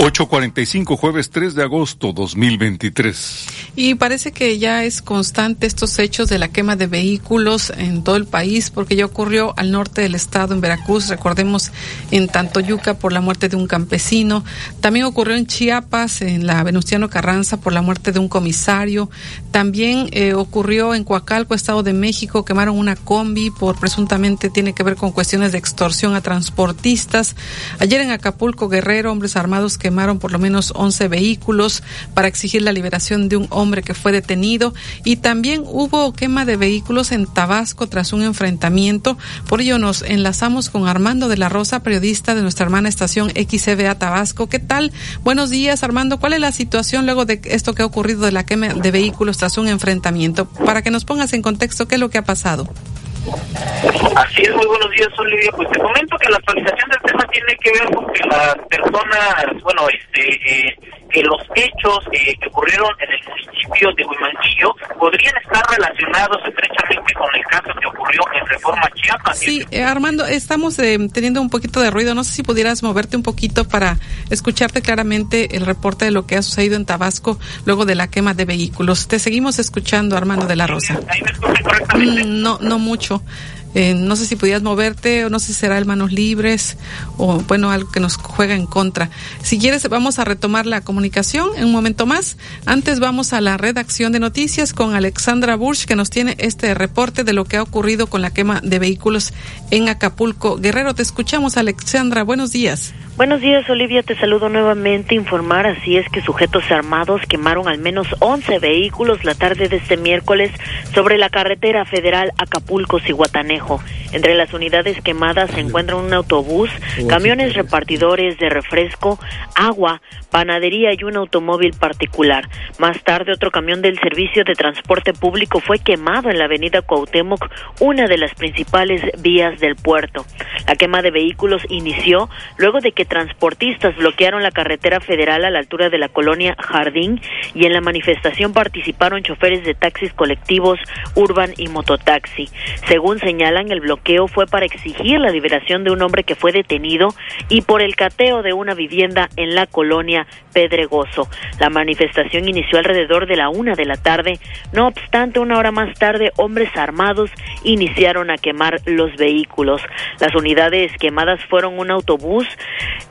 8.45, jueves 3 de agosto 2023. Y parece que ya es constante estos hechos de la quema de vehículos en todo el país, porque ya ocurrió al norte del estado, en Veracruz, recordemos en Tantoyuca por la muerte de un campesino. También ocurrió en Chiapas, en la Venustiano Carranza, por la muerte de un comisario. También eh, ocurrió en Coacalco, Estado de México, quemaron una combi por presuntamente tiene que ver con cuestiones de extorsión a transportistas. Ayer en Acapulco, Guerrero, hombres armados que quemaron por lo menos 11 vehículos para exigir la liberación de un hombre que fue detenido y también hubo quema de vehículos en Tabasco tras un enfrentamiento. Por ello nos enlazamos con Armando de la Rosa, periodista de nuestra hermana estación XCBA Tabasco. ¿Qué tal? Buenos días, Armando. ¿Cuál es la situación luego de esto que ha ocurrido de la quema de vehículos tras un enfrentamiento? Para que nos pongas en contexto, ¿qué es lo que ha pasado? Así es, muy buenos días, Olivia. Pues te comento que la actualización del tema tiene que ver con que las personas, bueno, este, eh, que los hechos eh, que ocurrieron en el municipio de Huimanquillo podrían estar relacionados estrechamente con el caso que ocurrió en Reforma Chiapas. Sí, eh, Armando, estamos eh, teniendo un poquito de ruido. No sé si pudieras moverte un poquito para escucharte claramente el reporte de lo que ha sucedido en Tabasco luego de la quema de vehículos. Te seguimos escuchando, Armando de la Rosa. ¿Ahí me correctamente? Mm, no, no mucho. Eh, no sé si pudieras moverte o no sé si será el manos libres o bueno, algo que nos juega en contra. Si quieres, vamos a retomar la comunicación en un momento más. Antes vamos a la redacción de noticias con Alexandra Bush que nos tiene este reporte de lo que ha ocurrido con la quema de vehículos en Acapulco. Guerrero, te escuchamos, Alexandra. Buenos días. Buenos días, Olivia. Te saludo nuevamente. Informar así es que sujetos armados quemaron al menos 11 vehículos la tarde de este miércoles sobre la carretera federal Acapulco-Cihuatanejo. Entre las unidades quemadas se encuentran un autobús, camiones repartidores de refresco, agua, panadería y un automóvil particular. Más tarde, otro camión del Servicio de Transporte Público fue quemado en la avenida Cuauhtémoc, una de las principales vías del puerto. La quema de vehículos inició luego de que transportistas bloquearon la carretera federal a la altura de la colonia Jardín y en la manifestación participaron choferes de taxis colectivos, urban y mototaxi. Según señalan, el bloqueo fue para exigir la liberación de un hombre que fue detenido y por el cateo de una vivienda en la colonia Pedregoso. La manifestación inició alrededor de la una de la tarde. No obstante, una hora más tarde, hombres armados iniciaron a quemar los vehículos. Las unidades quemadas fueron un autobús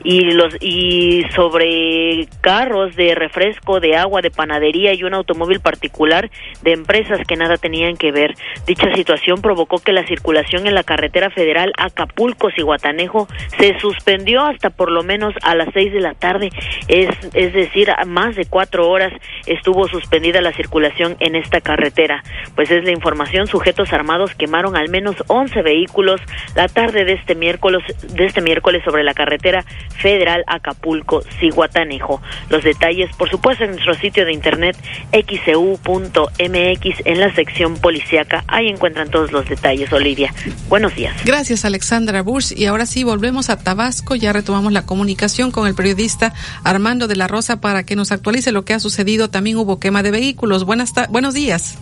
y los y sobre carros de refresco, de agua, de panadería y un automóvil particular de empresas que nada tenían que ver. Dicha situación provocó que la circulación en la carretera federal Acapulco-Cihuatanejo se suspendió hasta por lo menos a las seis de la tarde, es, es decir, más de cuatro horas estuvo suspendida la circulación en esta carretera. Pues es la información, sujetos armados quemaron al menos 11 vehículos la tarde de este miércoles, de este miércoles sobre la carretera federal Acapulco-Cihuatanejo. Los detalles, por supuesto, en nuestro sitio de internet xcu.mx en la sección policíaca. Ahí encuentran todos los detalles, Olivia. Buenos días. Gracias, Alexandra Bush. Y ahora sí, volvemos a Tabasco. Ya retomamos la comunicación con el periodista Armando de la Rosa para que nos actualice lo que ha sucedido. También hubo quema de vehículos. Buenas buenos días.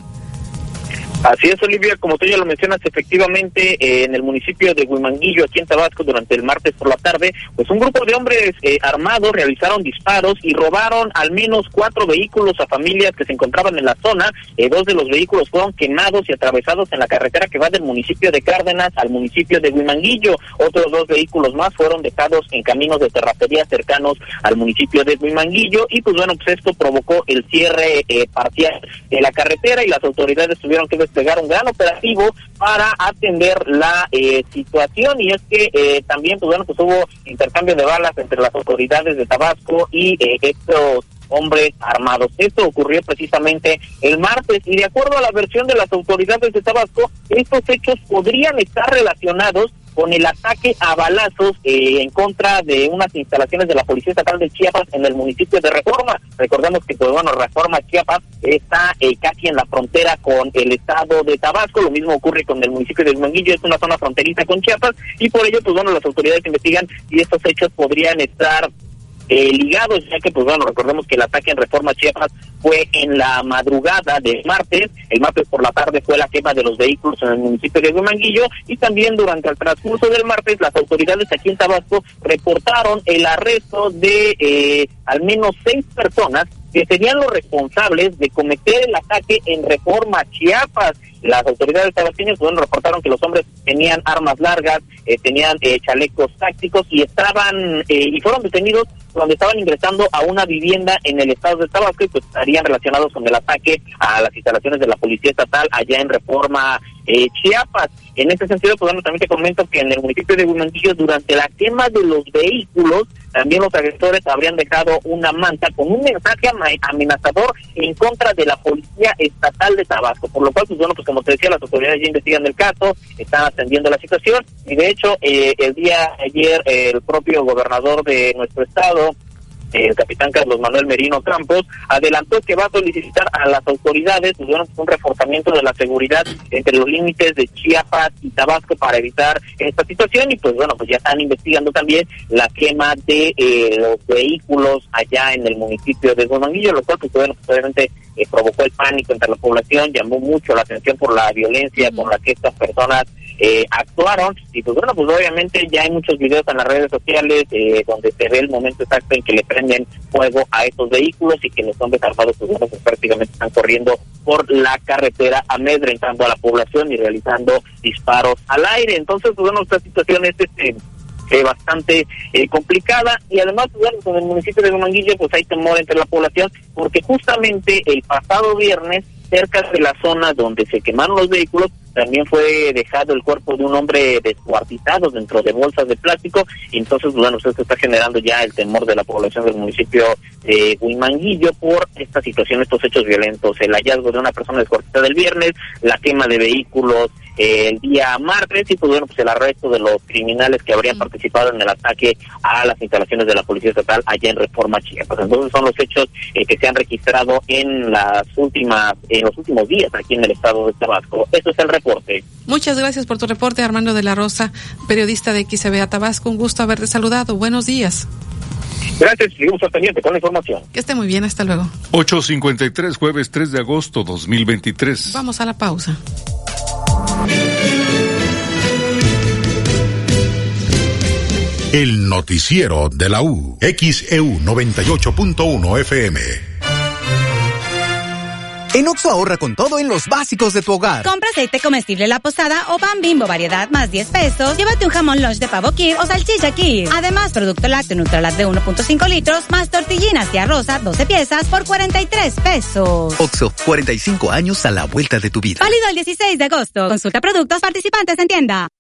Así es, Olivia, como tú ya lo mencionas, efectivamente, eh, en el municipio de Huimanguillo, aquí en Tabasco, durante el martes por la tarde, pues un grupo de hombres eh, armados realizaron disparos y robaron al menos cuatro vehículos a familias que se encontraban en la zona. Eh, dos de los vehículos fueron quemados y atravesados en la carretera que va del municipio de Cárdenas al municipio de Huimanguillo. Otros dos vehículos más fueron dejados en caminos de terracería cercanos al municipio de Huimanguillo y pues bueno, pues esto provocó el cierre parcial de la carretera y las autoridades tuvieron que desplegar un gran operativo para atender la eh, situación y es que eh, también pues bueno pues hubo intercambio de balas entre las autoridades de Tabasco y eh, estos hombres armados. Esto ocurrió precisamente el martes y de acuerdo a la versión de las autoridades de Tabasco, estos hechos podrían estar relacionados con el ataque a balazos eh, en contra de unas instalaciones de la Policía Estatal de Chiapas en el municipio de Reforma. Recordemos que, pues bueno, Reforma Chiapas está eh, casi en la frontera con el estado de Tabasco. Lo mismo ocurre con el municipio de Manguillo, es una zona fronteriza con Chiapas y por ello, pues bueno, las autoridades investigan si estos hechos podrían estar eh, ligados, ya que, pues bueno, recordemos que el ataque en Reforma Chiapas fue en la madrugada del martes, el martes por la tarde fue la quema de los vehículos en el municipio de Huemanguillo y también durante el transcurso del martes las autoridades aquí en Tabasco reportaron el arresto de eh, al menos seis personas que serían los responsables de cometer el ataque en Reforma Chiapas. Las autoridades tabasqueñas bueno, reportaron que los hombres tenían armas largas, eh, tenían eh, chalecos tácticos y estaban eh, y fueron detenidos cuando estaban ingresando a una vivienda en el estado de Tabasco y pues estarían relacionados con el ataque a las instalaciones de la policía estatal allá en Reforma Chiapas. En ese sentido, pues también te comento que en el municipio de Huimanguillo, durante la quema de los vehículos, también los agresores habrían dejado una manta con un mensaje amenazador en contra de la Policía Estatal de Tabasco. Por lo cual, pues bueno, pues como te decía, las autoridades ya investigan el caso, están atendiendo la situación y de hecho, eh, el día ayer el propio gobernador de nuestro estado, el capitán Carlos Manuel Merino Campos, adelantó que va a solicitar a las autoridades pues, un reforzamiento de la seguridad entre los límites de Chiapas y Tabasco para evitar esta situación. Y pues bueno, pues ya están investigando también la quema de eh, los vehículos allá en el municipio de Guamanguillo, lo cual pues bueno, pues, obviamente eh, provocó el pánico entre la población, llamó mucho la atención por la violencia con la que estas personas eh, actuaron y pues bueno, pues obviamente ya hay muchos videos en las redes sociales eh, donde se ve el momento exacto en que le prenden fuego a estos vehículos y que los hombres armados pues bueno, pues prácticamente están corriendo por la carretera amedrentando a la población y realizando disparos al aire. Entonces, pues bueno, esta situación es este eh, bastante eh, complicada y además pues, bueno, en el municipio de Manguillo pues hay temor entre la población porque justamente el pasado viernes cerca de la zona donde se quemaron los vehículos también fue dejado el cuerpo de un hombre descuartizado dentro de bolsas de plástico. Entonces, bueno, esto está generando ya el temor de la población del municipio de Huimanguillo por esta situación, estos hechos violentos. El hallazgo de una persona descuartizada el viernes, la quema de vehículos el día martes y pues bueno, pues el arresto de los criminales que habrían participado en el ataque a las instalaciones de la Policía Estatal allá en Reforma Chiapas. Entonces son los hechos eh, que se han registrado en las últimas en los últimos días aquí en el estado de Tabasco. Eso es el reporte. Muchas gracias por tu reporte, Armando de la Rosa, periodista de XBA Tabasco. Un gusto haberte saludado. Buenos días. Gracias, seguimos al pendiente con la información. Que esté muy bien, hasta luego. 8.53, jueves 3 de agosto 2023. Vamos a la pausa. El noticiero de la U. XEU 98.1 FM. En Oxo ahorra con todo en los básicos de tu hogar. Compra aceite comestible La Posada o pan bimbo variedad más 10 pesos. Llévate un jamón lunch de pavo kir o salchicha kir. Además, producto lácteo Nutralat de 1.5 litros más tortillinas y arroza 12 piezas por 43 pesos. Oxo, 45 años a la vuelta de tu vida. Válido el 16 de agosto. Consulta productos participantes en tienda.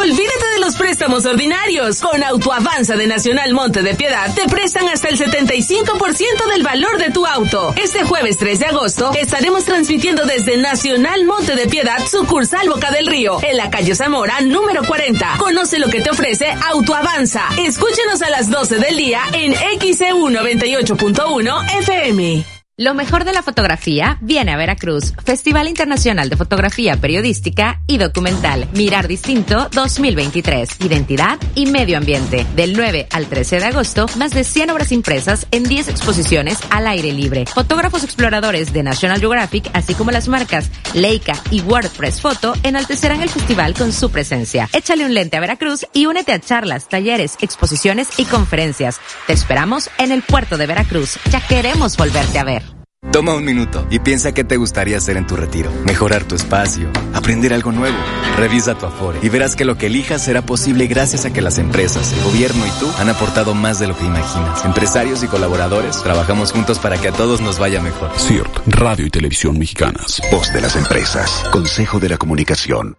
Olvídate de los préstamos ordinarios. Con Autoavanza de Nacional Monte de Piedad te prestan hasta el 75% del valor de tu auto. Este jueves 3 de agosto estaremos transmitiendo desde Nacional Monte de Piedad, sucursal Boca del Río, en la calle Zamora, número 40. Conoce lo que te ofrece Autoavanza. Escúchenos a las 12 del día en XEU 98.1 FM. Lo mejor de la fotografía viene a Veracruz. Festival Internacional de Fotografía Periodística y Documental. Mirar Distinto 2023. Identidad y medio ambiente. Del 9 al 13 de agosto, más de 100 obras impresas en 10 exposiciones al aire libre. Fotógrafos exploradores de National Geographic, así como las marcas Leica y WordPress Photo, enaltecerán el festival con su presencia. Échale un lente a Veracruz y únete a charlas, talleres, exposiciones y conferencias. Te esperamos en el puerto de Veracruz. Ya queremos volverte a ver. Toma un minuto y piensa qué te gustaría hacer en tu retiro. Mejorar tu espacio, aprender algo nuevo. Revisa tu Afore y verás que lo que elijas será posible gracias a que las empresas, el gobierno y tú han aportado más de lo que imaginas. Empresarios y colaboradores, trabajamos juntos para que a todos nos vaya mejor. CIRT, Radio y Televisión Mexicanas. Voz de las empresas. Consejo de la Comunicación.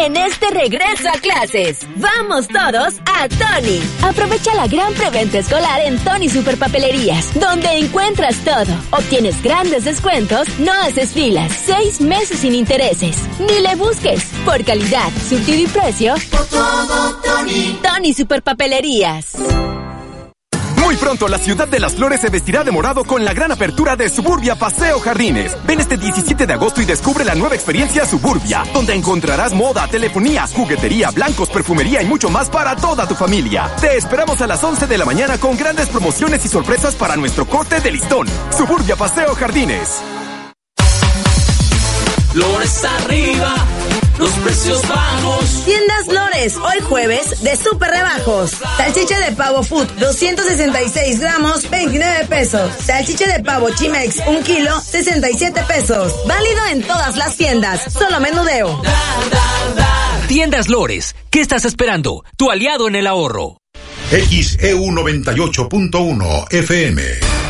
En este regreso a clases, vamos todos a Tony. Aprovecha la gran preventa escolar en Tony Superpapelerías, donde encuentras todo. Obtienes grandes descuentos, no haces filas, seis meses sin intereses. Ni le busques. Por calidad, surtido y precio. todo Tony. Tony Superpapelerías. Muy pronto la ciudad de las flores se vestirá de morado con la gran apertura de Suburbia Paseo Jardines. Ven este 17 de agosto y descubre la nueva experiencia Suburbia, donde encontrarás moda, telefonía, juguetería, blancos, perfumería y mucho más para toda tu familia. Te esperamos a las 11 de la mañana con grandes promociones y sorpresas para nuestro corte de listón. Suburbia Paseo Jardines. Flores arriba, los precios bajos. Tiendas Lores, hoy jueves de super rebajos. Salchicha de pavo food, 266 gramos, 29 pesos. Salchicha de pavo Chimex, 1 kilo, 67 pesos. Válido en todas las tiendas, solo menudeo. Tiendas Lores, ¿qué estás esperando? Tu aliado en el ahorro. XEU 98.1 FM.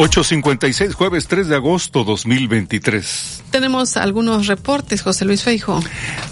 8.56, jueves 3 de agosto 2023. Tenemos algunos reportes, José Luis Feijo.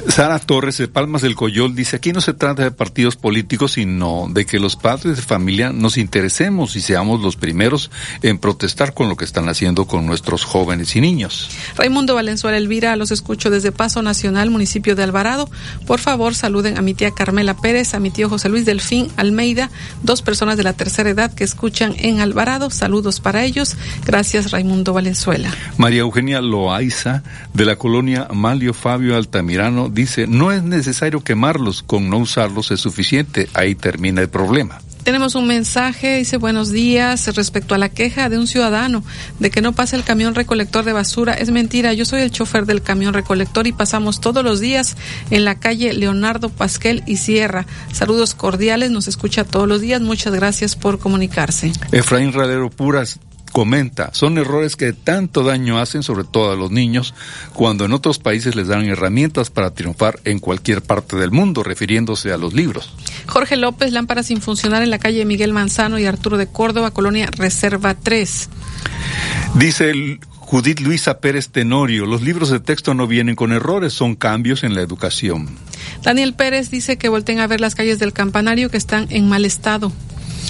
Sara Torres de Palmas del Coyol dice, aquí no se trata de partidos políticos, sino de que los padres de familia nos interesemos y seamos los primeros en protestar con lo que están haciendo con nuestros jóvenes y niños. Raimundo Valenzuela Elvira, los escucho desde Paso Nacional, municipio de Alvarado. Por favor, saluden a mi tía Carmela Pérez, a mi tío José Luis Delfín Almeida, dos personas de la tercera edad que escuchan en Alvarado. Saludos para ellos. Gracias, Raimundo Valenzuela. María Eugenia Loaiza, de la colonia Malio Fabio Altamirano, dice, no es necesario quemarlos, con no usarlos es suficiente, ahí termina el problema. Tenemos un mensaje, dice buenos días, respecto a la queja de un ciudadano de que no pasa el camión recolector de basura. Es mentira, yo soy el chofer del camión recolector y pasamos todos los días en la calle Leonardo Pasquel y Sierra. Saludos cordiales, nos escucha todos los días. Muchas gracias por comunicarse. Efraín Radero Puras, comenta, son errores que tanto daño hacen sobre todo a los niños cuando en otros países les dan herramientas para triunfar en cualquier parte del mundo, refiriéndose a los libros. Jorge López, lámparas sin funcionar en la calle Miguel Manzano y Arturo de Córdoba, Colonia Reserva 3. Dice el Judith Luisa Pérez Tenorio, los libros de texto no vienen con errores, son cambios en la educación. Daniel Pérez dice que volten a ver las calles del campanario que están en mal estado.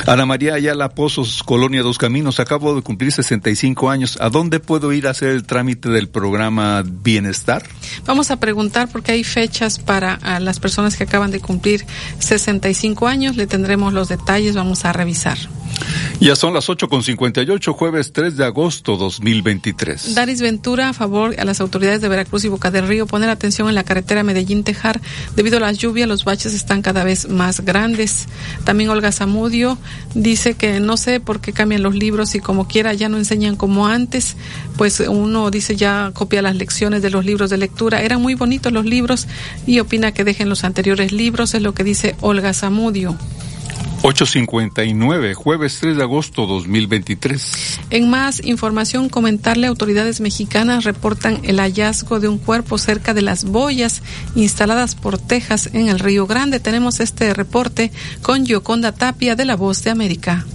Ana María Ayala Pozos, Colonia Dos Caminos, acabo de cumplir 65 años. ¿A dónde puedo ir a hacer el trámite del programa Bienestar? Vamos a preguntar porque hay fechas para las personas que acaban de cumplir 65 años. Le tendremos los detalles, vamos a revisar. Ya son las 8.58, jueves 3 de agosto 2023. Daris Ventura, a favor a las autoridades de Veracruz y Boca del Río, poner atención en la carretera Medellín-Tejar. Debido a las lluvias, los baches están cada vez más grandes. También Olga Zamudio dice que no sé por qué cambian los libros y como quiera ya no enseñan como antes. Pues uno dice ya copia las lecciones de los libros de lectura. Eran muy bonitos los libros y opina que dejen los anteriores libros, es lo que dice Olga Zamudio. 859, jueves 3 de agosto 2023. En más información, comentarle autoridades mexicanas reportan el hallazgo de un cuerpo cerca de las boyas instaladas por Texas en el Río Grande. Tenemos este reporte con Yoconda Tapia de La Voz de América.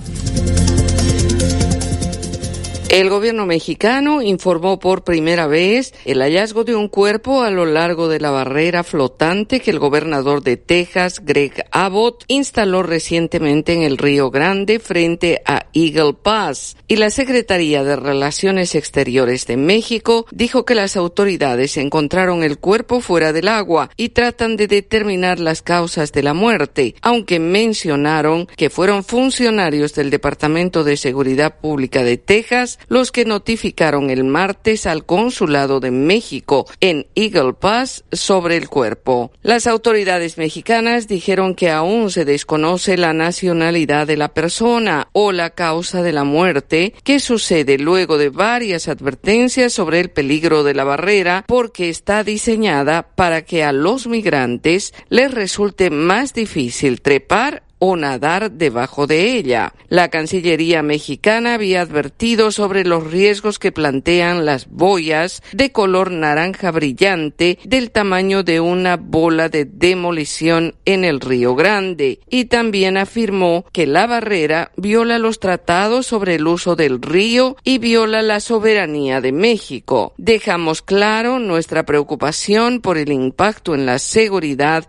El gobierno mexicano informó por primera vez el hallazgo de un cuerpo a lo largo de la barrera flotante que el gobernador de Texas, Greg Abbott, instaló recientemente en el Río Grande frente a Eagle Pass. Y la Secretaría de Relaciones Exteriores de México dijo que las autoridades encontraron el cuerpo fuera del agua y tratan de determinar las causas de la muerte, aunque mencionaron que fueron funcionarios del Departamento de Seguridad Pública de Texas los que notificaron el martes al Consulado de México en Eagle Pass sobre el cuerpo. Las autoridades mexicanas dijeron que aún se desconoce la nacionalidad de la persona o la causa de la muerte, que sucede luego de varias advertencias sobre el peligro de la barrera porque está diseñada para que a los migrantes les resulte más difícil trepar o nadar debajo de ella. La Cancillería mexicana había advertido sobre los riesgos que plantean las boyas de color naranja brillante del tamaño de una bola de demolición en el Río Grande y también afirmó que la barrera viola los tratados sobre el uso del río y viola la soberanía de México. Dejamos claro nuestra preocupación por el impacto en la seguridad